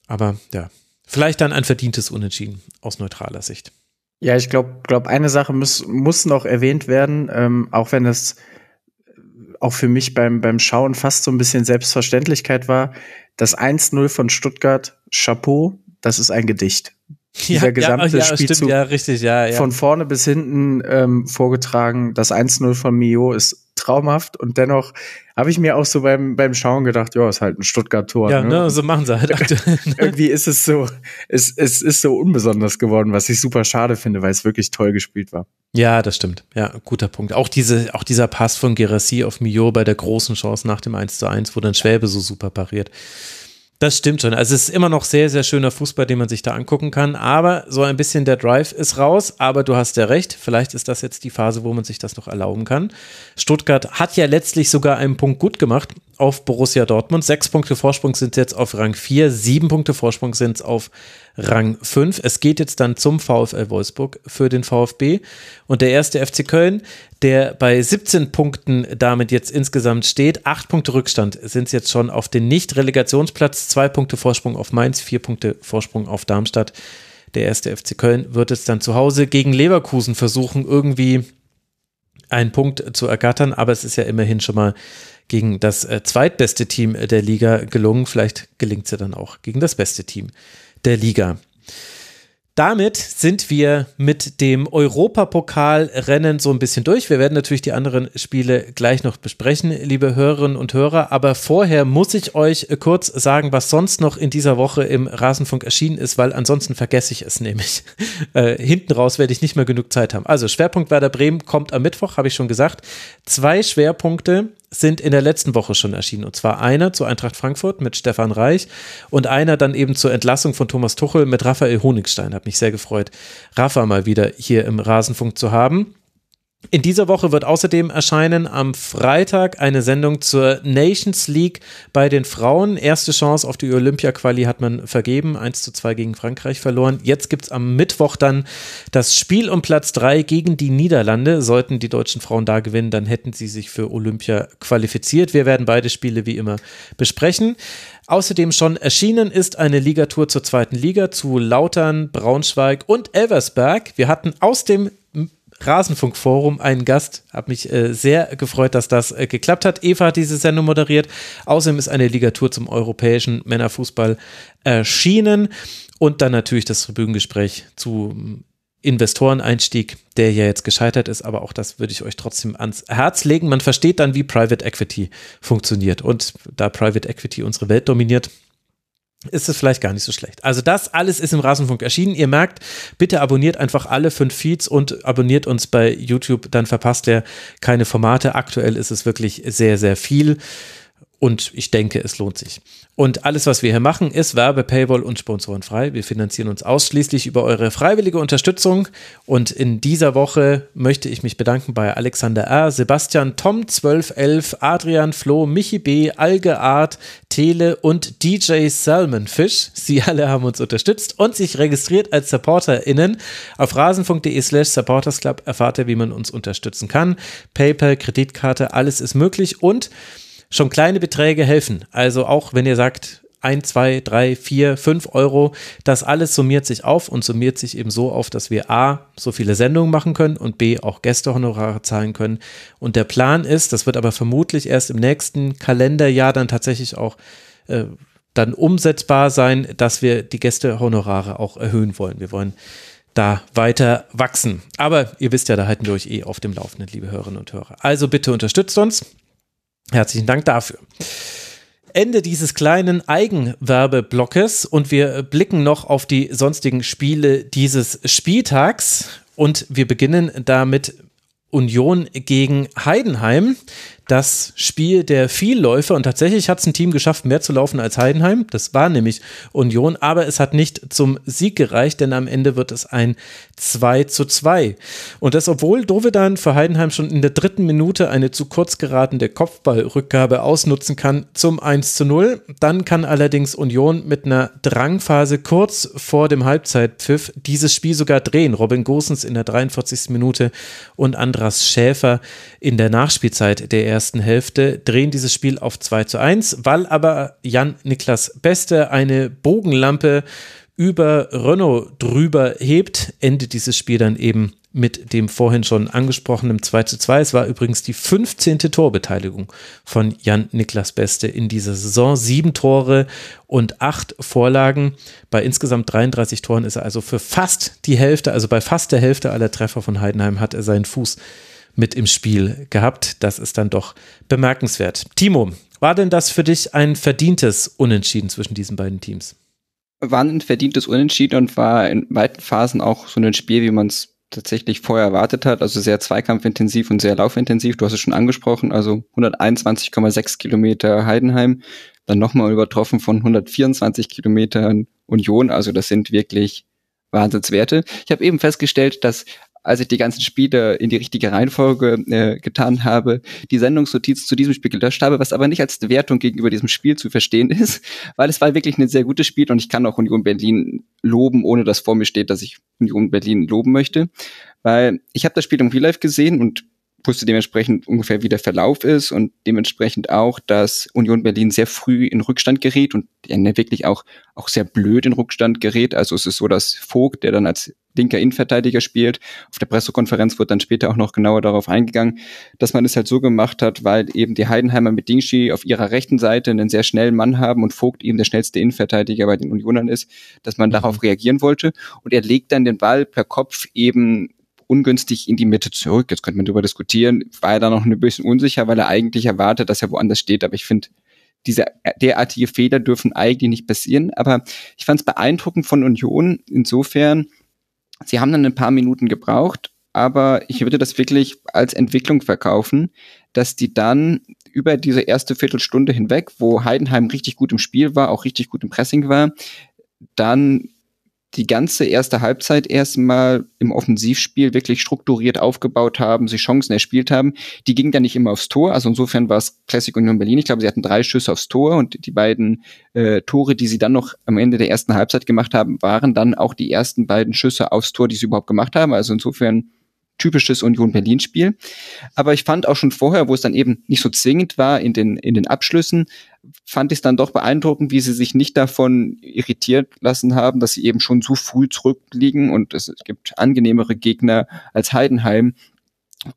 Aber ja, vielleicht dann ein verdientes Unentschieden aus neutraler Sicht. Ja, ich glaube, glaub, eine Sache muss, muss noch erwähnt werden, ähm, auch wenn es auch für mich beim, beim Schauen fast so ein bisschen Selbstverständlichkeit war. Das 1-0 von Stuttgart, Chapeau, das ist ein Gedicht. [laughs] Dieser ja, gesamte ja, ja, Spielzug stimmt, ja, richtig, ja, ja. von vorne bis hinten ähm, vorgetragen. Das 1-0 von Mio ist traumhaft und dennoch habe ich mir auch so beim, beim Schauen gedacht, ja, ist halt ein Stuttgart-Tor. Ja, ne? ne, so machen sie halt [laughs] aktuell. Ne? Irgendwie ist es so, es, es ist so unbesonders geworden, was ich super schade finde, weil es wirklich toll gespielt war. Ja, das stimmt. Ja, guter Punkt. Auch diese, auch dieser Pass von Gerassi auf Mio bei der großen Chance nach dem 1 zu 1, wo dann Schwäbe so super pariert. Das stimmt schon. Also es ist immer noch sehr, sehr schöner Fußball, den man sich da angucken kann. Aber so ein bisschen der Drive ist raus. Aber du hast ja recht. Vielleicht ist das jetzt die Phase, wo man sich das noch erlauben kann. Stuttgart hat ja letztlich sogar einen Punkt gut gemacht auf Borussia Dortmund. Sechs Punkte Vorsprung sind jetzt auf Rang 4. Sieben Punkte Vorsprung sind es auf Rang 5. Es geht jetzt dann zum VfL Wolfsburg für den VfB. Und der erste FC Köln, der bei 17 Punkten damit jetzt insgesamt steht, acht Punkte Rückstand sind es jetzt schon auf den Nicht-Relegationsplatz, zwei Punkte Vorsprung auf Mainz, vier Punkte Vorsprung auf Darmstadt. Der erste FC Köln wird es dann zu Hause gegen Leverkusen versuchen, irgendwie einen Punkt zu ergattern, aber es ist ja immerhin schon mal gegen das äh, zweitbeste Team der Liga gelungen. Vielleicht gelingt es ja dann auch gegen das beste Team der Liga. damit sind wir mit dem Europapokalrennen so ein bisschen durch. Wir werden natürlich die anderen Spiele gleich noch besprechen, liebe Hörerinnen und Hörer. Aber vorher muss ich euch kurz sagen, was sonst noch in dieser Woche im Rasenfunk erschienen ist, weil ansonsten vergesse ich es nämlich. [laughs] Äh, hinten raus werde ich nicht mehr genug Zeit haben. Also Schwerpunkt Werder Bremen kommt am Mittwoch, habe ich schon gesagt. Zwei Schwerpunkte sind in der letzten Woche schon erschienen. Und zwar einer zu Eintracht Frankfurt mit Stefan Reich und einer dann eben zur Entlassung von Thomas Tuchel mit Raphael Honigstein. Hat mich sehr gefreut, Rafa mal wieder hier im Rasenfunk zu haben. In dieser Woche wird außerdem erscheinen am Freitag eine Sendung zur Nations League bei den Frauen. Erste Chance auf die Olympia-Quali hat man vergeben, 1 zu 2 gegen Frankreich verloren. Jetzt gibt es am Mittwoch dann das Spiel um Platz 3 gegen die Niederlande. Sollten die deutschen Frauen da gewinnen, dann hätten sie sich für Olympia qualifiziert. Wir werden beide Spiele wie immer besprechen. Außerdem schon erschienen ist eine Ligatour zur zweiten Liga zu Lautern, Braunschweig und Elversberg. Wir hatten aus dem Rasenfunkforum einen Gast. Habe mich äh, sehr gefreut, dass das äh, geklappt hat. Eva hat diese Sendung moderiert. Außerdem ist eine Ligatur zum europäischen Männerfußball erschienen. Und dann natürlich das Tribünengespräch zu Investoreneinstieg, der ja jetzt gescheitert ist, aber auch das würde ich euch trotzdem ans Herz legen. Man versteht dann, wie Private Equity funktioniert. Und da Private Equity unsere Welt dominiert, ist es vielleicht gar nicht so schlecht. Also das alles ist im Rasenfunk erschienen. Ihr merkt, bitte abonniert einfach alle fünf Feeds und abonniert uns bei YouTube, dann verpasst ihr keine Formate. Aktuell ist es wirklich sehr, sehr viel und ich denke, es lohnt sich. Und alles, was wir hier machen, ist Werbe, Paywall und Sponsorenfrei. Wir finanzieren uns ausschließlich über eure freiwillige Unterstützung. Und in dieser Woche möchte ich mich bedanken bei Alexander R., Sebastian, Tom 1211, Adrian, Flo, Michi B., Alge Art, Tele und DJ Salmonfish. Sie alle haben uns unterstützt und sich registriert als SupporterInnen. Auf rasen.de slash supportersclub erfahrt ihr, wie man uns unterstützen kann. PayPal, Kreditkarte, alles ist möglich und schon kleine Beträge helfen. Also auch wenn ihr sagt, ein, zwei, drei, vier, fünf Euro, das alles summiert sich auf und summiert sich eben so auf, dass wir A, so viele Sendungen machen können und B, auch Gästehonorare zahlen können. Und der Plan ist, das wird aber vermutlich erst im nächsten Kalenderjahr dann tatsächlich auch äh, dann umsetzbar sein, dass wir die Gästehonorare auch erhöhen wollen. Wir wollen da weiter wachsen. Aber ihr wisst ja, da halten wir euch eh auf dem Laufenden, liebe Hörerinnen und Hörer. Also bitte unterstützt uns. Herzlichen Dank dafür. Ende dieses kleinen Eigenwerbeblocks und wir blicken noch auf die sonstigen Spiele dieses Spieltags und wir beginnen damit Union gegen Heidenheim das Spiel der Vielläufer und tatsächlich hat es ein Team geschafft, mehr zu laufen als Heidenheim. Das war nämlich Union, aber es hat nicht zum Sieg gereicht, denn am Ende wird es ein 2 zu 2. Und das, obwohl Dovedan für Heidenheim schon in der dritten Minute eine zu kurz geratene Kopfballrückgabe ausnutzen kann zum 1 zu 0. Dann kann allerdings Union mit einer Drangphase kurz vor dem Halbzeitpfiff dieses Spiel sogar drehen. Robin Gosens in der 43. Minute und Andras Schäfer in der Nachspielzeit der ersten Hälfte, drehen dieses Spiel auf 2 zu 1, weil aber Jan Niklas Beste eine Bogenlampe über Renault drüber hebt, endet dieses Spiel dann eben mit dem vorhin schon angesprochenen 2 zu 2. Es war übrigens die 15. Torbeteiligung von Jan Niklas Beste in dieser Saison. Sieben Tore und acht Vorlagen. Bei insgesamt 33 Toren ist er also für fast die Hälfte, also bei fast der Hälfte aller Treffer von Heidenheim hat er seinen Fuß mit im Spiel gehabt. Das ist dann doch bemerkenswert. Timo, war denn das für dich ein verdientes Unentschieden zwischen diesen beiden Teams? War ein verdientes Unentschieden und war in weiten Phasen auch so ein Spiel, wie man es tatsächlich vorher erwartet hat. Also sehr zweikampfintensiv und sehr laufintensiv. Du hast es schon angesprochen. Also 121,6 Kilometer Heidenheim, dann nochmal übertroffen von 124 Kilometern Union. Also das sind wirklich Wahnsinnswerte. Ich habe eben festgestellt, dass als ich die ganzen Spiele in die richtige Reihenfolge äh, getan habe, die Sendungsnotiz zu diesem Spiel gelöscht habe, was aber nicht als Wertung gegenüber diesem Spiel zu verstehen [laughs] ist, weil es war wirklich ein sehr gutes Spiel und ich kann auch Union Berlin loben, ohne dass vor mir steht, dass ich Union Berlin loben möchte, weil ich habe das Spiel im Real Life gesehen und wusste dementsprechend ungefähr, wie der Verlauf ist und dementsprechend auch, dass Union Berlin sehr früh in Rückstand gerät und ne, wirklich auch, auch sehr blöd in Rückstand gerät. Also es ist so, dass Vogt, der dann als linker Innenverteidiger spielt, auf der Pressekonferenz wird dann später auch noch genauer darauf eingegangen, dass man es halt so gemacht hat, weil eben die Heidenheimer mit Dingshi auf ihrer rechten Seite einen sehr schnellen Mann haben und Vogt eben der schnellste Innenverteidiger bei den Unionern ist, dass man mhm. darauf reagieren wollte. Und er legt dann den Ball per Kopf eben ungünstig in die Mitte zurück. Jetzt könnte man darüber diskutieren. War er da noch ein bisschen unsicher, weil er eigentlich erwartet, dass er woanders steht. Aber ich finde, diese derartige Fehler dürfen eigentlich nicht passieren. Aber ich fand es beeindruckend von Union insofern, sie haben dann ein paar Minuten gebraucht, aber ich würde das wirklich als Entwicklung verkaufen, dass die dann über diese erste Viertelstunde hinweg, wo Heidenheim richtig gut im Spiel war, auch richtig gut im Pressing war, dann die ganze erste Halbzeit erstmal im Offensivspiel wirklich strukturiert aufgebaut haben, sie Chancen erspielt haben. Die gingen dann nicht immer aufs Tor. Also insofern war es Classic Union Berlin. Ich glaube, sie hatten drei Schüsse aufs Tor und die beiden äh, Tore, die sie dann noch am Ende der ersten Halbzeit gemacht haben, waren dann auch die ersten beiden Schüsse aufs Tor, die sie überhaupt gemacht haben. Also insofern typisches Union Berlin Spiel. Aber ich fand auch schon vorher, wo es dann eben nicht so zwingend war in den, in den Abschlüssen, fand ich es dann doch beeindruckend, wie sie sich nicht davon irritiert lassen haben, dass sie eben schon so früh zurückliegen und es gibt angenehmere Gegner als Heidenheim,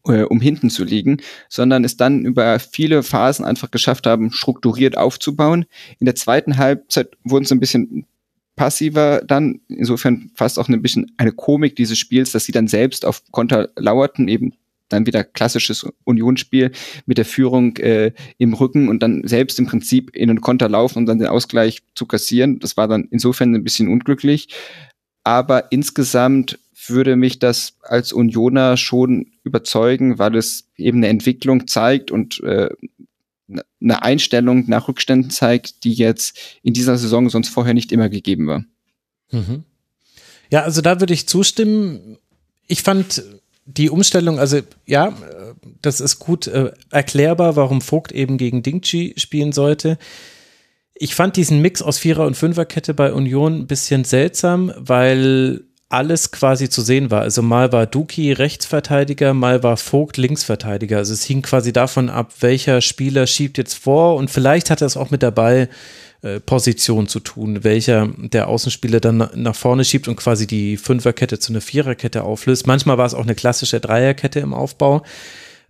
äh, um hinten zu liegen, sondern es dann über viele Phasen einfach geschafft haben, strukturiert aufzubauen. In der zweiten Halbzeit wurden sie ein bisschen passiver dann, insofern fast auch ein bisschen eine Komik dieses Spiels, dass sie dann selbst auf Konter lauerten, eben dann wieder klassisches Unionsspiel mit der Führung äh, im Rücken und dann selbst im Prinzip in den Konter laufen und dann den Ausgleich zu kassieren. Das war dann insofern ein bisschen unglücklich. Aber insgesamt würde mich das als Unioner schon überzeugen, weil es eben eine Entwicklung zeigt und äh, eine Einstellung nach Rückständen zeigt, die jetzt in dieser Saison sonst vorher nicht immer gegeben war. Mhm. Ja, also da würde ich zustimmen. Ich fand die Umstellung, also ja, das ist gut äh, erklärbar, warum Vogt eben gegen Dingchi spielen sollte. Ich fand diesen Mix aus Vierer- und Fünferkette bei Union ein bisschen seltsam, weil alles quasi zu sehen war. Also mal war Duki Rechtsverteidiger, mal war Vogt Linksverteidiger. Also es hing quasi davon ab, welcher Spieler schiebt jetzt vor und vielleicht hat er es auch mit der Ballposition zu tun, welcher der Außenspieler dann nach vorne schiebt und quasi die Fünferkette zu einer Viererkette auflöst. Manchmal war es auch eine klassische Dreierkette im Aufbau.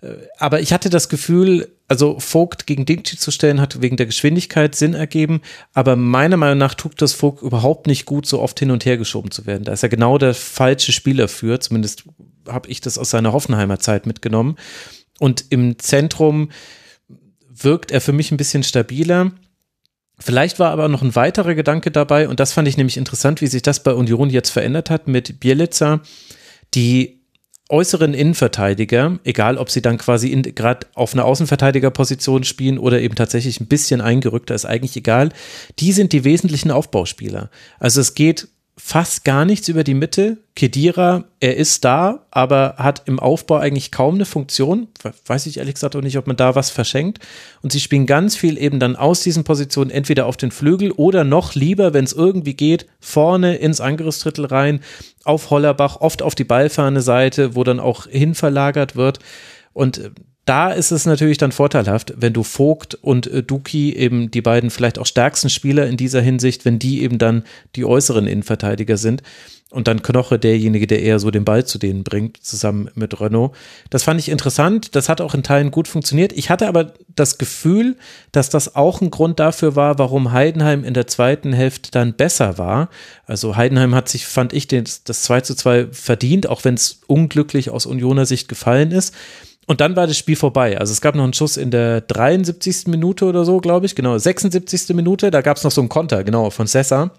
Äh, aber ich hatte das Gefühl, also Vogt gegen Dingchi zu stellen, hat wegen der Geschwindigkeit Sinn ergeben, aber meiner Meinung nach tut das Vogt überhaupt nicht gut, so oft hin und her geschoben zu werden. Da ist er genau der falsche Spieler für, zumindest habe ich das aus seiner Hoffenheimer Zeit mitgenommen. Und im Zentrum wirkt er für mich ein bisschen stabiler. Vielleicht war aber noch ein weiterer Gedanke dabei, und das fand ich nämlich interessant, wie sich das bei Union jetzt verändert hat mit Bielitzer, die äußeren Innenverteidiger, egal ob sie dann quasi gerade auf einer Außenverteidigerposition spielen oder eben tatsächlich ein bisschen eingerückter, ist eigentlich egal, die sind die wesentlichen Aufbauspieler. Also es geht fast gar nichts über die Mitte. Kedira, er ist da, aber hat im Aufbau eigentlich kaum eine Funktion. Weiß ich ehrlich gesagt auch nicht, ob man da was verschenkt. Und sie spielen ganz viel eben dann aus diesen Positionen entweder auf den Flügel oder noch lieber, wenn es irgendwie geht, vorne ins Angriffsdrittel rein, auf Hollerbach, oft auf die ballferne Seite, wo dann auch hinverlagert wird. Und äh, da ist es natürlich dann vorteilhaft, wenn du Vogt und äh, Duki eben die beiden vielleicht auch stärksten Spieler in dieser Hinsicht, wenn die eben dann die äußeren Innenverteidiger sind und dann Knoche derjenige, der eher so den Ball zu denen bringt, zusammen mit Renault. Das fand ich interessant. Das hat auch in Teilen gut funktioniert. Ich hatte aber das Gefühl, dass das auch ein Grund dafür war, warum Heidenheim in der zweiten Hälfte dann besser war. Also Heidenheim hat sich, fand ich, das 2 zu 2 verdient, auch wenn es unglücklich aus Unioner Sicht gefallen ist. Und dann war das Spiel vorbei. Also es gab noch einen Schuss in der 73. Minute oder so, glaube ich. Genau, 76. Minute. Da gab es noch so einen Konter, genau, von Sessa.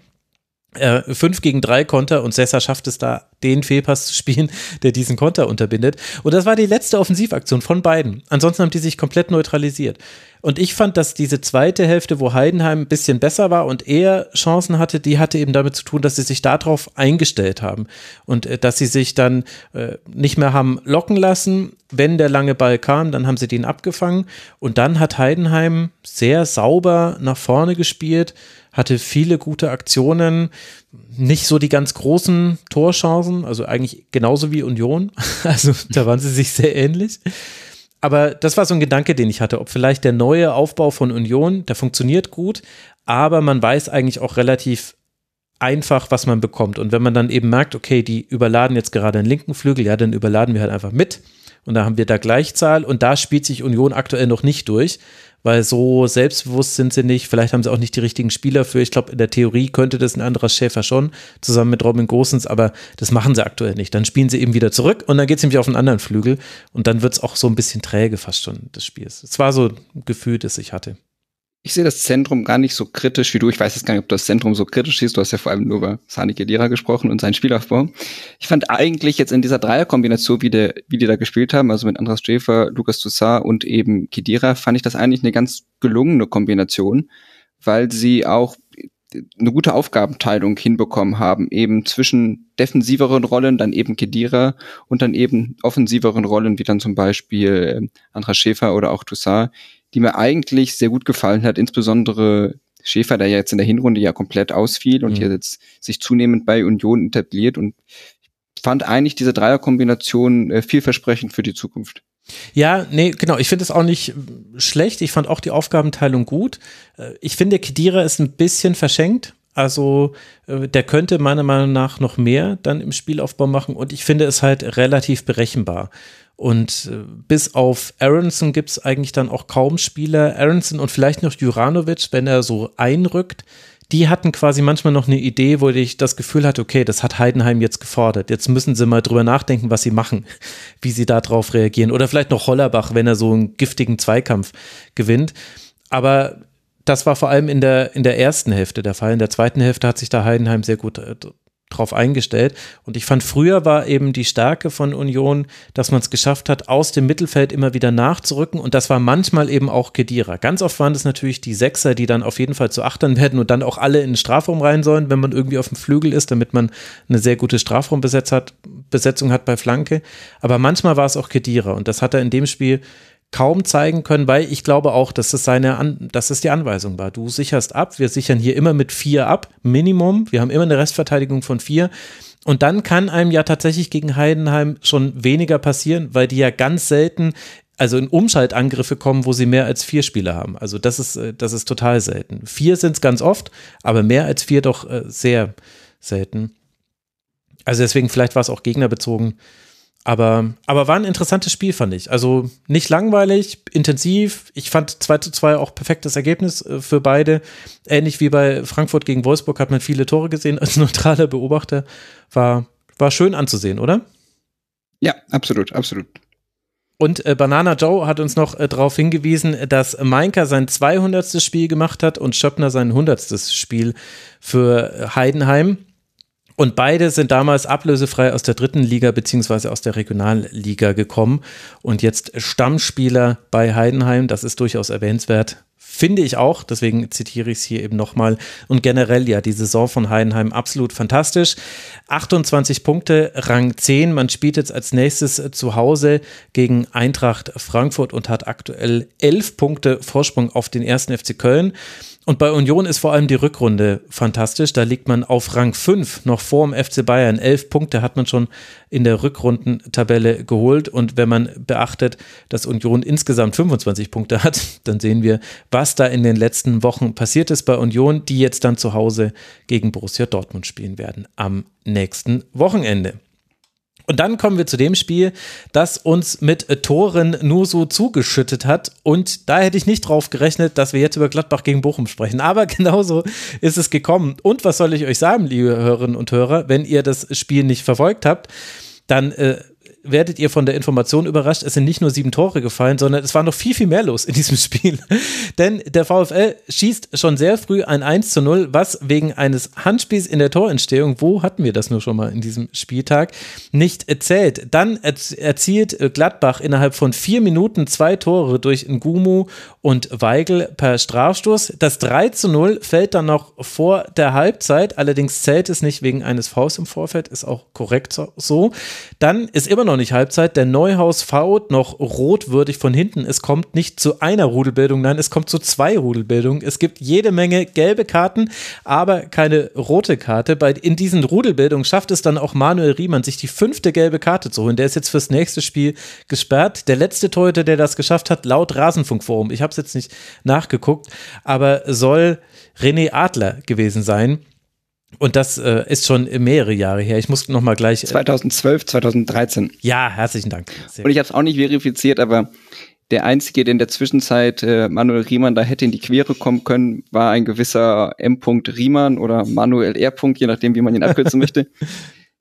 Äh, 5 gegen 3 Konter und Sessa schafft es da, den Fehlpass zu spielen, [laughs] der diesen Konter unterbindet. Und das war die letzte Offensivaktion von beiden. Ansonsten haben die sich komplett neutralisiert. Und ich fand, dass diese zweite Hälfte, wo Heidenheim ein bisschen besser war und eher Chancen hatte, die hatte eben damit zu tun, dass sie sich darauf eingestellt haben und äh, dass sie sich dann äh, nicht mehr haben locken lassen. Wenn der lange Ball kam, dann haben sie den abgefangen und dann hat Heidenheim sehr sauber nach vorne gespielt, hatte viele gute Aktionen, nicht so die ganz großen Torchancen, also eigentlich genauso wie Union, [laughs] also da waren sie sich sehr ähnlich. aber das war so ein Gedanke, den ich hatte, ob vielleicht der neue Aufbau von Union, der funktioniert gut, aber man weiß eigentlich auch relativ einfach, was man bekommt. Und wenn man dann eben merkt, okay, die überladen jetzt gerade den linken Flügel, ja, dann überladen wir halt einfach mit. Und da haben wir da Gleichzahl und da spielt sich Union aktuell noch nicht durch, weil so selbstbewusst sind sie nicht. Vielleicht haben sie auch nicht die richtigen Spieler für. Ich glaube, in der Theorie könnte das ein anderer Schäfer schon, zusammen mit Robin Gosens, aber das machen sie aktuell nicht. Dann spielen sie eben wieder zurück und dann geht es nämlich auf einen anderen Flügel und dann wird es auch so ein bisschen träge fast schon des Spiels. Es war so ein Gefühl, das ich hatte. Ich sehe das Zentrum gar nicht so kritisch wie du. Ich weiß jetzt gar nicht, ob du das Zentrum so kritisch siehst. Du hast ja vor allem nur über Sani Kedira gesprochen und seinen Spielaufbau. Ich fand eigentlich jetzt in dieser Dreierkombination, wie, der, wie die da gespielt haben, also mit Andras Schäfer, Lukas Toussaint und eben Kedira, fand ich das eigentlich eine ganz gelungene Kombination, weil sie auch eine gute Aufgabenteilung hinbekommen haben, eben zwischen defensiveren Rollen, dann eben Kedira und dann eben offensiveren Rollen, wie dann zum Beispiel äh, Andras Schäfer oder auch Toussaint, die mir eigentlich sehr gut gefallen hat, insbesondere Schäfer, der ja jetzt in der Hinrunde ja komplett ausfiel und mhm. hier jetzt sich zunehmend bei Union etabliert und fand eigentlich diese Dreierkombination äh, vielversprechend für die Zukunft. Ja, nee, genau. Ich finde es auch nicht schlecht. Ich fand auch die Aufgabenteilung gut. Äh, ich finde, Kedira ist ein bisschen verschenkt. Also äh, der könnte meiner Meinung nach noch mehr dann im Spielaufbau machen und ich finde es halt relativ berechenbar. Und äh, bis auf Aronson gibt es eigentlich dann auch kaum Spieler. Aronson und vielleicht noch Juranovic, wenn er so einrückt, die hatten quasi manchmal noch eine Idee, wo ich das Gefühl hatte, okay, das hat Heidenheim jetzt gefordert. Jetzt müssen sie mal drüber nachdenken, was sie machen, [laughs] wie sie darauf reagieren. Oder vielleicht noch Hollerbach, wenn er so einen giftigen Zweikampf gewinnt. Aber das war vor allem in der, in der ersten Hälfte der Fall. In der zweiten Hälfte hat sich da Heidenheim sehr gut äh, drauf eingestellt. Und ich fand, früher war eben die Stärke von Union, dass man es geschafft hat, aus dem Mittelfeld immer wieder nachzurücken. Und das war manchmal eben auch Kedira. Ganz oft waren es natürlich die Sechser, die dann auf jeden Fall zu Achtern werden und dann auch alle in den Strafraum rein sollen, wenn man irgendwie auf dem Flügel ist, damit man eine sehr gute Strafraumbesetzung hat bei Flanke. Aber manchmal war es auch Kedira. Und das hat er in dem Spiel kaum zeigen können, weil ich glaube auch, dass das seine, An dass es die Anweisung war. Du sicherst ab, wir sichern hier immer mit vier ab, Minimum. Wir haben immer eine Restverteidigung von vier. Und dann kann einem ja tatsächlich gegen Heidenheim schon weniger passieren, weil die ja ganz selten also in Umschaltangriffe kommen, wo sie mehr als vier Spieler haben. Also das ist, äh, das ist total selten. Vier sind es ganz oft, aber mehr als vier doch äh, sehr selten. Also deswegen, vielleicht war es auch gegnerbezogen. Aber, aber war ein interessantes Spiel, fand ich. Also nicht langweilig, intensiv. Ich fand 2 zu 2 auch perfektes Ergebnis äh, für beide. Ähnlich wie bei Frankfurt gegen Wolfsburg hat man viele Tore gesehen als [laughs] neutraler Beobachter. War, war schön anzusehen, oder? Ja, absolut, absolut. Und äh, Banana Joe hat uns noch äh, darauf hingewiesen, dass Mainka sein 200. Spiel gemacht hat und Schöppner sein 100. Spiel für Heidenheim. Und beide sind damals ablösefrei aus der dritten Liga beziehungsweise aus der Regionalliga gekommen und jetzt Stammspieler bei Heidenheim. Das ist durchaus erwähnenswert. Finde ich auch, deswegen zitiere ich es hier eben nochmal. Und generell ja, die Saison von Heidenheim absolut fantastisch. 28 Punkte, Rang 10. Man spielt jetzt als nächstes zu Hause gegen Eintracht Frankfurt und hat aktuell 11 Punkte Vorsprung auf den ersten FC Köln. Und bei Union ist vor allem die Rückrunde fantastisch. Da liegt man auf Rang 5, noch vor dem FC Bayern. Elf Punkte hat man schon in der Rückrundentabelle geholt. Und wenn man beachtet, dass Union insgesamt 25 Punkte hat, [laughs] dann sehen wir, was da in den letzten Wochen passiert ist bei Union, die jetzt dann zu Hause gegen Borussia Dortmund spielen werden am nächsten Wochenende. Und dann kommen wir zu dem Spiel, das uns mit Toren nur so zugeschüttet hat. Und da hätte ich nicht drauf gerechnet, dass wir jetzt über Gladbach gegen Bochum sprechen. Aber [laughs] genauso ist es gekommen. Und was soll ich euch sagen, liebe Hörerinnen und Hörer, wenn ihr das Spiel nicht verfolgt habt, dann äh, werdet ihr von der Information überrascht, es sind nicht nur sieben Tore gefallen, sondern es war noch viel, viel mehr los in diesem Spiel. [laughs] Denn der VfL schießt schon sehr früh ein 1 zu 0, was wegen eines Handspiels in der Torentstehung, wo hatten wir das nur schon mal in diesem Spieltag, nicht erzählt. Dann erzielt Gladbach innerhalb von vier Minuten zwei Tore durch Ngumu und Weigel per Strafstoß. Das 3 zu 0 fällt dann noch vor der Halbzeit, allerdings zählt es nicht wegen eines Faust im Vorfeld, ist auch korrekt so. Dann ist immer noch nicht Halbzeit. Der Neuhaus faut noch rotwürdig von hinten. Es kommt nicht zu einer Rudelbildung, nein, es kommt zu zwei Rudelbildungen. Es gibt jede Menge gelbe Karten, aber keine rote Karte. Bei, in diesen Rudelbildungen schafft es dann auch Manuel Riemann, sich die fünfte gelbe Karte zu holen. Der ist jetzt fürs nächste Spiel gesperrt. Der letzte Torhüter, der das geschafft hat, laut Rasenfunkforum, ich habe es jetzt nicht nachgeguckt, aber soll René Adler gewesen sein. Und das äh, ist schon mehrere Jahre her. Ich muss noch mal gleich. 2012, 2013. Ja, herzlichen Dank. Sehr Und ich habe es auch nicht verifiziert, aber der einzige, der in der Zwischenzeit äh, Manuel Riemann da hätte in die Quere kommen können, war ein gewisser M. Riemann oder Manuel R. je nachdem, wie man ihn abkürzen möchte. [laughs]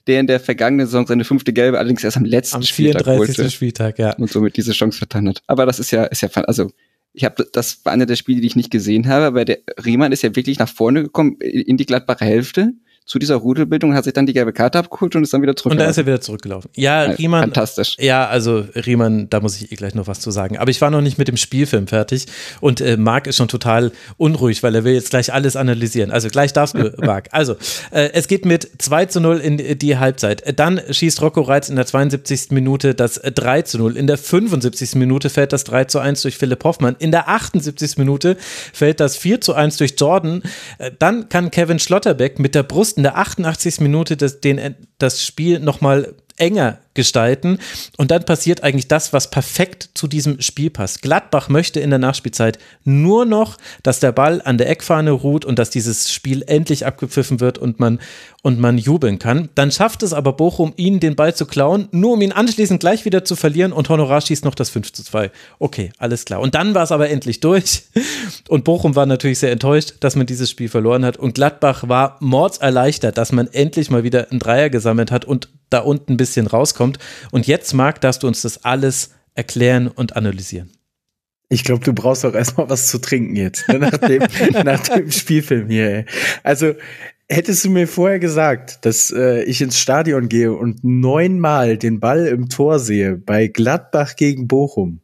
Der in der vergangenen Saison seine fünfte Gelbe allerdings erst am letzten am Spieltag 34. Holte Spieltag, ja. Und somit diese Chance vertan hat. Aber das ist ja, ist ja, also ich habe das war einer der Spiele, die ich nicht gesehen habe, aber der Riemann ist ja wirklich nach vorne gekommen in die glattbare Hälfte zu dieser Rudelbildung, hat sich dann die gelbe Karte abgeholt und ist dann wieder zurück. Und da ist er wieder zurückgelaufen. Ja, ja Riemann. Fantastisch. Ja, also Riemann, da muss ich eh gleich noch was zu sagen. Aber ich war noch nicht mit dem Spielfilm fertig und äh, Marc ist schon total unruhig, weil er will jetzt gleich alles analysieren. Also gleich darfst du, [laughs] Marc. Also, äh, es geht mit 2 zu 0 in die Halbzeit. Dann schießt Rocco Reitz in der 72. Minute das 3 zu 0. In der 75. Minute fällt das 3 zu 1 durch Philipp Hoffmann. In der 78. Minute fällt das 4 zu 1 durch Jordan. Äh, dann kann Kevin Schlotterbeck mit der Brust in der 88. Minute das, den, das Spiel nochmal enger gestalten. Und dann passiert eigentlich das, was perfekt zu diesem Spiel passt. Gladbach möchte in der Nachspielzeit nur noch, dass der Ball an der Eckfahne ruht und dass dieses Spiel endlich abgepfiffen wird und man, und man jubeln kann. Dann schafft es aber Bochum, ihn den Ball zu klauen, nur um ihn anschließend gleich wieder zu verlieren und Honorar schießt noch das 5 zu 2. Okay, alles klar. Und dann war es aber endlich durch. [laughs] Und Bochum war natürlich sehr enttäuscht, dass man dieses Spiel verloren hat. Und Gladbach war mordserleichtert, dass man endlich mal wieder einen Dreier gesammelt hat und da unten ein bisschen rauskommt. Und jetzt, Marc, darfst du uns das alles erklären und analysieren. Ich glaube, du brauchst auch erstmal was zu trinken jetzt, ne, nach, dem, [laughs] nach dem Spielfilm hier. Ey. Also, hättest du mir vorher gesagt, dass äh, ich ins Stadion gehe und neunmal den Ball im Tor sehe bei Gladbach gegen Bochum,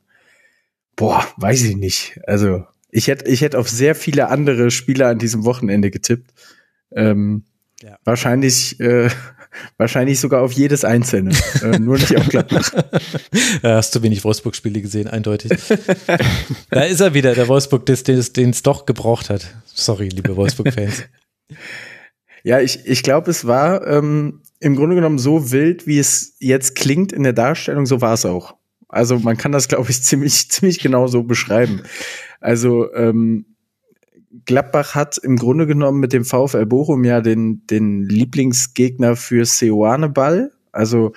boah, weiß ich nicht. Also, ich hätte ich hätte auf sehr viele andere Spieler an diesem Wochenende getippt. Ähm, ja. Wahrscheinlich äh, Wahrscheinlich sogar auf jedes einzelne, äh, nur nicht auf Gladbach. [laughs] ja, hast du wenig Wolfsburg-Spiele gesehen, eindeutig. da ist er wieder, der Wolfsburg, den es doch gebraucht hat. Sorry, liebe Wolfsburg-Fans. Ja, ich, ich glaube, es war ähm, im Grunde genommen so wild, wie es jetzt klingt in der Darstellung, so war es auch. Also man kann das, glaube ich, ziemlich, ziemlich genau so beschreiben. Also ähm, Gladbach hat im Grunde genommen mit dem VfL Bochum ja den, den Lieblingsgegner für Seoane Ball. Also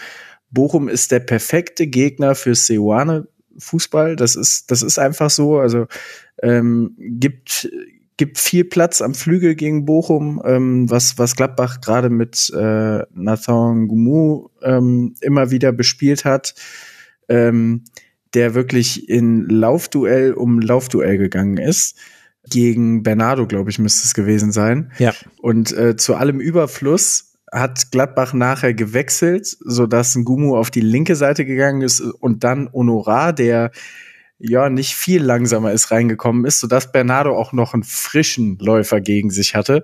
Bochum ist der perfekte Gegner für Seoane Fußball. Das ist, das ist einfach so. Also ähm, gibt, gibt viel Platz am Flügel gegen Bochum, ähm, was, was Gladbach gerade mit äh, Nathan Gumu ähm, immer wieder bespielt hat. Ähm, der wirklich in Laufduell um Laufduell gegangen ist gegen Bernardo, glaube ich, müsste es gewesen sein. Ja. Und äh, zu allem Überfluss hat Gladbach nachher gewechselt, so dass ein Gumu auf die linke Seite gegangen ist und dann Honorar, der ja nicht viel langsamer ist reingekommen ist, so dass Bernardo auch noch einen frischen Läufer gegen sich hatte.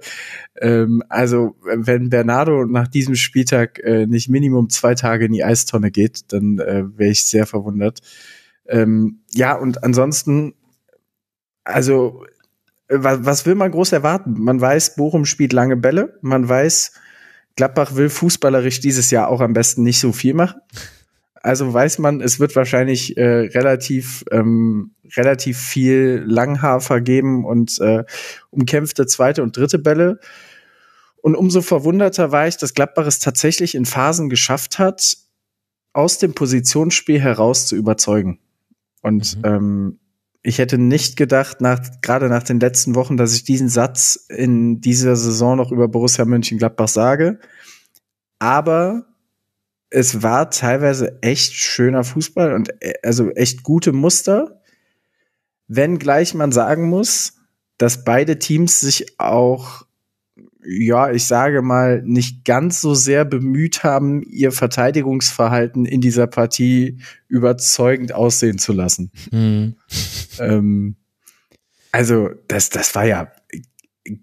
Ähm, also wenn Bernardo nach diesem Spieltag äh, nicht Minimum zwei Tage in die Eistonne geht, dann äh, wäre ich sehr verwundert. Ähm, ja und ansonsten, also was, was will man groß erwarten? Man weiß, Bochum spielt lange Bälle. Man weiß, Gladbach will fußballerisch dieses Jahr auch am besten nicht so viel machen. Also weiß man, es wird wahrscheinlich äh, relativ ähm, relativ viel Langhafer geben und äh, umkämpfte zweite und dritte Bälle. Und umso verwunderter war ich, dass Gladbach es tatsächlich in Phasen geschafft hat, aus dem Positionsspiel heraus zu überzeugen. Und mhm. ähm, ich hätte nicht gedacht, nach, gerade nach den letzten Wochen, dass ich diesen Satz in dieser Saison noch über Borussia Mönchengladbach sage. Aber es war teilweise echt schöner Fußball und äh, also echt gute Muster. Wenn gleich man sagen muss, dass beide Teams sich auch ja, ich sage mal, nicht ganz so sehr bemüht haben, ihr Verteidigungsverhalten in dieser Partie überzeugend aussehen zu lassen. Mhm. Ähm, also, das, das war ja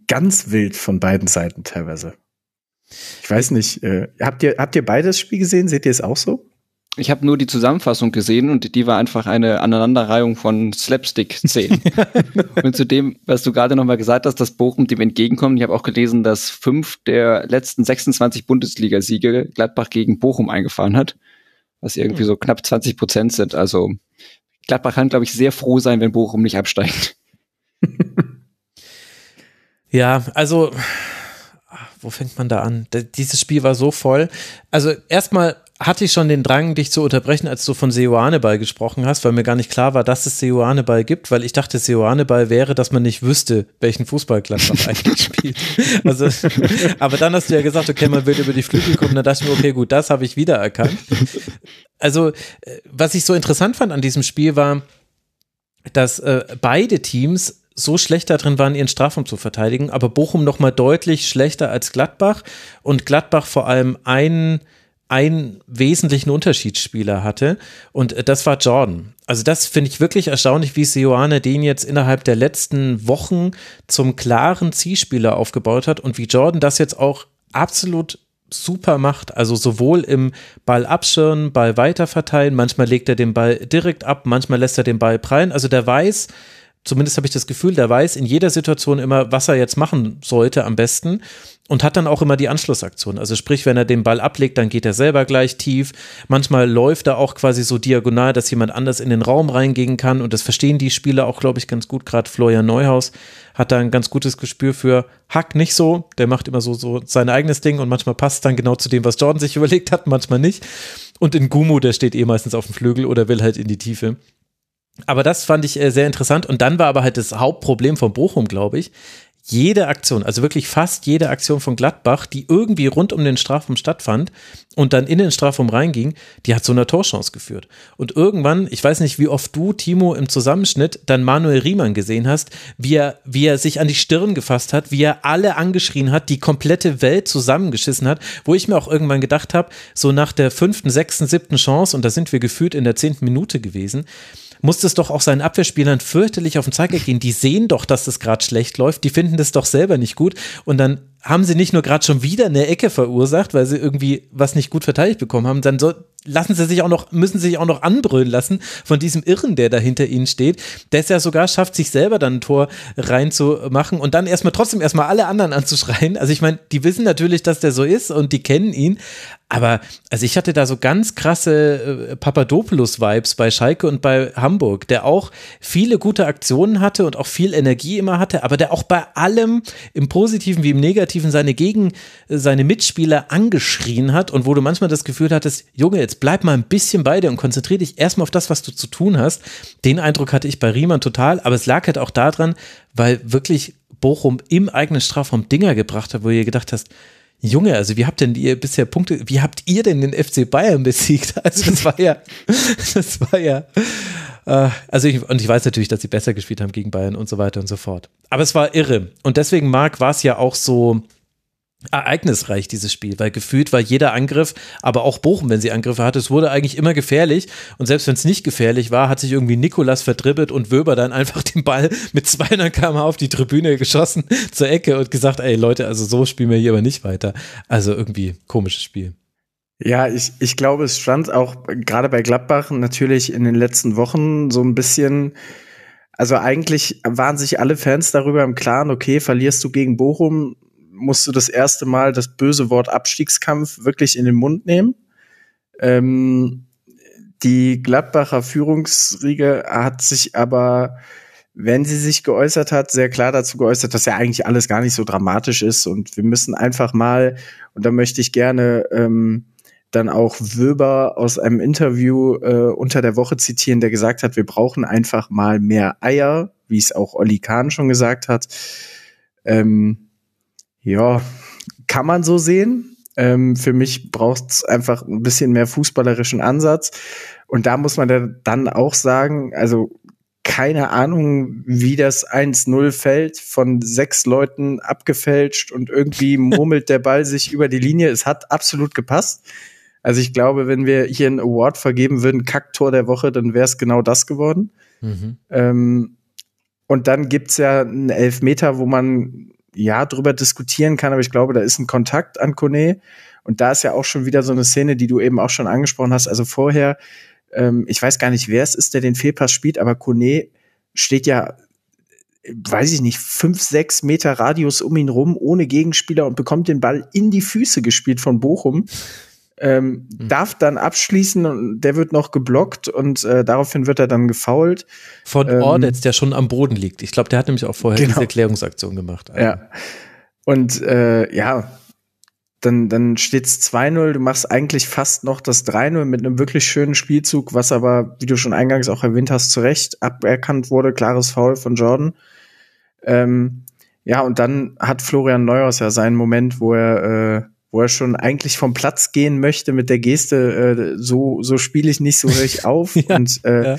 ganz wild von beiden Seiten teilweise. Ich weiß nicht, äh, habt ihr, habt ihr beides Spiel gesehen? Seht ihr es auch so? Ich habe nur die Zusammenfassung gesehen und die war einfach eine Aneinanderreihung von Slapstick-Szenen. [laughs] und zu dem, was du gerade nochmal gesagt hast, dass Bochum dem entgegenkommt. Ich habe auch gelesen, dass fünf der letzten 26 Bundesligasiege Gladbach gegen Bochum eingefahren hat, was irgendwie so knapp 20 Prozent sind. Also Gladbach kann, glaube ich, sehr froh sein, wenn Bochum nicht absteigt. [laughs] ja, also wo fängt man da an? Dieses Spiel war so voll. Also erstmal hatte ich schon den Drang, dich zu unterbrechen, als du von Seoane-Ball gesprochen hast, weil mir gar nicht klar war, dass es Seoane-Ball gibt, weil ich dachte, Seoane-Ball wäre, dass man nicht wüsste, welchen Fußball Gladbach [laughs] eigentlich spielt. Also, [laughs] aber dann hast du ja gesagt, okay, man will über die Flügel kommen, dann dachte ich mir, okay, gut, das habe ich wiedererkannt. Also, äh, was ich so interessant fand an diesem Spiel war, dass äh, beide Teams so schlecht darin waren, ihren Strafraum zu verteidigen, aber Bochum noch mal deutlich schlechter als Gladbach und Gladbach vor allem einen einen wesentlichen Unterschiedsspieler hatte und äh, das war Jordan. Also das finde ich wirklich erstaunlich, wie Sioane den jetzt innerhalb der letzten Wochen zum klaren Zielspieler aufgebaut hat und wie Jordan das jetzt auch absolut super macht. Also sowohl im Ball abschirren, Ball weiterverteilen, manchmal legt er den Ball direkt ab, manchmal lässt er den Ball prallen. Also der weiß, zumindest habe ich das Gefühl, der weiß in jeder Situation immer, was er jetzt machen sollte am besten und hat dann auch immer die Anschlussaktion. Also sprich, wenn er den Ball ablegt, dann geht er selber gleich tief. Manchmal läuft er auch quasi so diagonal, dass jemand anders in den Raum reingehen kann und das verstehen die Spieler auch, glaube ich, ganz gut. Gerade Florian Neuhaus hat da ein ganz gutes Gespür für Hack nicht so, der macht immer so, so sein eigenes Ding und manchmal passt dann genau zu dem, was Jordan sich [laughs] überlegt hat, manchmal nicht. Und in Gumu, der steht eh meistens auf dem Flügel oder will halt in die Tiefe. Aber das fand ich äh, sehr interessant. Und dann war aber halt das Hauptproblem von Bochum, glaube ich. Jede Aktion, also wirklich fast jede Aktion von Gladbach, die irgendwie rund um den Strafraum stattfand und dann in den Strafraum reinging, die hat zu einer Torchance geführt. Und irgendwann, ich weiß nicht, wie oft du, Timo, im Zusammenschnitt dann Manuel Riemann gesehen hast, wie er, wie er sich an die Stirn gefasst hat, wie er alle angeschrien hat, die komplette Welt zusammengeschissen hat, wo ich mir auch irgendwann gedacht habe, so nach der fünften, sechsten, siebten Chance, und da sind wir gefühlt in der zehnten Minute gewesen, muss es doch auch seinen Abwehrspielern fürchterlich auf den Zeiger gehen. Die sehen doch, dass das gerade schlecht läuft, die finden das doch selber nicht gut und dann haben sie nicht nur gerade schon wieder eine Ecke verursacht, weil sie irgendwie was nicht gut verteidigt bekommen haben, dann so, lassen sie sich auch noch, müssen sie sich auch noch anbrüllen lassen von diesem Irren, der da hinter ihnen steht, der es ja sogar schafft, sich selber dann ein Tor reinzumachen und dann erstmal trotzdem erstmal alle anderen anzuschreien. Also ich meine, die wissen natürlich, dass der so ist und die kennen ihn, aber also ich hatte da so ganz krasse äh, Papadopoulos-Vibes bei Schalke und bei Hamburg, der auch viele gute Aktionen hatte und auch viel Energie immer hatte, aber der auch bei allem im Positiven wie im Negativen seine Gegen, seine Mitspieler angeschrien hat und wo du manchmal das Gefühl hattest, Junge, jetzt bleib mal ein bisschen bei dir und konzentriere dich erstmal auf das, was du zu tun hast. Den Eindruck hatte ich bei Riemann total, aber es lag halt auch daran, weil wirklich Bochum im eigenen Strafraum Dinger gebracht hat, wo ihr gedacht hast, Junge, also wie habt denn ihr bisher Punkte, wie habt ihr denn den FC Bayern besiegt? [laughs] Also das war ja, das war ja, äh, also ich, und ich weiß natürlich, dass sie besser gespielt haben gegen Bayern und so weiter und so fort. Aber es war irre. Und deswegen, Marc, war es ja auch so, ereignisreich, dieses Spiel, weil gefühlt war jeder Angriff, aber auch Bochum, wenn sie Angriffe hatte, es wurde eigentlich immer gefährlich und selbst wenn es nicht gefährlich war, hat sich irgendwie Nikolas verdribbelt und Wöber dann [laughs] einfach den Ball mit 200 km auf die Tribüne geschossen zur Ecke und gesagt, ey Leute, also so spielen wir hier aber nicht weiter. Also irgendwie komisches Spiel. Ja, ich, ich glaube, es stand auch gerade bei Gladbach natürlich in den letzten Wochen so ein bisschen also eigentlich waren sich alle Fans darüber im Klaren, okay, verlierst du gegen Bochum, musst du das erste Mal das böse Wort Abstiegskampf wirklich in den Mund nehmen. Ähm, die Gladbacher Führungsriege hat sich aber, wenn sie sich geäußert hat, sehr klar dazu geäußert, dass ja eigentlich alles gar nicht so dramatisch ist und wir müssen einfach mal, und da möchte ich gerne ähm, dann auch Wöber aus einem Interview äh, unter der Woche zitieren, der gesagt hat, wir brauchen einfach mal mehr Eier, wie es auch Olli Kahn schon gesagt hat. Ähm, ja, kann man so sehen. Ähm, für mich braucht es einfach ein bisschen mehr fußballerischen Ansatz. Und da muss man dann auch sagen, also keine Ahnung, wie das 1-0 fällt, von sechs Leuten abgefälscht und irgendwie [laughs] murmelt der Ball sich über die Linie. Es hat absolut gepasst. Also ich glaube, wenn wir hier einen Award vergeben würden, Kacktor der Woche, dann wäre es genau das geworden. Mhm. Ähm, und dann gibt's ja einen Elfmeter, wo man ja drüber diskutieren kann, aber ich glaube, da ist ein Kontakt an Kone. Und da ist ja auch schon wieder so eine Szene, die du eben auch schon angesprochen hast. Also vorher, ähm, ich weiß gar nicht, wer es ist, der den Fehlpass spielt, aber Kone steht ja weiß ich nicht, fünf, sechs Meter Radius um ihn rum, ohne Gegenspieler und bekommt den Ball in die Füße gespielt von Bochum ähm, mhm. darf dann abschließen und der wird noch geblockt und äh, daraufhin wird er dann gefault. Von ähm, Ordetz, der schon am Boden liegt. Ich glaube, der hat nämlich auch vorher genau. diese Erklärungsaktion gemacht. Also. Ja. Und äh, ja, dann, dann steht's 2-0. Du machst eigentlich fast noch das 3-0 mit einem wirklich schönen Spielzug, was aber, wie du schon eingangs auch erwähnt hast, zu Recht aberkannt wurde. Klares Foul von Jordan. Ähm, ja, und dann hat Florian Neuhaus ja seinen Moment, wo er äh, wo er schon eigentlich vom Platz gehen möchte mit der Geste, äh, so, so spiele ich nicht, so höre ich [laughs] auf. ja, und äh, ja.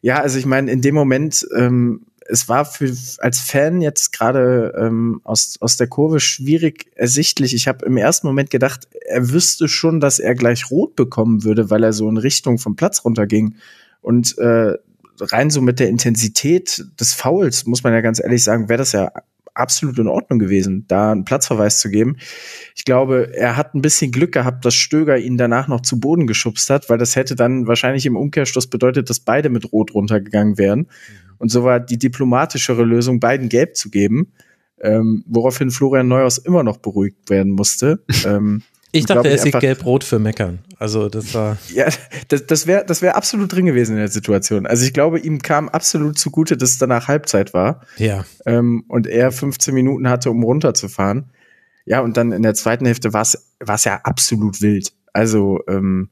ja. also ich meine, in dem Moment, ähm, es war für als Fan jetzt gerade ähm, aus, aus der Kurve schwierig ersichtlich. Ich habe im ersten Moment gedacht, er wüsste schon, dass er gleich rot bekommen würde, weil er so in Richtung vom Platz runterging. Und äh, rein so mit der Intensität des Fouls, muss man ja ganz ehrlich sagen, wäre das ja absolut in Ordnung gewesen, da einen Platzverweis zu geben. Ich glaube, er hat ein bisschen Glück gehabt, dass Stöger ihn danach noch zu Boden geschubst hat, weil das hätte dann wahrscheinlich im Umkehrschluss bedeutet, dass beide mit Rot runtergegangen wären. Mhm. Und so war die diplomatischere Lösung, beiden Gelb zu geben, ähm, woraufhin Florian Neuhaus immer noch beruhigt werden musste. [laughs] ähm, ich dachte, er sieht gelb-rot für Meckern. Also das war. [laughs] Ja, das, das wäre das wär absolut drin gewesen in der Situation. Also ich glaube, ihm kam absolut zugute, dass es danach Halbzeit war. Ja. Ähm, und er 15 Minuten hatte, um runterzufahren. Ja, und dann in der zweiten Hälfte war es ja absolut wild. Also, ähm,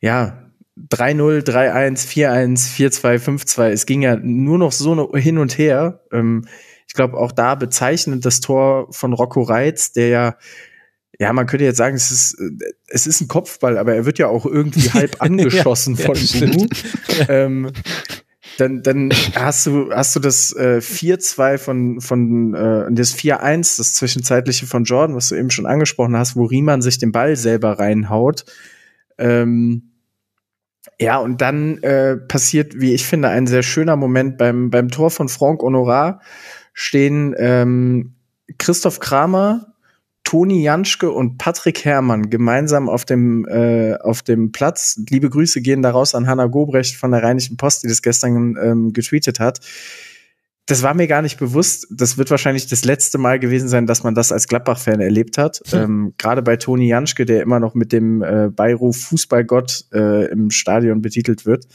ja, 3-0, 3-1, 4-1, 4-2, 5-2. Es ging ja nur noch so hin und her. Ähm, ich glaube, auch da bezeichnend das Tor von Rocco Reitz, der ja ja, man könnte jetzt sagen, es ist, es ist ein Kopfball, aber er wird ja auch irgendwie [laughs] halb angeschossen ja, von ja, Bulu. Ähm, dann, dann hast du, hast du das äh, 4-2 von, von äh, das 4-1, das zwischenzeitliche von Jordan, was du eben schon angesprochen hast, wo Riemann sich den Ball selber reinhaut. Ähm, ja, und dann äh, passiert, wie ich finde, ein sehr schöner Moment beim, beim Tor von Franck Honorat stehen ähm, Christoph Kramer, Toni Janschke und Patrick Herrmann gemeinsam auf dem, äh, auf dem Platz. Liebe Grüße gehen daraus an Hanna Gobrecht von der Rheinischen Post, die das gestern ähm, getweetet hat. Das war mir gar nicht bewusst. Das wird wahrscheinlich das letzte Mal gewesen sein, dass man das als Gladbach-Fan erlebt hat. [laughs] Hm. Ähm, Gerade bei Toni Janschke, der immer noch mit dem äh, Beiruf Fußballgott äh, im Stadion betitelt wird.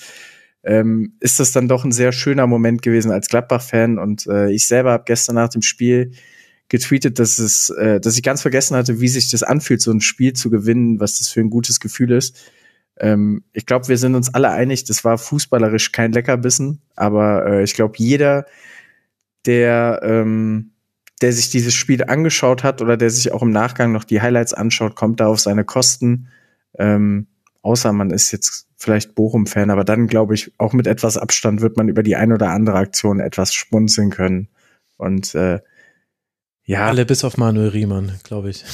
Ähm, ist das dann doch ein sehr schöner Moment gewesen als Gladbach-Fan. Und äh, ich selber habe gestern nach dem Spiel getweetet, dass es, äh, dass ich ganz vergessen hatte, wie sich das anfühlt, so ein Spiel zu gewinnen, was das für ein gutes Gefühl ist. Ähm, ich glaube, wir sind uns alle einig, das war fußballerisch kein Leckerbissen, aber äh, ich glaube, jeder, der, ähm, der sich dieses Spiel angeschaut hat oder der sich auch im Nachgang noch die Highlights anschaut, kommt da auf seine Kosten. Ähm, außer man ist jetzt vielleicht Bochum-Fan, aber dann glaube ich, auch mit etwas Abstand wird man über die ein oder andere Aktion etwas schmunzeln können. Und äh, ja. Alle bis auf Manuel Riemann, glaube ich. [laughs]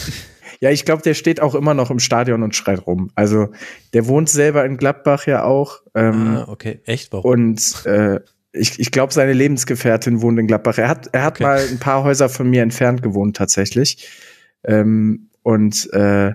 Ja, ich glaube, der steht auch immer noch im Stadion und schreit rum. Also der wohnt selber in Gladbach ja auch. Ähm, ah, okay. Echt? Warum? Und äh, ich, ich glaube, seine Lebensgefährtin wohnt in Gladbach. Er hat, er hat okay. mal ein paar Häuser von mir entfernt gewohnt, tatsächlich. Ähm, und äh,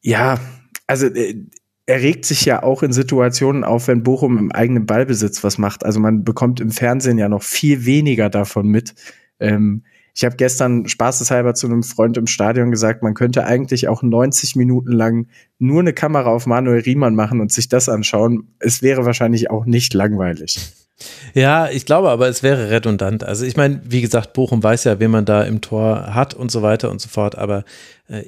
ja, also äh, er regt sich ja auch in Situationen auf, wenn Bochum im eigenen Ballbesitz was macht. Also man bekommt im Fernsehen ja noch viel weniger davon mit. Ähm, ich habe gestern spaßeshalber zu einem Freund im Stadion gesagt, man könnte eigentlich auch 90 Minuten lang nur eine Kamera auf Manuel Riemann machen und sich das anschauen. Es wäre wahrscheinlich auch nicht langweilig. Ja, ich glaube aber, es wäre redundant. Also ich meine, wie gesagt, Bochum weiß ja, wen man da im Tor hat und so weiter und so fort, aber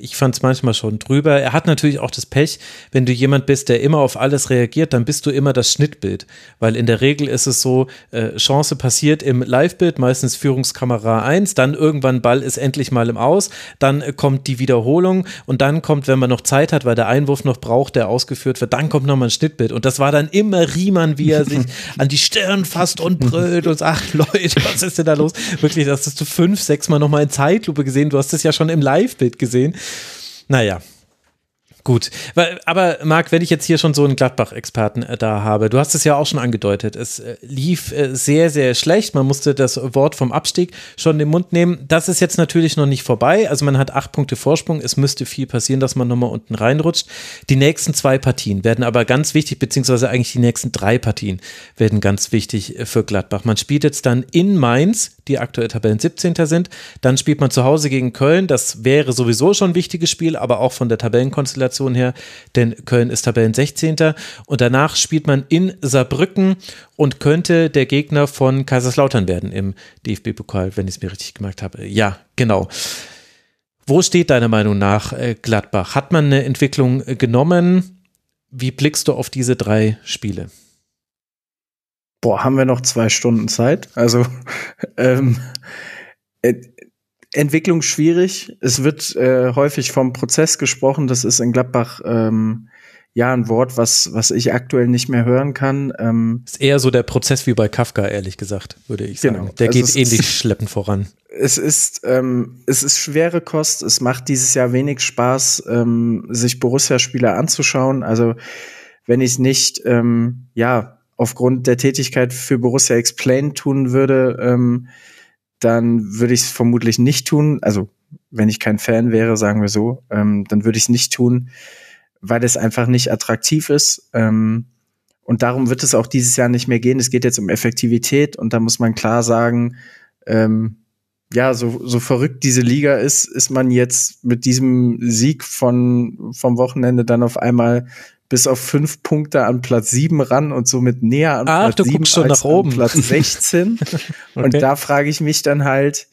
ich fand es manchmal schon drüber. Er hat natürlich auch das Pech, wenn du jemand bist, der immer auf alles reagiert, dann bist du immer das Schnittbild. Weil in der Regel ist es so, äh, Chance passiert im Live-Bild, meistens Führungskamera 1, dann irgendwann Ball ist endlich mal im Aus, dann äh, kommt die Wiederholung und dann kommt, wenn man noch Zeit hat, weil der Einwurf noch braucht, der ausgeführt wird, dann kommt nochmal ein Schnittbild. Und das war dann immer Riemann, wie er sich [laughs] an die Stirn fasst und brüllt und sagt, [laughs] Leute, was ist denn da los? Wirklich, das hast du fünf, sechs Mal nochmal in Zeitlupe gesehen. Du hast es ja schon im Live-Bild gesehen gesehen. Naja, Gut, aber Marc, wenn ich jetzt hier schon so einen Gladbach-Experten äh, da habe, du hast es ja auch schon angedeutet, es äh, lief äh, sehr, sehr schlecht. Man musste das Wort vom Abstieg schon in den Mund nehmen. Das ist jetzt natürlich noch nicht vorbei. Also man hat acht Punkte Vorsprung. Es müsste viel passieren, dass man nochmal unten reinrutscht. Die nächsten zwei Partien werden aber ganz wichtig, beziehungsweise eigentlich die nächsten drei Partien werden ganz wichtig für Gladbach. Man spielt jetzt dann in Mainz, die aktuell Tabellen 17. sind. Dann spielt man zu Hause gegen Köln. Das wäre sowieso schon ein wichtiges Spiel, aber auch von der Tabellenkonstellation her, denn Köln ist Tabellen 16. Und danach spielt man in Saarbrücken und könnte der Gegner von Kaiserslautern werden im DFB-Pokal, wenn ich es mir richtig gemerkt habe. Ja, genau. Wo steht deiner Meinung nach äh, Gladbach? Hat man eine Entwicklung äh, genommen? Wie blickst du auf diese drei Spiele? Boah, haben wir noch zwei Stunden Zeit? Also, [laughs] ähm, äh, Entwicklung schwierig. Es wird äh, häufig vom Prozess gesprochen. Das ist in Gladbach ähm, ja ein Wort, was, was ich aktuell nicht mehr hören kann. Ähm, ist eher so der Prozess wie bei Kafka, ehrlich gesagt, würde ich sagen. Genau. Der also geht ähnlich schleppend voran. Es ist, ähm, es ist schwere Kost. Es macht dieses Jahr wenig Spaß, ähm, sich Borussia-Spieler anzuschauen. Also wenn ich nicht, ähm, ja, aufgrund der Tätigkeit für Borussia Explain tun würde, ähm, dann würde ich es vermutlich nicht tun. Also wenn ich kein Fan wäre, sagen wir so, ähm, dann würde ich es nicht tun, weil es einfach nicht attraktiv ist. Ähm, und darum wird es auch dieses Jahr nicht mehr gehen. Es geht jetzt um Effektivität und da muss man klar sagen, ähm, ja, so, so verrückt diese Liga ist, ist man jetzt mit diesem Sieg von, vom Wochenende dann auf einmal bis auf fünf Punkte an Platz sieben ran und somit näher an Ach, Platz sieben schon als nach oben. Platz [laughs] 16. okay. Und da frage ich mich dann halt,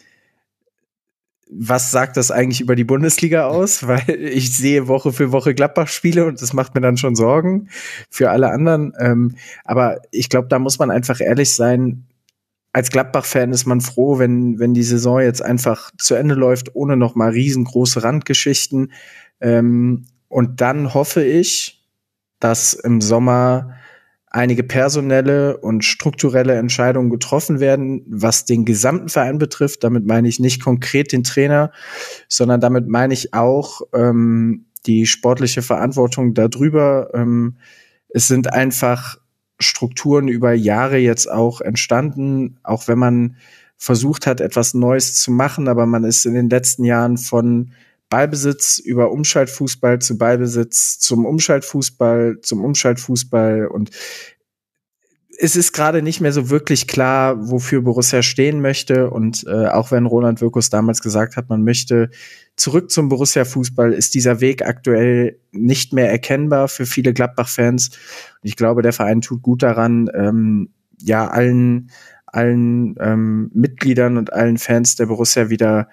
was sagt das eigentlich über die Bundesliga aus? [laughs] Weil ich sehe Woche für Woche Gladbach-Spiele und das macht mir dann schon Sorgen für alle anderen. Ähm, aber ich glaube, da muss man einfach ehrlich sein. Als Gladbach-Fan ist man froh, wenn, wenn die Saison jetzt einfach zu Ende läuft, ohne noch mal riesengroße Randgeschichten. Ähm, und dann hoffe ich, dass im Sommer einige personelle und strukturelle Entscheidungen getroffen werden, was den gesamten Verein betrifft. Damit meine ich nicht konkret den Trainer, sondern damit meine ich auch ähm, die sportliche Verantwortung darüber. Ähm, es sind einfach Strukturen über Jahre jetzt auch entstanden, auch wenn man versucht hat, etwas Neues zu machen, aber man ist in den letzten Jahren von Ballbesitz über Umschaltfußball zu Ballbesitz zum Umschaltfußball zum Umschaltfußball und es ist gerade nicht mehr so wirklich klar, wofür Borussia stehen möchte. Und äh, auch wenn Roland Wirkus damals gesagt hat, man möchte zurück zum Borussia-Fußball, ist dieser Weg aktuell nicht mehr erkennbar für viele Gladbach-Fans. Ich glaube, der Verein tut gut daran, ähm, ja, allen, allen ähm, Mitgliedern und allen Fans der Borussia wieder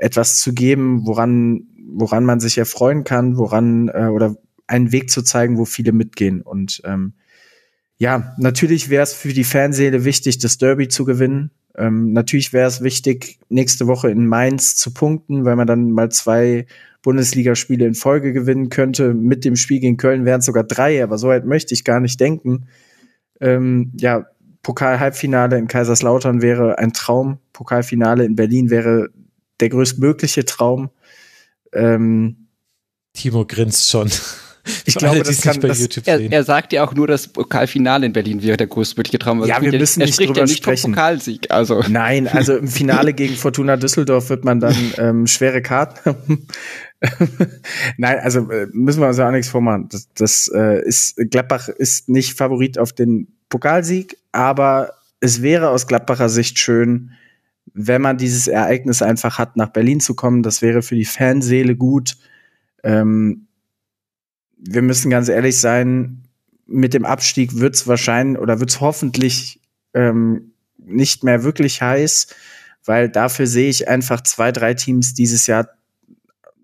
etwas zu geben, woran, woran man sich erfreuen kann, woran äh, oder einen Weg zu zeigen, wo viele mitgehen. Und ähm, ja, natürlich wäre es für die Fanseele wichtig, das Derby zu gewinnen. Ähm, natürlich wäre es wichtig, nächste Woche in Mainz zu punkten, weil man dann mal zwei Bundesligaspiele in Folge gewinnen könnte. Mit dem Spiel gegen Köln wären es sogar drei, aber so weit möchte ich gar nicht denken. Ähm, ja, Pokal-Halbfinale in Kaiserslautern wäre ein Traum. Pokalfinale in Berlin wäre der größtmögliche Traum. Ähm, Timo grinst schon. [laughs] Ich glaube, alle, das kann, das, er, er, sagt ja auch nur, das Pokalfinale in Berlin wäre der größtmögliche Traum. Also ja, wir müssen nicht drüber ja nicht sprechen. Pokalsieg, also. Nein, also im Finale gegen [laughs] Fortuna Düsseldorf wird man dann ähm, schwere Karten haben. [laughs] Nein, also äh, müssen wir uns ja auch nichts vormachen. Das, das äh, ist Gladbach ist nicht Favorit auf den Pokalsieg, aber es wäre aus Gladbacher Sicht schön, wenn man dieses Ereignis einfach hat, nach Berlin zu kommen. Das wäre für die Fanseele gut. Ähm, wir müssen ganz ehrlich sein, mit dem Abstieg wird's wahrscheinlich oder wird's hoffentlich ähm, nicht mehr wirklich heiß, weil dafür sehe ich einfach zwei, drei Teams dieses Jahr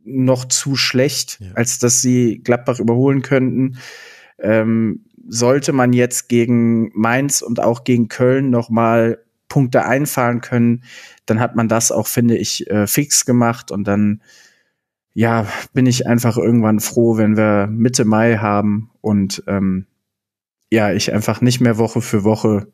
noch zu schlecht, ja. als dass sie Gladbach überholen könnten. Ähm, sollte man jetzt gegen Mainz und auch gegen Köln noch mal Punkte einfahren können, dann hat man das auch, finde ich, äh, fix gemacht und dann ja, bin ich einfach irgendwann froh, wenn wir Mitte Mai haben und ähm, ja, ich einfach nicht mehr Woche für Woche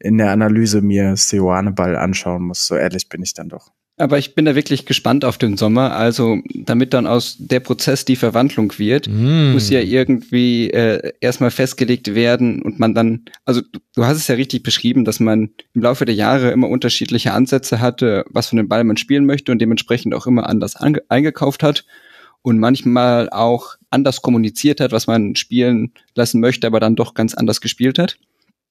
in der Analyse mir Seoane Ball anschauen muss. So ehrlich bin ich dann doch. Aber ich bin da wirklich gespannt auf den Sommer. Also, damit dann aus der Prozess die Verwandlung wird, mm. muss ja irgendwie äh, erstmal festgelegt werden und man dann, also du, du, hast es ja richtig beschrieben, dass man im Laufe der Jahre immer unterschiedliche Ansätze hatte, was von den Ball man spielen möchte und dementsprechend auch immer anders eingekauft hat und manchmal auch anders kommuniziert hat, was man spielen lassen möchte, aber dann doch ganz anders gespielt hat.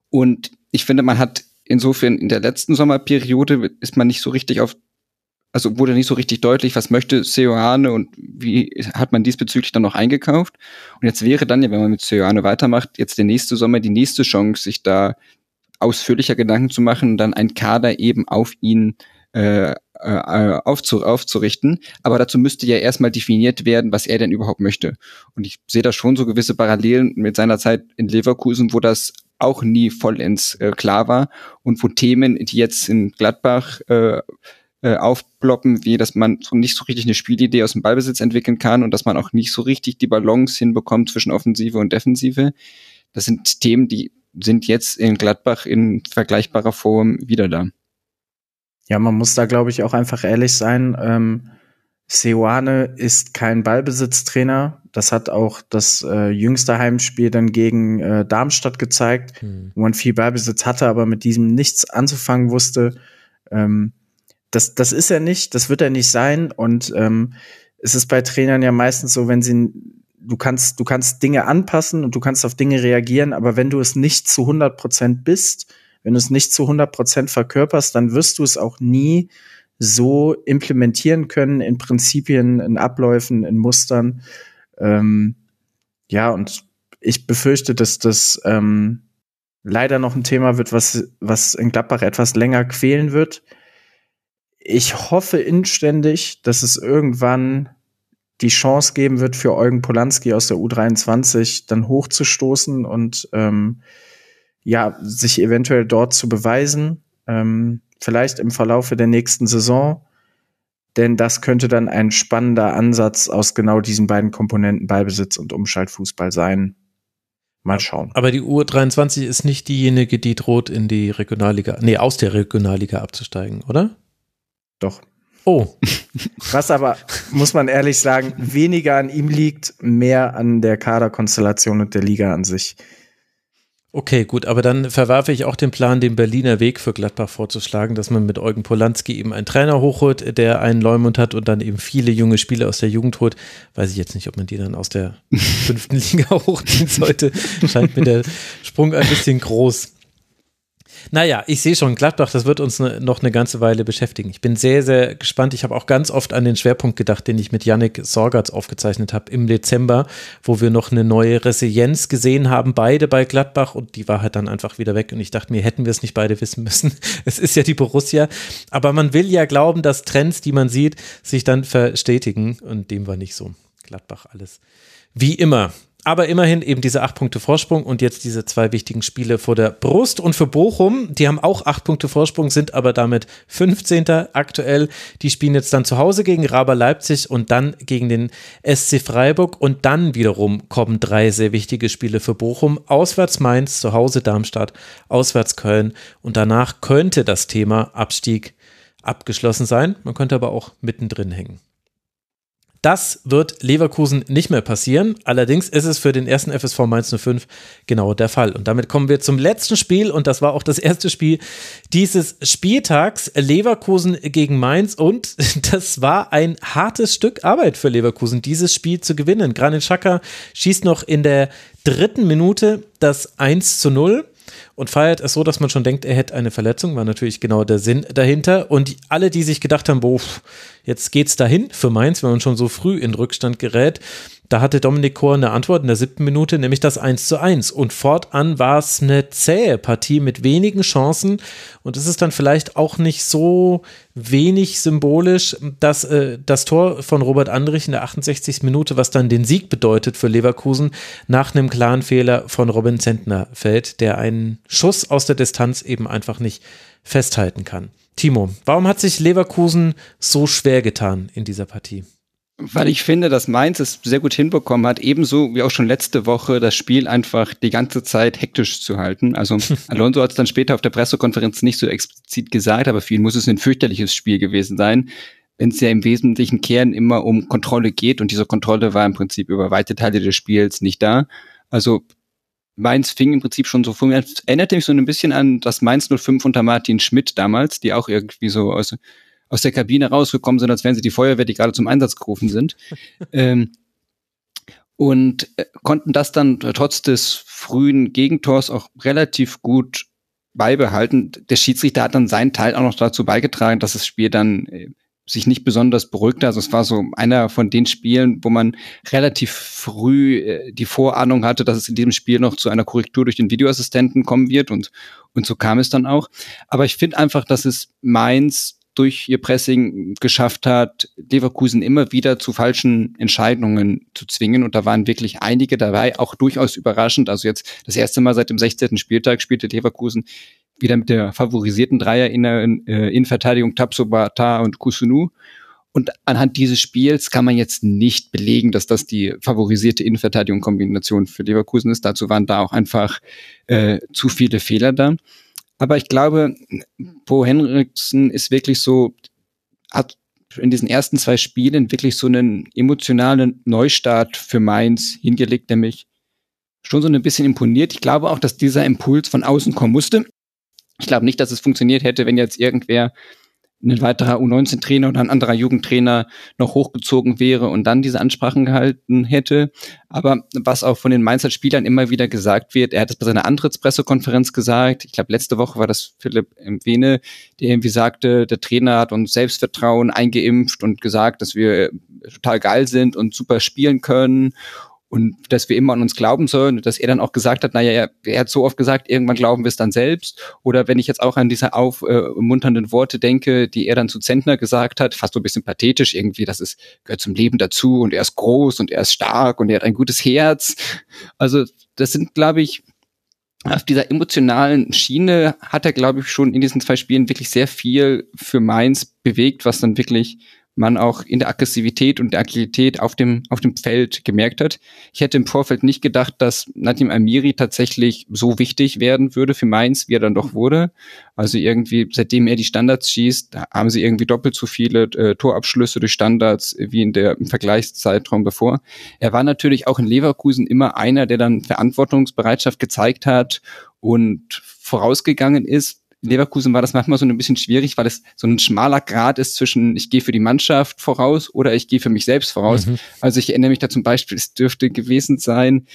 Und ich finde, man hat insofern in der letzten Sommerperiode ist man nicht so richtig auf also wurde nicht so richtig deutlich, was möchte Seoane und wie hat man diesbezüglich dann noch eingekauft. Und jetzt wäre dann ja, wenn man mit Seoane weitermacht, jetzt der nächste Sommer die nächste Chance, sich da ausführlicher Gedanken zu machen und dann ein Kader eben auf ihn äh, äh, aufzu aufzurichten. Aber dazu müsste ja erstmal definiert werden, was er denn überhaupt möchte. Und ich sehe da schon so gewisse Parallelen mit seiner Zeit in Leverkusen, wo das auch nie vollends äh, klar war und wo Themen, die jetzt in Gladbach äh, äh, aufploppen, wie dass man so nicht so richtig eine Spielidee aus dem Ballbesitz entwickeln kann und dass man auch nicht so richtig die Balance hinbekommt zwischen Offensive und Defensive. Das sind Themen, die sind jetzt in Gladbach in vergleichbarer Form wieder da. Ja, man muss da, glaube ich, auch einfach ehrlich sein. Ähm, Seoane ist kein Ballbesitztrainer. Das hat auch das äh, jüngste Heimspiel dann gegen äh, Darmstadt gezeigt, hm. wo man viel Ballbesitz hatte, aber mit diesem nichts anzufangen wusste. Ähm, das, das ist er nicht, das wird er nicht sein. Und ähm, es ist bei Trainern ja meistens so, wenn sie, du kannst, du kannst Dinge anpassen und du kannst auf Dinge reagieren, aber wenn du es nicht zu 100 Prozent bist, wenn du es nicht zu 100 Prozent verkörperst, dann wirst du es auch nie so implementieren können in Prinzipien, in Abläufen, in Mustern. Ähm, ja, und ich befürchte, dass das ähm, leider noch ein Thema wird, was, was in Gladbach etwas länger quälen wird ich hoffe inständig, dass es irgendwann die Chance geben wird für Eugen Polanski aus der U23 dann hochzustoßen und ähm, ja, sich eventuell dort zu beweisen. Ähm, vielleicht im Verlaufe der nächsten Saison. Denn das könnte dann ein spannender Ansatz aus genau diesen beiden Komponenten Ballbesitz und Umschaltfußball sein. Mal schauen. Aber die U23 ist nicht diejenige, die droht, in die Regionalliga, nee, aus der Regionalliga abzusteigen, oder? Doch. Oh. [laughs] Was aber, muss man ehrlich sagen, weniger an ihm liegt, mehr an der Kaderkonstellation und der Liga an sich. Okay, gut, aber dann verwerfe ich auch den Plan, den Berliner Weg für Gladbach vorzuschlagen, dass man mit Eugen Polanski eben einen Trainer hochholt, der einen Leumund hat und dann eben viele junge Spieler aus der Jugend holt. Weiß ich jetzt nicht, ob man die dann aus der [laughs] fünften Liga hochziehen sollte. Scheint mir der Sprung ein bisschen groß. Naja, ich sehe schon, Gladbach, das wird uns ne, noch eine ganze Weile beschäftigen. Ich bin sehr, sehr gespannt. Ich habe auch ganz oft an den Schwerpunkt gedacht, den ich mit Yannick Sorgatz aufgezeichnet habe im Dezember, wo wir noch eine neue Resilienz gesehen haben, beide bei Gladbach und die war halt dann einfach wieder weg und ich dachte mir, hätten wir es nicht beide wissen müssen. [laughs] Es ist ja die Borussia, aber man will ja glauben, dass Trends, die man sieht, sich dann verstetigen und dem war nicht so. Gladbach alles wie immer aber immerhin eben diese acht Punkte Vorsprung und jetzt diese zwei wichtigen Spiele vor der Brust. Und für Bochum, die haben auch acht Punkte Vorsprung, sind aber damit 15. aktuell. Die spielen jetzt dann zu Hause gegen Raber Leipzig und dann gegen den SC Freiburg. Und dann wiederum kommen drei sehr wichtige Spiele für Bochum. Auswärts Mainz, zu Hause Darmstadt, auswärts Köln. Und danach könnte das Thema Abstieg abgeschlossen sein. Man könnte aber auch mittendrin hängen. Das wird Leverkusen nicht mehr passieren. Allerdings ist es für den ersten FSV Mainz 05 genau der Fall. Und damit kommen wir zum letzten Spiel und das war auch das erste Spiel dieses Spieltags. Leverkusen gegen Mainz und [laughs] das war ein hartes Stück Arbeit für Leverkusen, dieses Spiel zu gewinnen. Granit Xhaka schießt noch in der dritten Minute das 1 zu 0 und feiert es so, dass man schon denkt, er hätte eine Verletzung, war natürlich genau der Sinn dahinter. Und alle, die sich gedacht haben, boah, jetzt geht's dahin für Mainz, wenn man schon so früh in Rückstand gerät, da hatte Dominik Kor eine Antwort in der siebten Minute, nämlich das 1 zu 1. Und fortan war es eine zähe Partie mit wenigen Chancen. Und es ist dann vielleicht auch nicht so wenig symbolisch, dass äh, das Tor von Robert Andrich in der 68. Minute, was dann den Sieg bedeutet für Leverkusen, nach einem klaren Fehler von Robin Zentner fällt, der einen Schuss aus der Distanz eben einfach nicht festhalten kann. Timo, warum hat sich Leverkusen so schwer getan in dieser Partie? Weil ich finde, dass Mainz es sehr gut hinbekommen hat, ebenso wie auch schon letzte Woche das Spiel einfach die ganze Zeit hektisch zu halten. Also [laughs] Alonso hat es dann später auf der Pressekonferenz nicht so explizit gesagt, aber für ihn muss es ein fürchterliches Spiel gewesen sein, wenn es ja im wesentlichen Kern immer um Kontrolle geht und diese Kontrolle war im Prinzip über weite Teile des Spiels nicht da. Also Mainz fing im Prinzip schon so vor mir, erinnerte mich so ein bisschen an das Mainz 05 unter Martin Schmidt damals, die auch irgendwie so aus aus der Kabine rausgekommen sind, als wären sie die Feuerwehr, die gerade zum Einsatz gerufen sind. [laughs] ähm, und äh, konnten das dann trotz des frühen Gegentors auch relativ gut beibehalten. Der Schiedsrichter hat dann seinen Teil auch noch dazu beigetragen, dass das Spiel dann äh, sich nicht besonders beruhigte. Also es war so einer von den Spielen, wo man relativ früh äh, die Vorahnung hatte, dass es in diesem Spiel noch zu einer Korrektur durch den Videoassistenten kommen wird und, und so kam es dann auch. Aber ich finde einfach, dass es Mainz durch ihr Pressing geschafft hat, Leverkusen immer wieder zu falschen Entscheidungen zu zwingen. Und da waren wirklich einige dabei, auch durchaus überraschend. Also jetzt das erste Mal seit dem 16. Spieltag spielte Leverkusen wieder mit der favorisierten Dreier in der äh, Innenverteidigung Tabsobata und Kusunu. Und anhand dieses Spiels kann man jetzt nicht belegen, dass das die favorisierte Innenverteidigung-Kombination für Leverkusen ist. Dazu waren da auch einfach äh, zu viele Fehler da. Aber ich glaube, Bo Henriksen ist wirklich so, hat in diesen ersten zwei Spielen wirklich so einen emotionalen Neustart für Mainz hingelegt, mich schon so ein bisschen imponiert. Ich glaube auch, dass dieser Impuls von außen kommen musste. Ich glaube nicht, dass es funktioniert hätte, wenn jetzt irgendwer ein weiterer U19-Trainer oder ein anderer Jugendtrainer noch hochgezogen wäre und dann diese Ansprachen gehalten hätte. Aber was auch von den Mainzer Spielern immer wieder gesagt wird, er hat es bei seiner Antrittspressekonferenz gesagt, ich glaube letzte Woche war das Philipp Wene, der irgendwie sagte, der Trainer hat uns Selbstvertrauen eingeimpft und gesagt, dass wir total geil sind und super spielen können und dass wir immer an uns glauben sollen und dass er dann auch gesagt hat, naja, er, er hat so oft gesagt, irgendwann glauben wir es dann selbst. Oder wenn ich jetzt auch an diese aufmunternden äh, Worte denke, die er dann zu Zentner gesagt hat, fast so ein bisschen pathetisch irgendwie, das ist, gehört zum Leben dazu und er ist groß und er ist stark und er hat ein gutes Herz. Also das sind, glaube ich, auf dieser emotionalen Schiene hat er, glaube ich, schon in diesen zwei Spielen wirklich sehr viel für Mainz bewegt, was dann wirklich man auch in der Aggressivität und der Agilität auf dem, auf dem Feld gemerkt hat. Ich hätte im Vorfeld nicht gedacht, dass Nadim Amiri tatsächlich so wichtig werden würde für Mainz, wie er dann doch wurde. Also irgendwie, seitdem er die Standards schießt, haben sie irgendwie doppelt so viele äh, Torabschlüsse durch Standards wie in der im Vergleichszeitraum bevor. Er war natürlich auch in Leverkusen immer einer, der dann Verantwortungsbereitschaft gezeigt hat und vorausgegangen ist, Leverkusen war das manchmal so ein bisschen schwierig, weil es so ein schmaler Grad ist zwischen ich gehe für die Mannschaft voraus oder ich gehe für mich selbst voraus. Mhm. Also ich erinnere mich da zum Beispiel, es dürfte gewesen sein,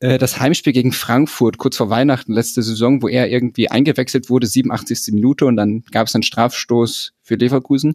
äh, das Heimspiel gegen Frankfurt kurz vor Weihnachten letzte Saison, wo er irgendwie eingewechselt wurde, 87. Minute und dann gab es einen Strafstoß für Leverkusen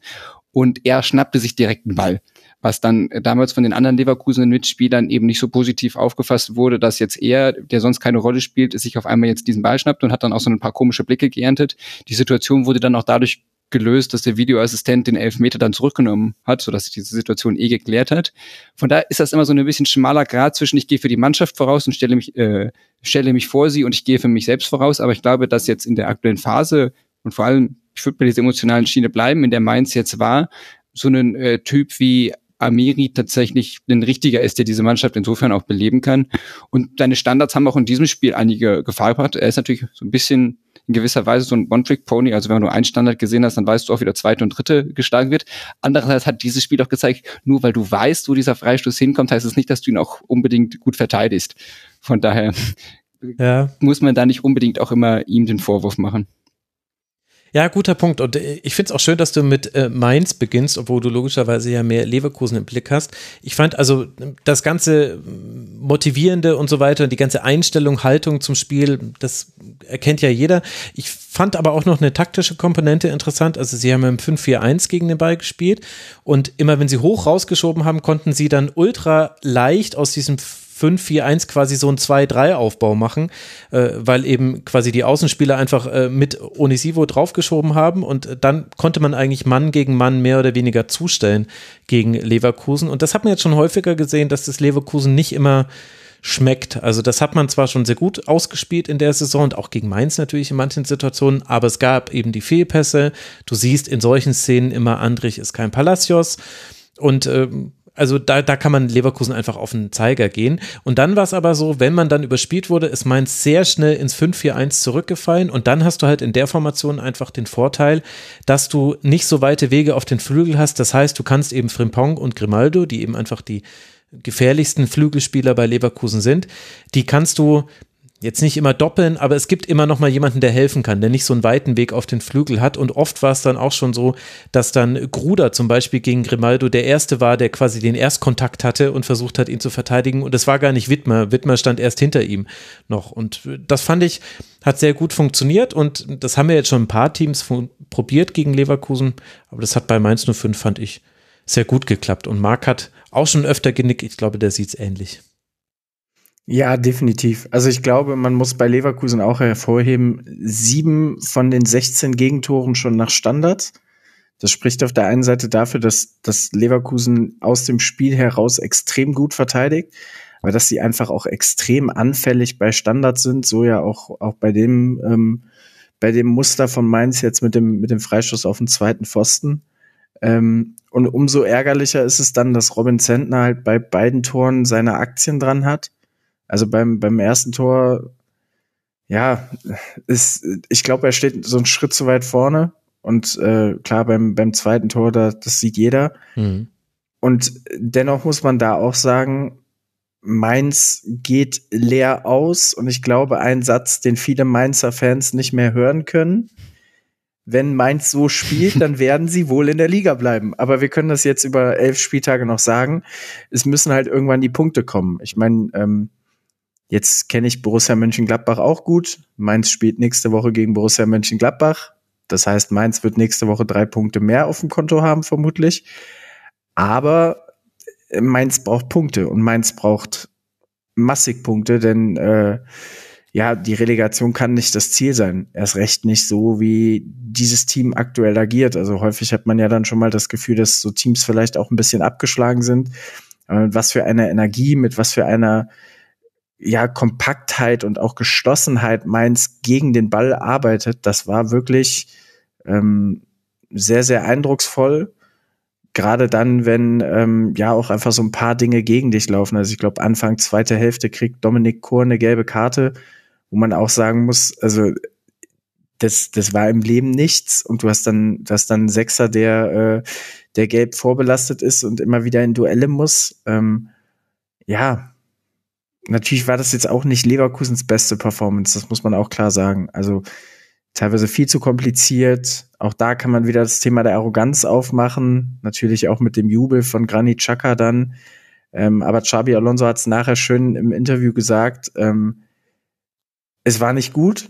und er schnappte sich direkt einen Ball was dann damals von den anderen Leverkusener Mitspielern eben nicht so positiv aufgefasst wurde, dass jetzt er, der sonst keine Rolle spielt, sich auf einmal jetzt diesen Ball schnappt und hat dann auch so ein paar komische Blicke geerntet. Die Situation wurde dann auch dadurch gelöst, dass der Videoassistent den Elfmeter dann zurückgenommen hat, sodass sich diese Situation eh geklärt hat. Von da ist das immer so ein bisschen schmaler Grad zwischen ich gehe für die Mannschaft voraus und stelle mich, äh, stelle mich vor sie und ich gehe für mich selbst voraus. Aber ich glaube, dass jetzt in der aktuellen Phase und vor allem, ich würde bei dieser emotionalen Schiene bleiben, in der Mainz jetzt war, so ein äh, Typ wie Amiri tatsächlich ein richtiger ist, der diese Mannschaft insofern auch beleben kann. Und seine Standards haben auch in diesem Spiel einige Gefahr gebracht. Er ist natürlich so ein bisschen in gewisser Weise so ein One-Trick-Pony. Also wenn du nur einen Standard gesehen hast, dann weißt du auch, wie der zweite und dritte geschlagen wird. Andererseits hat dieses Spiel auch gezeigt, nur weil du weißt, wo dieser Freistoß hinkommt, heißt es das nicht, dass du ihn auch unbedingt gut verteidigst. Von daher ja. muss man da nicht unbedingt auch immer ihm den Vorwurf machen. Ja, guter Punkt. Und äh, ich finde es auch schön, dass du mit äh, Mainz beginnst, obwohl du logischerweise ja mehr Leverkusen im Blick hast. Ich fand also das ganze Motivierende und so weiter, die ganze Einstellung, Haltung zum Spiel, das erkennt ja jeder. Ich fand aber auch noch eine taktische Komponente interessant. Also sie haben im 5-4-1 gegen den Ball gespielt und immer wenn sie hoch rausgeschoben haben, konnten sie dann ultra leicht aus diesem 5-4-1 quasi so ein 2-3-Aufbau machen, äh, weil eben quasi die Außenspieler einfach äh, mit Onisivo draufgeschoben haben und dann konnte man eigentlich Mann gegen Mann mehr oder weniger zustellen gegen Leverkusen. Und das hat man jetzt schon häufiger gesehen, dass das Leverkusen nicht immer schmeckt. Also das hat man zwar schon sehr gut ausgespielt in der Saison und auch gegen Mainz natürlich in manchen Situationen, aber es gab eben die Fehlpässe. Du siehst in solchen Szenen immer, Andrich ist kein Palacios. Und ähm, also da, da kann man Leverkusen einfach auf den Zeiger gehen. Und dann war es aber so, wenn man dann überspielt wurde, ist Mainz sehr schnell ins 5-4-1 zurückgefallen. Und dann hast du halt in der Formation einfach den Vorteil, dass du nicht so weite Wege auf den Flügel hast. Das heißt, du kannst eben Frimpong und Grimaldo, die eben einfach die gefährlichsten Flügelspieler bei Leverkusen sind, die kannst du jetzt nicht immer doppeln, aber es gibt immer noch mal jemanden, der helfen kann, der nicht so einen weiten Weg auf den Flügel hat. Und oft war es dann auch schon so, dass dann Gruder zum Beispiel gegen Grimaldo der Erste war, der quasi den Erstkontakt hatte und versucht hat, ihn zu verteidigen. Und es war gar nicht Wittmer. Wittmer stand erst hinter ihm noch. Und das fand ich, hat sehr gut funktioniert. Und das haben wir jetzt schon ein paar Teams probiert gegen Leverkusen. Aber das hat bei Mainz 05, fand ich, sehr gut geklappt. Und Marc hat auch schon öfter genickt. Ich glaube, der sieht es ähnlich. Ja, definitiv. Also ich glaube, man muss bei Leverkusen auch hervorheben, sieben von den 16 Gegentoren schon nach Standards. Das spricht auf der einen Seite dafür, dass, dass Leverkusen aus dem Spiel heraus extrem gut verteidigt, aber dass sie einfach auch extrem anfällig bei Standards sind, so ja auch, auch bei dem, ähm, bei dem Muster von Mainz jetzt mit dem, mit dem Freistoß auf den zweiten Pfosten. Ähm, und umso ärgerlicher ist es dann, dass Robin Zentner halt bei beiden Toren seine Aktien dran hat also beim, beim ersten Tor, ja, ist, ich glaube, er steht so einen Schritt zu weit vorne. Und äh, klar, beim, beim zweiten Tor, da, das sieht jeder. Mhm. Und dennoch muss man da auch sagen, Mainz geht leer aus. Und ich glaube, ein Satz, den viele Mainzer Fans nicht mehr hören können. Wenn Mainz so spielt, [laughs] dann werden sie wohl in der Liga bleiben. Aber wir können das jetzt über elf Spieltage noch sagen. Es müssen halt irgendwann die Punkte kommen. Ich meine, ähm, Jetzt kenne ich Borussia Mönchengladbach auch gut. Mainz spielt nächste Woche gegen Borussia Mönchengladbach. Das heißt, Mainz wird nächste Woche drei Punkte mehr auf dem Konto haben, vermutlich. Aber äh, Mainz braucht Punkte und Mainz braucht massig Punkte, denn äh, ja, die Relegation kann nicht das Ziel sein. Erst recht nicht so, wie dieses Team aktuell agiert. Also häufig hat man ja dann schon mal das Gefühl, dass so Teams vielleicht auch ein bisschen abgeschlagen sind. Aber mit was für einer Energie, mit was für einer ja, Kompaktheit und auch Geschlossenheit Mainz gegen den Ball arbeitet, das war wirklich ähm, sehr, sehr eindrucksvoll. Gerade dann, wenn ähm, ja auch einfach so ein paar Dinge gegen dich laufen. Also ich glaube, Anfang zweite Hälfte kriegt Dominik Kohr eine gelbe Karte, wo man auch sagen muss, also das, das war im Leben nichts und du hast dann, du hast dann einen Sechser, der, äh, der gelb vorbelastet ist und immer wieder in Duelle muss. Ähm, ja, natürlich war das jetzt auch nicht Leverkusens beste Performance, das muss man auch klar sagen. Also teilweise viel zu kompliziert. Auch da kann man wieder das Thema der Arroganz aufmachen. Natürlich auch mit dem Jubel von Granit Xhaka dann. Ähm, aber Xabi Alonso hat es nachher schön im Interview gesagt. Ähm, es war nicht gut,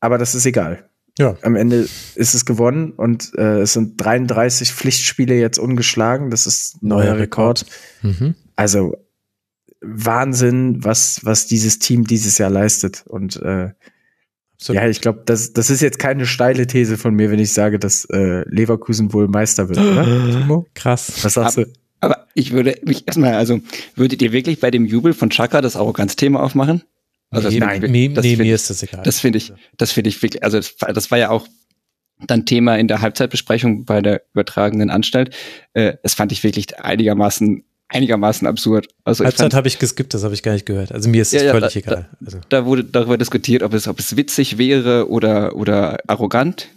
aber das ist egal. Ja. Am Ende ist es gewonnen und äh, es sind 33 Pflichtspiele jetzt ungeschlagen. Das ist neuer, neuer Rekord. Rekord. Mhm. Also Wahnsinn, was, was dieses Team dieses Jahr leistet. Und äh, ja, ich glaube, das, das ist jetzt keine steile These von mir, wenn ich sage, dass äh, Leverkusen wohl Meister wird, oder? [gasps] Timo? Krass. Was sagst aber, du? Aber ich würde mich erstmal, also würdet ihr wirklich bei dem Jubel von Chaka das Arroganzthema aufmachen? Also nee, nein, nee, das nee, mir ist das egal. Das finde ich, das finde ich wirklich, also das, das war ja auch dann Thema in der Halbzeitbesprechung bei der übertragenen Anstalt. Äh, das fand ich wirklich einigermaßen einigermaßen absurd. Also Halbzeit habe ich geskippt, das habe ich gar nicht gehört. Also mir ist es ja, völlig da, egal. Also. Da wurde darüber diskutiert, ob es, ob es witzig wäre oder, oder arrogant.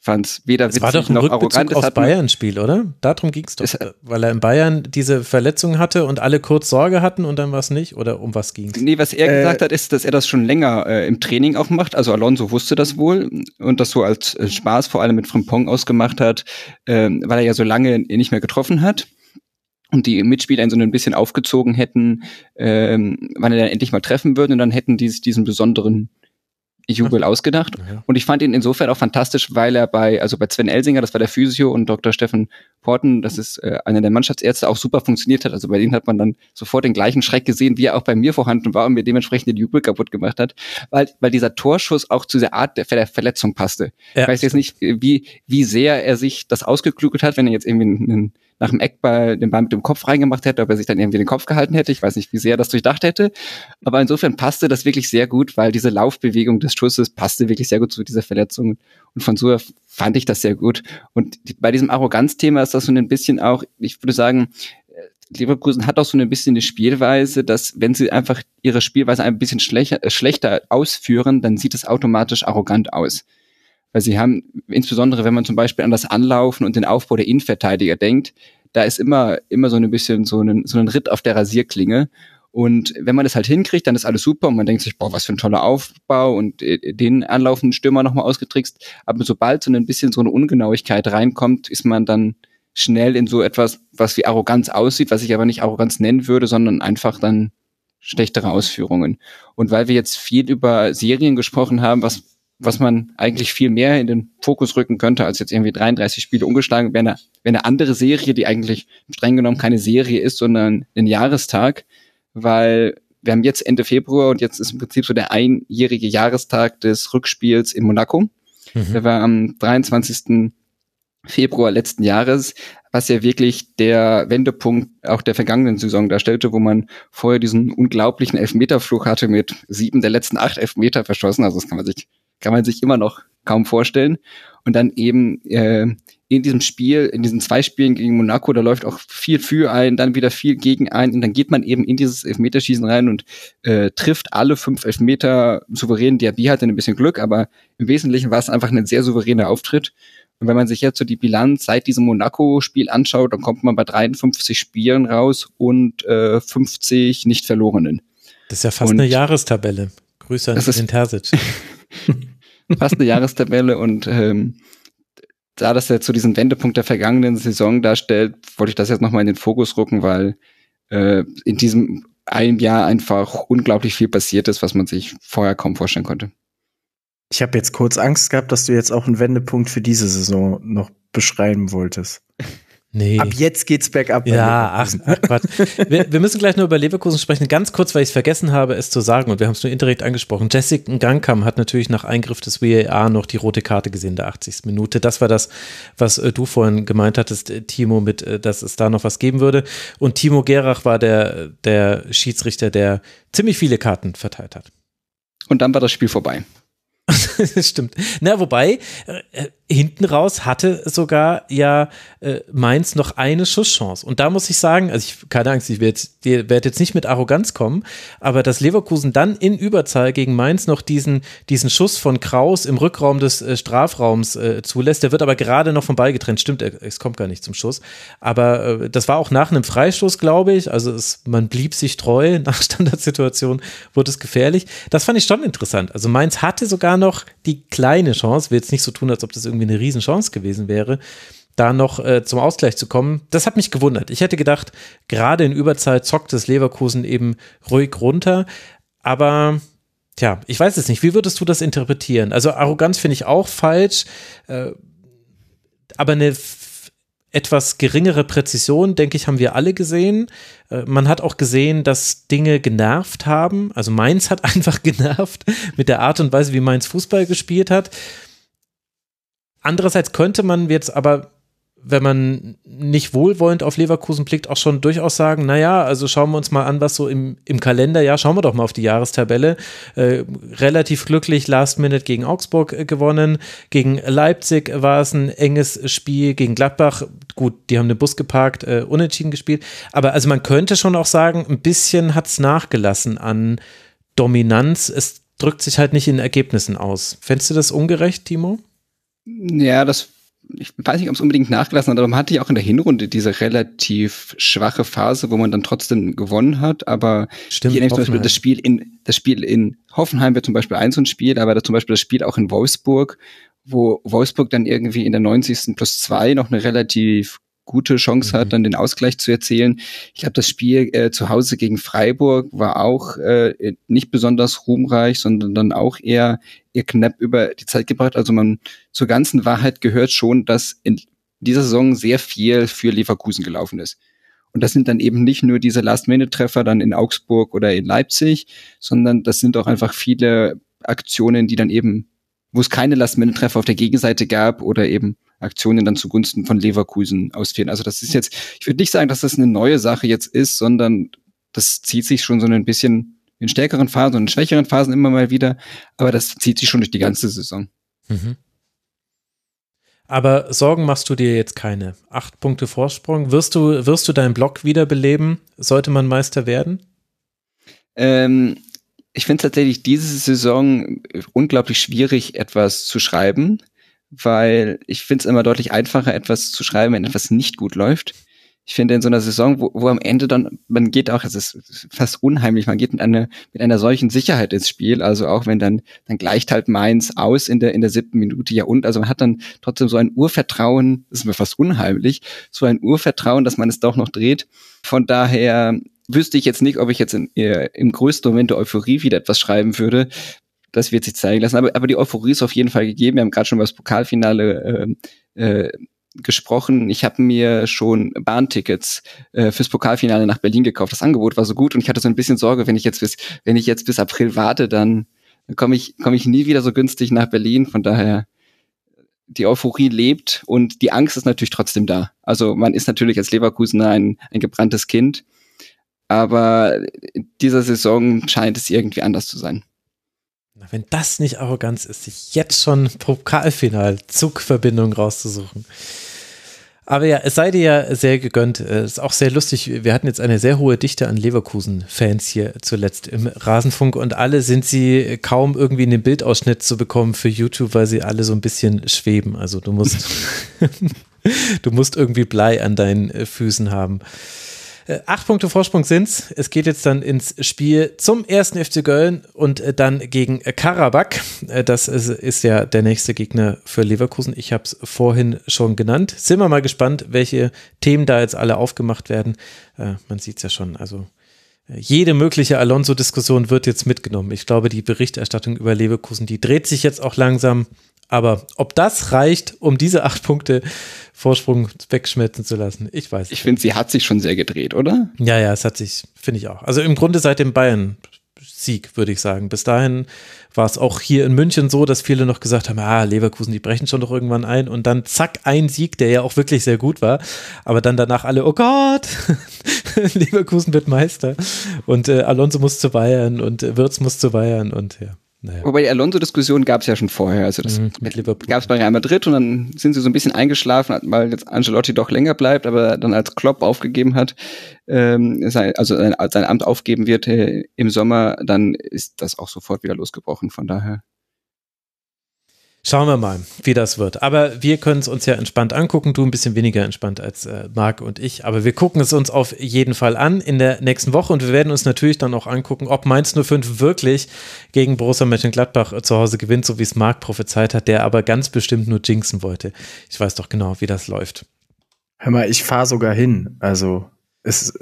Ich fand es weder es witzig war doch ein noch arrogant. aus Bayern-Spiel, oder? Darum ging es doch. Es, weil er in Bayern diese Verletzung hatte und alle kurz Sorge hatten und dann war es nicht? Oder um was ging es? Nee, was er äh, gesagt hat, ist, dass er das schon länger äh, im Training auch macht. Also Alonso wusste das wohl und das so als äh, Spaß vor allem mit Frimpong ausgemacht hat, äh, weil er ja so lange nicht mehr getroffen hat und die Mitspieler ihn so ein bisschen aufgezogen hätten, ähm, wann er dann endlich mal treffen würde und dann hätten die sich diesen besonderen Jubel ausgedacht. Ja. Und ich fand ihn insofern auch fantastisch, weil er bei, also bei Sven Elsinger, das war der Physio, und Dr. Steffen Porten, das ist äh, einer der Mannschaftsärzte, auch super funktioniert hat. Also bei denen hat man dann sofort den gleichen Schreck gesehen, wie er auch bei mir vorhanden war und mir dementsprechend den Jubel kaputt gemacht hat, weil, weil dieser Torschuss auch zu der Art der Verletzung passte. Ja. Ich weiß jetzt nicht, wie, wie sehr er sich das ausgeklügelt hat, wenn er jetzt irgendwie einen nach dem Eckball den Ball mit dem Kopf reingemacht hätte, ob er sich dann irgendwie den Kopf gehalten hätte. Ich weiß nicht, wie sehr er das durchdacht hätte. Aber insofern passte das wirklich sehr gut, weil diese Laufbewegung des Schusses passte wirklich sehr gut zu dieser Verletzung. Und von so fand ich das sehr gut. Und bei diesem Arroganzthema ist das so ein bisschen auch, ich würde sagen, Leverkusen hat auch so ein bisschen eine Spielweise, dass wenn sie einfach ihre Spielweise ein bisschen schlechter, äh, schlechter ausführen, dann sieht es automatisch arrogant aus. Weil sie haben, insbesondere wenn man zum Beispiel an das Anlaufen und den Aufbau der Innenverteidiger denkt, da ist immer, immer so ein bisschen so ein, so ein Ritt auf der Rasierklinge. Und wenn man das halt hinkriegt, dann ist alles super und man denkt sich, boah, was für ein toller Aufbau und äh, den anlaufenden Stürmer nochmal ausgetrickst. Aber sobald so ein bisschen so eine Ungenauigkeit reinkommt, ist man dann schnell in so etwas, was wie Arroganz aussieht, was ich aber nicht Arroganz nennen würde, sondern einfach dann schlechtere Ausführungen. Und weil wir jetzt viel über Serien gesprochen haben, was, was man eigentlich viel mehr in den Fokus rücken könnte, als jetzt irgendwie 33 Spiele ungeschlagen, wäre eine, wäre eine andere Serie, die eigentlich streng genommen keine Serie ist, sondern ein Jahrestag, weil wir haben jetzt Ende Februar und jetzt ist im Prinzip so der einjährige Jahrestag des Rückspiels in Monaco. Mhm. Der war am 23. Februar letzten Jahres, was ja wirklich der Wendepunkt auch der vergangenen Saison darstellte, wo man vorher diesen unglaublichen Elfmeterflug hatte mit sieben der letzten acht Elfmeter verschossen. Also das kann man sich, kann man sich immer noch kaum vorstellen. Und dann eben äh, in diesem Spiel, in diesen zwei Spielen gegen Monaco, da läuft auch viel für ein, dann wieder viel gegen ein und dann geht man eben in dieses Elfmeterschießen rein und äh, trifft alle fünf Elfmeter souverän. Diaby hatte ein bisschen Glück, aber im Wesentlichen war es einfach ein sehr souveräner Auftritt. Und wenn man sich jetzt so die Bilanz seit diesem Monaco-Spiel anschaut, dann kommt man bei 53 Spielen raus und äh, 50 nicht verlorenen. Das ist ja fast und eine Jahrestabelle. Grüße an den Terzic. [laughs] [laughs] fast eine Jahrestabelle und ähm, da das jetzt so diesen Wendepunkt der vergangenen Saison darstellt, wollte ich das jetzt nochmal in den Fokus rücken, weil äh, in diesem einem Jahr einfach unglaublich viel passiert ist, was man sich vorher kaum vorstellen konnte. Ich habe jetzt kurz Angst gehabt, dass du jetzt auch einen Wendepunkt für diese Saison noch beschreiben wolltest. [laughs] Nee. Ab jetzt geht's bergab. Ja, ach, ach Quatsch. wir, wir, müssen gleich nur über Leverkusen sprechen. Ganz kurz, weil ich es vergessen habe, es zu sagen, und wir haben es nur indirekt angesprochen. Jessica Gangkam hat natürlich nach Eingriff des VAR noch die rote Karte gesehen, der 80. Minute. Das war das, was äh, du vorhin gemeint hattest, äh, Timo, mit, äh, dass es da noch was geben würde. Und Timo Gerach war der, der Schiedsrichter, der ziemlich viele Karten verteilt hat. Und dann war das Spiel vorbei. [laughs] Stimmt. Na, wobei, äh, hinten raus hatte sogar ja äh, Mainz noch eine Schusschance. Und da muss ich sagen, also ich, keine Angst, ich werde jetzt, werd jetzt nicht mit Arroganz kommen, aber dass Leverkusen dann in Überzahl gegen Mainz noch diesen, diesen Schuss von Kraus im Rückraum des äh, Strafraums äh, zulässt, der wird aber gerade noch vom Ball getrennt. Stimmt, es kommt gar nicht zum Schuss. Aber äh, das war auch nach einem Freistoß, glaube ich. Also es, man blieb sich treu. [laughs] Nach Standardsituation wurde es gefährlich. Das fand ich schon interessant. Also Mainz hatte sogar noch die kleine Chance, will jetzt nicht so tun, als ob das irgendwie eine Riesenchance gewesen wäre, da noch äh, zum Ausgleich zu kommen. Das hat mich gewundert. Ich hätte gedacht, gerade in Überzeit zockt es Leverkusen eben ruhig runter. Aber Tja, ich weiß es nicht. Wie würdest du das interpretieren? Also Arroganz finde ich auch falsch, äh, aber eine etwas geringere Präzision, denke ich, haben wir alle gesehen. Äh, man hat auch gesehen, dass Dinge genervt haben. Also Mainz hat [laughs] einfach genervt mit der Art und Weise, wie Mainz Fußball gespielt hat. Andererseits könnte man jetzt aber, wenn man nicht wohlwollend auf Leverkusen blickt, auch schon durchaus sagen, naja, also schauen wir uns mal an, was so im, im Kalender, ja, schauen wir doch mal auf die Jahrestabelle. Äh, relativ glücklich Last Minute gegen Augsburg äh, gewonnen, gegen Leipzig war es ein enges Spiel, gegen Gladbach, gut, die haben den Bus geparkt, äh, unentschieden gespielt, aber also man könnte schon auch sagen, ein bisschen hat es nachgelassen an Dominanz, es drückt sich halt nicht in Ergebnissen aus. Fändest du das ungerecht, Timo? Ja, das, ich weiß nicht, ob es unbedingt nachgelassen hat, aber man hatte ja auch in der Hinrunde diese relativ schwache Phase, wo man dann trotzdem gewonnen hat, aber Stimmt, hier zum Beispiel das Spiel in, das Spiel in Hoffenheim wird zum Beispiel ein so ein Spiel, aber da zum Beispiel das Spiel auch in Wolfsburg, wo Wolfsburg dann irgendwie in der 90. plus zwei noch eine relativ gute Chance mhm. hat, dann den Ausgleich zu erzielen. Ich glaube, das Spiel äh, zu Hause gegen Freiburg war auch äh, nicht besonders ruhmreich, sondern dann auch eher, eher knapp über die Zeit gebracht. Also man zur ganzen Wahrheit gehört schon, dass in dieser Saison sehr viel für Leverkusen gelaufen ist. Und das sind dann eben nicht nur diese Last-Minute-Treffer dann in Augsburg oder in Leipzig, sondern das sind auch einfach viele Aktionen, die dann eben wo es keine Last-Minute-Treffer auf der Gegenseite gab oder eben Aktionen dann zugunsten von Leverkusen ausführen. Also das ist jetzt, ich würde nicht sagen, dass das eine neue Sache jetzt ist, sondern das zieht sich schon so ein bisschen in stärkeren Phasen und in schwächeren Phasen immer mal wieder, aber das zieht sich schon durch die ganze Saison. Mhm. Aber Sorgen machst du dir jetzt keine. Acht Punkte Vorsprung. Wirst du, wirst du deinen Blog wiederbeleben? Sollte man Meister werden? Ähm, ich finde tatsächlich diese Saison unglaublich schwierig, etwas zu schreiben, weil ich finde es immer deutlich einfacher, etwas zu schreiben, wenn etwas nicht gut läuft. Ich finde in so einer Saison, wo, wo am Ende dann, man geht auch, es ist fast unheimlich, man geht mit einer, mit einer solchen Sicherheit ins Spiel, also auch wenn dann, dann gleicht halt Mainz aus in der, in der siebten Minute, ja und, also man hat dann trotzdem so ein Urvertrauen, das ist mir fast unheimlich, so ein Urvertrauen, dass man es doch noch dreht. Von daher wüsste ich jetzt nicht, ob ich jetzt in, äh, im größten Moment der Euphorie wieder etwas schreiben würde. Das wird sich zeigen lassen. Aber, aber die Euphorie ist auf jeden Fall gegeben. Wir haben gerade schon über das Pokalfinale äh, äh, gesprochen. Ich habe mir schon Bahntickets äh, fürs Pokalfinale nach Berlin gekauft. Das Angebot war so gut und ich hatte so ein bisschen Sorge, wenn ich jetzt bis, wenn ich jetzt bis April warte, dann komme ich, komme ich nie wieder so günstig nach Berlin. Von daher die Euphorie lebt und die Angst ist natürlich trotzdem da. Also man ist natürlich als Leverkusener ein, ein gebranntes Kind. Aber in dieser Saison scheint es irgendwie anders zu sein. Wenn das nicht Arroganz ist, sich jetzt schon Pokalfinal-Zugverbindung rauszusuchen. Aber ja, es sei dir ja sehr gegönnt. Es ist auch sehr lustig. Wir hatten jetzt eine sehr hohe Dichte an Leverkusen-Fans hier zuletzt im Rasenfunk und alle sind sie kaum irgendwie in den Bildausschnitt zu bekommen für YouTube, weil sie alle so ein bisschen schweben. Also du musst, [laughs] du musst irgendwie Blei an deinen Füßen haben. Äh, acht Punkte Vorsprung sind's. Es geht jetzt dann ins Spiel zum ersten FC Köln und äh, dann gegen Karabakh. Äh, das ist, ist, ja der nächste Gegner für Leverkusen. Ich habe es vorhin schon genannt. Sind wir mal gespannt, welche Themen da jetzt alle aufgemacht werden. man sieht's ja schon. Also jede mögliche Alonso-Diskussion wird jetzt mitgenommen. Ich glaube, die Berichterstattung über Leverkusen, die dreht sich jetzt auch langsam. Aber ob das reicht, um diese acht Punkte Vorsprung wegschmelzen zu lassen, ich weiß. Ich finde, sie hat sich schon sehr gedreht, oder? Ja, ja, es hat sich, finde ich auch. Also im Grunde seit dem Bayern Sieg, würde ich sagen. Bis dahin war es auch hier in München so, dass viele noch gesagt haben, ah, Leverkusen, die brechen schon doch irgendwann ein und dann zack, ein Sieg, der ja auch wirklich sehr gut war, aber dann danach alle, oh Gott, [laughs] Leverkusen wird Meister und äh, Alonso muss zu Bayern und äh, Wirtz muss zu Bayern und ja. Naja. Wobei die Alonso-Diskussion gab es ja schon vorher. Also das mhm, gab es bei Real Madrid und dann sind sie so ein bisschen eingeschlafen, weil jetzt Angelotti doch länger bleibt, aber dann als Klopp aufgegeben hat, ähm, sein, also sein, sein Amt aufgeben wird äh, im Sommer, dann ist das auch sofort wieder losgebrochen. Von daher. Schauen wir mal, wie das wird. Aber wir können es uns ja entspannt angucken. Du ein bisschen weniger entspannt als äh, Marc und ich. Aber wir gucken es uns auf jeden Fall an in der nächsten Woche. Und wir werden uns natürlich dann auch angucken, ob Mainz 05 wirklich gegen Borussia Mönchengladbach zu Hause gewinnt, so wie es Marc prophezeit hat, der aber ganz bestimmt nur jinxen wollte. Ich weiß doch genau, wie das läuft. Hör mal, ich fahre sogar hin. Also, es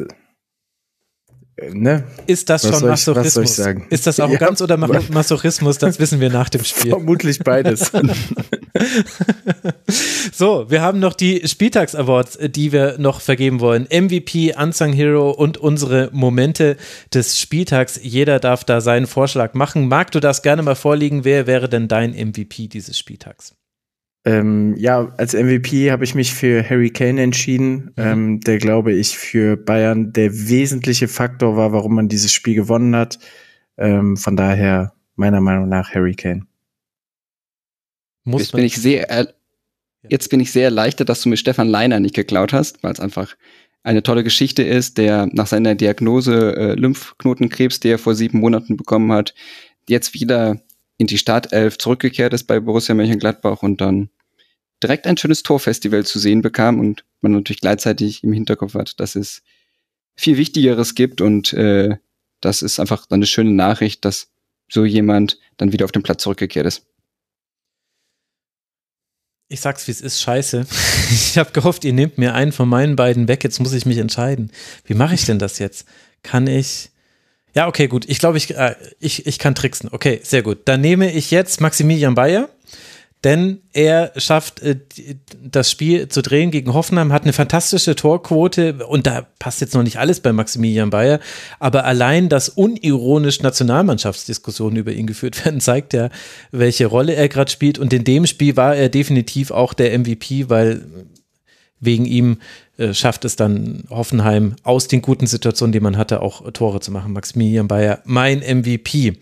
Ne? Ist das was schon Masochismus? Ich, ist das Arroganz ja, oder [laughs] Masochismus? Das wissen wir nach dem [laughs] Spiel. Vermutlich beides. [laughs] so, wir haben noch die Spieltags-Awards, die wir noch vergeben wollen. MVP, Unsung Hero und unsere Momente des Spieltags. Jeder darf da seinen Vorschlag machen. Mag du das gerne mal vorliegen? Wer wäre denn dein MVP dieses Spieltags? Ähm, ja, als MVP habe ich mich für Harry Kane entschieden, mhm. ähm, der glaube ich für Bayern der wesentliche Faktor war, warum man dieses Spiel gewonnen hat. Ähm, von daher meiner Meinung nach Harry Kane. Muss jetzt bin ich sehr, jetzt bin ich sehr erleichtert, dass du mir Stefan Leiner nicht geklaut hast, weil es einfach eine tolle Geschichte ist, der nach seiner Diagnose äh, Lymphknotenkrebs, der er vor sieben Monaten bekommen hat, jetzt wieder in die Startelf zurückgekehrt ist bei Borussia Mönchengladbach und dann direkt ein schönes Torfestival zu sehen bekam und man natürlich gleichzeitig im Hinterkopf hat, dass es viel Wichtigeres gibt und äh, das ist einfach dann eine schöne Nachricht, dass so jemand dann wieder auf den Platz zurückgekehrt ist. Ich sag's, wie es ist, scheiße. [laughs] Ich habe gehofft, ihr nehmt mir einen von meinen beiden weg. Jetzt muss ich mich entscheiden. Wie mache ich denn das jetzt? Kann ich. Ja, okay, gut. Ich glaube, ich, äh, ich, ich kann tricksen. Okay, sehr gut. Dann nehme ich jetzt Maximilian Bayer denn er schafft äh, das Spiel zu drehen gegen Hoffenheim, hat eine fantastische Torquote und da passt jetzt noch nicht alles bei Maximilian Bayer, aber allein, dass unironisch Nationalmannschaftsdiskussionen über ihn geführt [laughs] werden, zeigt ja, welche Rolle er gerade spielt und in dem Spiel war er definitiv auch der MVP, weil wegen ihm äh, schafft es dann Hoffenheim aus den guten Situationen, die man hatte, auch Tore zu machen. Maximilian Bayer, mein MVP.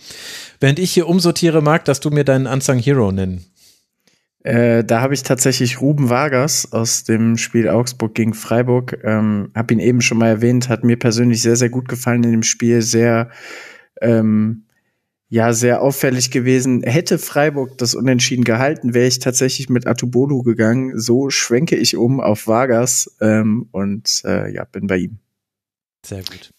Während ich hier umsortiere, mag, dass du mir deinen Unsung Hero nennen. Äh, da habe ich tatsächlich Ruben Vargas aus dem Spiel Augsburg gegen Freiburg. Ähm, habe ihn eben schon mal erwähnt, hat mir persönlich sehr, sehr gut gefallen in dem Spiel. Sehr ähm, ja sehr auffällig gewesen. Hätte Freiburg das Unentschieden gehalten, wäre ich tatsächlich mit Atubolu gegangen. So schwenke ich um auf Vargas ähm, und äh, ja, bin bei ihm. Sehr gut.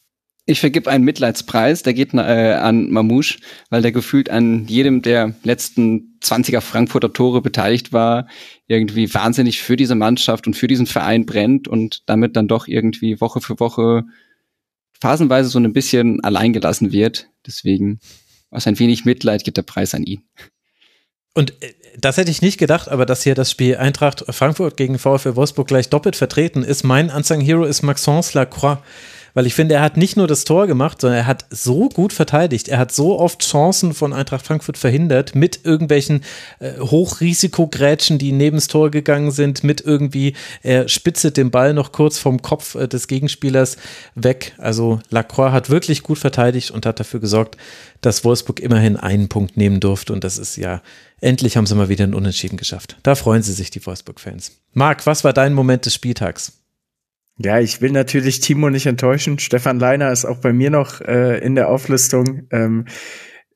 Ich vergib einen Mitleidspreis, der geht äh, an Mamouche, weil der gefühlt an jedem der letzten 20er Frankfurter Tore beteiligt war, irgendwie wahnsinnig für diese Mannschaft und für diesen Verein brennt und damit dann doch irgendwie Woche für Woche phasenweise so ein bisschen alleingelassen wird. Deswegen aus ein wenig Mitleid geht der Preis an ihn. Und äh, das hätte ich nicht gedacht, aber dass hier das Spiel Eintracht Frankfurt gegen VfL Wolfsburg gleich doppelt vertreten ist. Mein Unsung Hero ist Maxence Lacroix weil ich finde, er hat nicht nur das Tor gemacht, sondern er hat so gut verteidigt. Er hat so oft Chancen von Eintracht Frankfurt verhindert mit irgendwelchen äh, Hochrisikogrätschen, die neben das Tor gegangen sind, mit irgendwie, er spitzet den Ball noch kurz vom Kopf äh, des Gegenspielers weg. Also Lacroix hat wirklich gut verteidigt und hat dafür gesorgt, dass Wolfsburg immerhin einen Punkt nehmen durfte. Und das ist ja, endlich haben sie mal wieder einen Unentschieden geschafft. Da freuen sie sich, die Wolfsburg-Fans. Marc, was war dein Moment des Spieltags? Ja, ich will natürlich Timo nicht enttäuschen. Stefan Leiner ist auch bei mir noch äh, in der Auflistung. Ähm,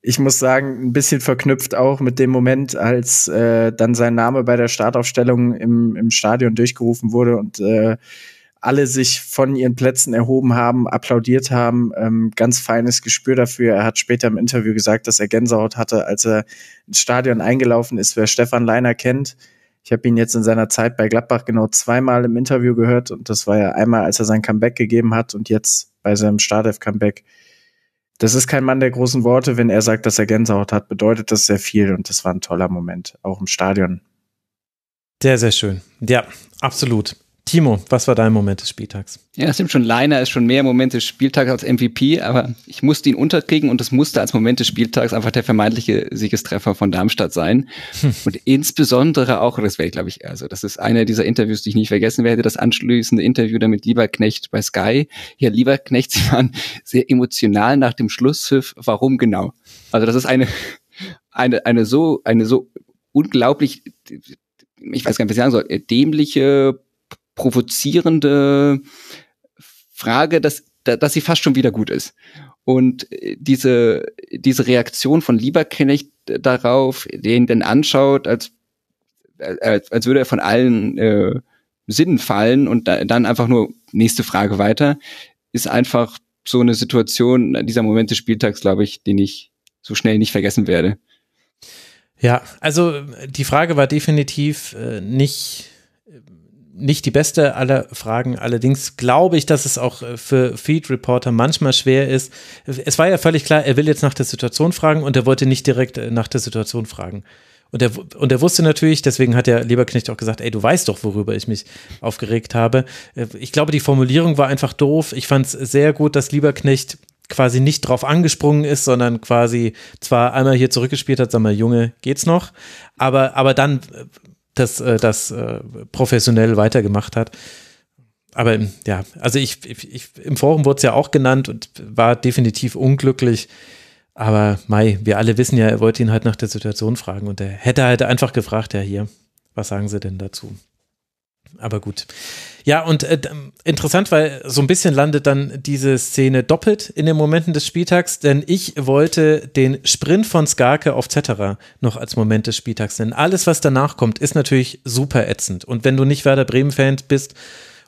ich muss sagen, ein bisschen verknüpft auch mit dem Moment, als äh, dann sein Name bei der Startaufstellung im, im Stadion durchgerufen wurde und äh, alle sich von ihren Plätzen erhoben haben, applaudiert haben. Ähm, ganz feines Gespür dafür. Er hat später im Interview gesagt, dass er Gänsehaut hatte, als er ins Stadion eingelaufen ist. Wer Stefan Leiner kennt, ich habe ihn jetzt in seiner Zeit bei Gladbach genau zweimal im Interview gehört und das war ja einmal, als er sein Comeback gegeben hat und jetzt bei seinem Startelf-Comeback. Das ist kein Mann der großen Worte. Wenn er sagt, dass er Gänsehaut hat, bedeutet das sehr viel und das war ein toller Moment, auch im Stadion. Sehr, sehr schön. Ja, absolut. Timo, was war dein Moment des Spieltags? Ja, es stimmt schon. Leiner ist schon mehr Moment des Spieltags als MVP, aber ich musste ihn unterkriegen und es musste als Moment des Spieltags einfach der vermeintliche Siegestreffer von Darmstadt sein. Hm. Und insbesondere auch, das wäre, glaube ich, also das ist einer dieser Interviews, die ich nicht vergessen werde, das anschließende Interview da mit Lieberknecht bei Sky. Ja, Lieberknecht, [laughs] sie waren sehr emotional nach dem Schlusspfiff. Warum genau? Also das ist eine, eine, eine so, eine so unglaublich, ich weiß gar nicht, was ich sagen soll, dämliche provozierende Frage, dass, dass sie fast schon wieder gut ist. Und äh, diese, diese Reaktion von Lieberknecht darauf, den denn anschaut, als, als, als würde er von allen äh, Sinnen fallen und da, dann einfach nur nächste Frage weiter, ist einfach so eine Situation, dieser Moment des Spieltags, glaube ich, den ich so schnell nicht vergessen werde. Ja, also die Frage war definitiv äh, nicht nicht die beste aller Fragen. Allerdings glaube ich, dass es auch äh, für Feed Reporter manchmal schwer ist. Es war ja völlig klar, er will jetzt nach der Situation fragen und er wollte nicht direkt äh, nach der Situation fragen. Und er, und er wusste natürlich, deswegen hat der Lieberknecht auch gesagt, ey, du weißt doch, worüber ich mich aufgeregt habe. Äh, ich glaube, die Formulierung war einfach doof. Ich fand es sehr gut, dass Lieberknecht quasi nicht drauf angesprungen ist, sondern quasi zwar einmal hier zurückgespielt hat, sag mal, Junge, geht's noch, aber, aber dann das, äh, das äh, professionell weitergemacht hat. Aber ja, also ich, ich, ich im Forum wurde es ja auch genannt und war definitiv unglücklich. Aber Mai, wir alle wissen ja, er wollte ihn halt nach der Situation fragen und er hätte halt einfach gefragt, ja hier, was sagen Sie denn dazu? Aber gut. Ja, und äh, interessant, weil so ein bisschen landet dann diese Szene doppelt in den Momenten des Spieltags, denn ich wollte den Sprint von Skarke auf Zetterer noch als Moment des Spieltags nennen. Alles, was danach kommt, ist natürlich super ätzend. Und wenn du nicht Werder Bremen-Fan bist,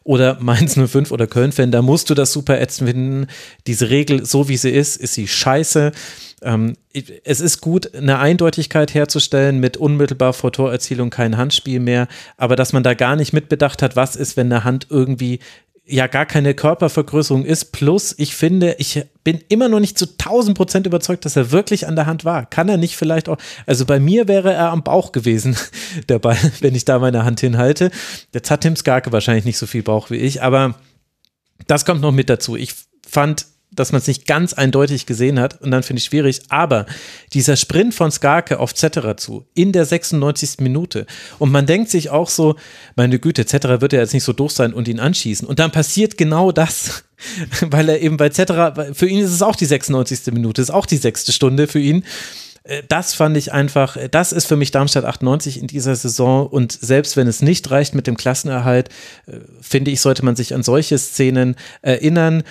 oder [laughs] Mainz 05 oder Köln-Fan, da musst du das super ätzend finden. Diese Regel, so wie sie ist, ist sie scheiße. Ähm, es ist gut, eine Eindeutigkeit herzustellen mit unmittelbar vor Torerzielung kein Handspiel mehr, aber dass man da gar nicht mitbedacht hat, was ist, wenn eine Hand irgendwie ja gar keine Körpervergrößerung ist. Plus, ich finde, ich bin immer noch nicht zu 1000 Prozent überzeugt, dass er wirklich an der Hand war. Kann er nicht vielleicht auch, also bei mir wäre er am Bauch gewesen, [laughs] der Ball, [laughs] wenn ich da meine Hand hinhalte. Jetzt hat Tim Skarke wahrscheinlich nicht so viel Bauch wie ich, aber das kommt noch mit dazu. Ich fand dass man es nicht ganz eindeutig gesehen hat und dann finde ich schwierig. Aber dieser Sprint von Skarke auf Zetterer zu in der 96. Minute und man denkt sich auch so, meine Güte, Zetterer wird ja jetzt nicht so doof sein und ihn anschießen. Und dann passiert genau das, [laughs] weil er eben bei Zetterer, für ihn ist es auch die 96. Minute, ist auch die sechste Stunde für ihn. Äh, das fand ich einfach, das ist für mich Darmstadt 98 in dieser Saison und selbst wenn es nicht reicht mit dem Klassenerhalt, äh, finde ich, sollte man sich an solche Szenen erinnern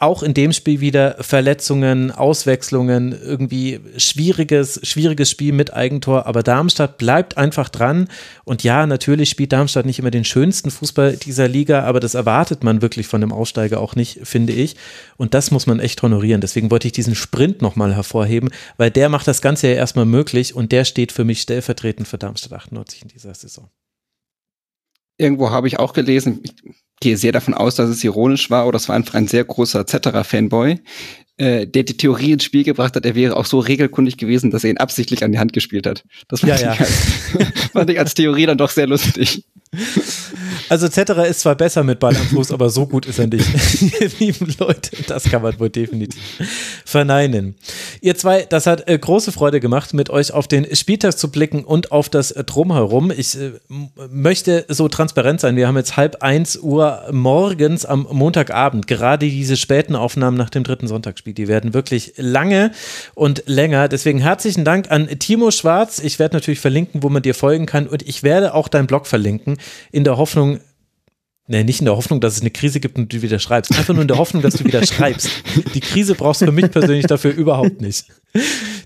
auch in dem Spiel wieder Verletzungen, Auswechslungen, irgendwie schwieriges, schwieriges Spiel mit Eigentor, aber Darmstadt bleibt einfach dran. Und ja, natürlich spielt Darmstadt nicht immer den schönsten Fußball dieser Liga, aber das erwartet man wirklich von dem Aussteiger auch nicht, finde ich. Und das muss man echt honorieren. Deswegen wollte ich diesen Sprint nochmal hervorheben, weil der macht das Ganze ja erstmal möglich und der steht für mich stellvertretend für Darmstadt 98 in dieser Saison. Irgendwo habe ich auch gelesen, gehe sehr davon aus, dass es ironisch war oder es war einfach ein sehr großer Zetterer-Fanboy, äh, der die Theorie ins Spiel gebracht hat, er wäre auch so regelkundig gewesen, dass er ihn absichtlich an die Hand gespielt hat. Das fand, ja, ich, ja. Als, [laughs] fand ich als Theorie dann doch sehr lustig. [laughs] Also Zetterer ist zwar besser mit Ball am Fuß, aber so gut ist er nicht. [laughs] Lieben Leute, das kann man wohl definitiv verneinen. Ihr zwei, das hat äh, große Freude gemacht, mit euch auf den Spieltag zu blicken und auf das äh, Drumherum. Ich äh, möchte so transparent sein. Wir haben jetzt halb eins Uhr morgens am Montagabend. Gerade diese späten Aufnahmen nach dem dritten Sonntagsspiel, die werden wirklich lange und länger. Deswegen herzlichen Dank an Timo Schwarz. Ich werde natürlich verlinken, wo man dir folgen kann und ich werde auch deinen Blog verlinken, in der Hoffnung, Nee, nicht in der Hoffnung, dass es eine Krise gibt und du wieder schreibst. Einfach nur in der Hoffnung, dass du wieder schreibst. Die Krise brauchst du für mich persönlich dafür überhaupt nicht.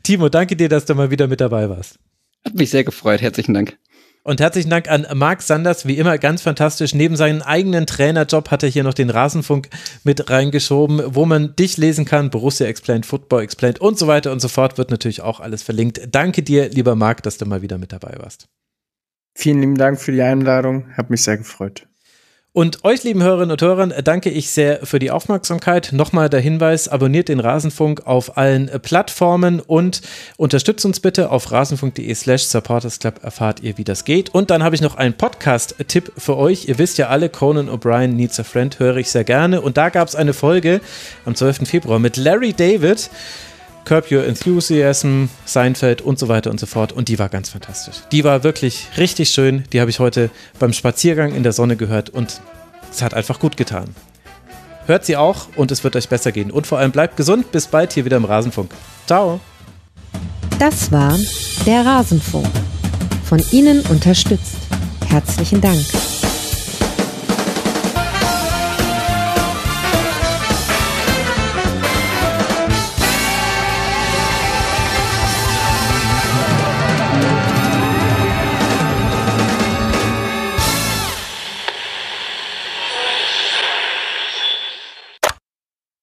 Timo, danke dir, dass du mal wieder mit dabei warst. Hat mich sehr gefreut. Herzlichen Dank. Und herzlichen Dank an Marc Sanders, wie immer ganz fantastisch. Neben seinem eigenen Trainerjob hat er hier noch den Rasenfunk mit reingeschoben, wo man dich lesen kann. Borussia Explained, Football Explained und so weiter und so fort wird natürlich auch alles verlinkt. Danke dir, lieber Marc, dass du mal wieder mit dabei warst. Vielen lieben Dank für die Einladung. Hat mich sehr gefreut. Und euch, lieben Hörerinnen und Hörern, danke ich sehr für die Aufmerksamkeit. Nochmal der Hinweis, abonniert den Rasenfunk auf allen Plattformen und unterstützt uns bitte auf rasenfunk.de slash supportersclub erfahrt ihr, wie das geht. Und dann habe ich noch einen Podcast-Tipp für euch. Ihr wisst ja alle, Conan O'Brien Needs a Friend höre ich sehr gerne. Und da gab es eine Folge am 12. Februar mit Larry David. Curb Your Enthusiasm, Seinfeld und so weiter und so fort. Und die war ganz fantastisch. Die war wirklich richtig schön. Die habe ich heute beim Spaziergang in der Sonne gehört und es hat einfach gut getan. Hört sie auch und es wird euch besser gehen. Und vor allem bleibt gesund. Bis bald hier wieder im Rasenfunk. Ciao. Das war der Rasenfunk. Von Ihnen unterstützt. Herzlichen Dank.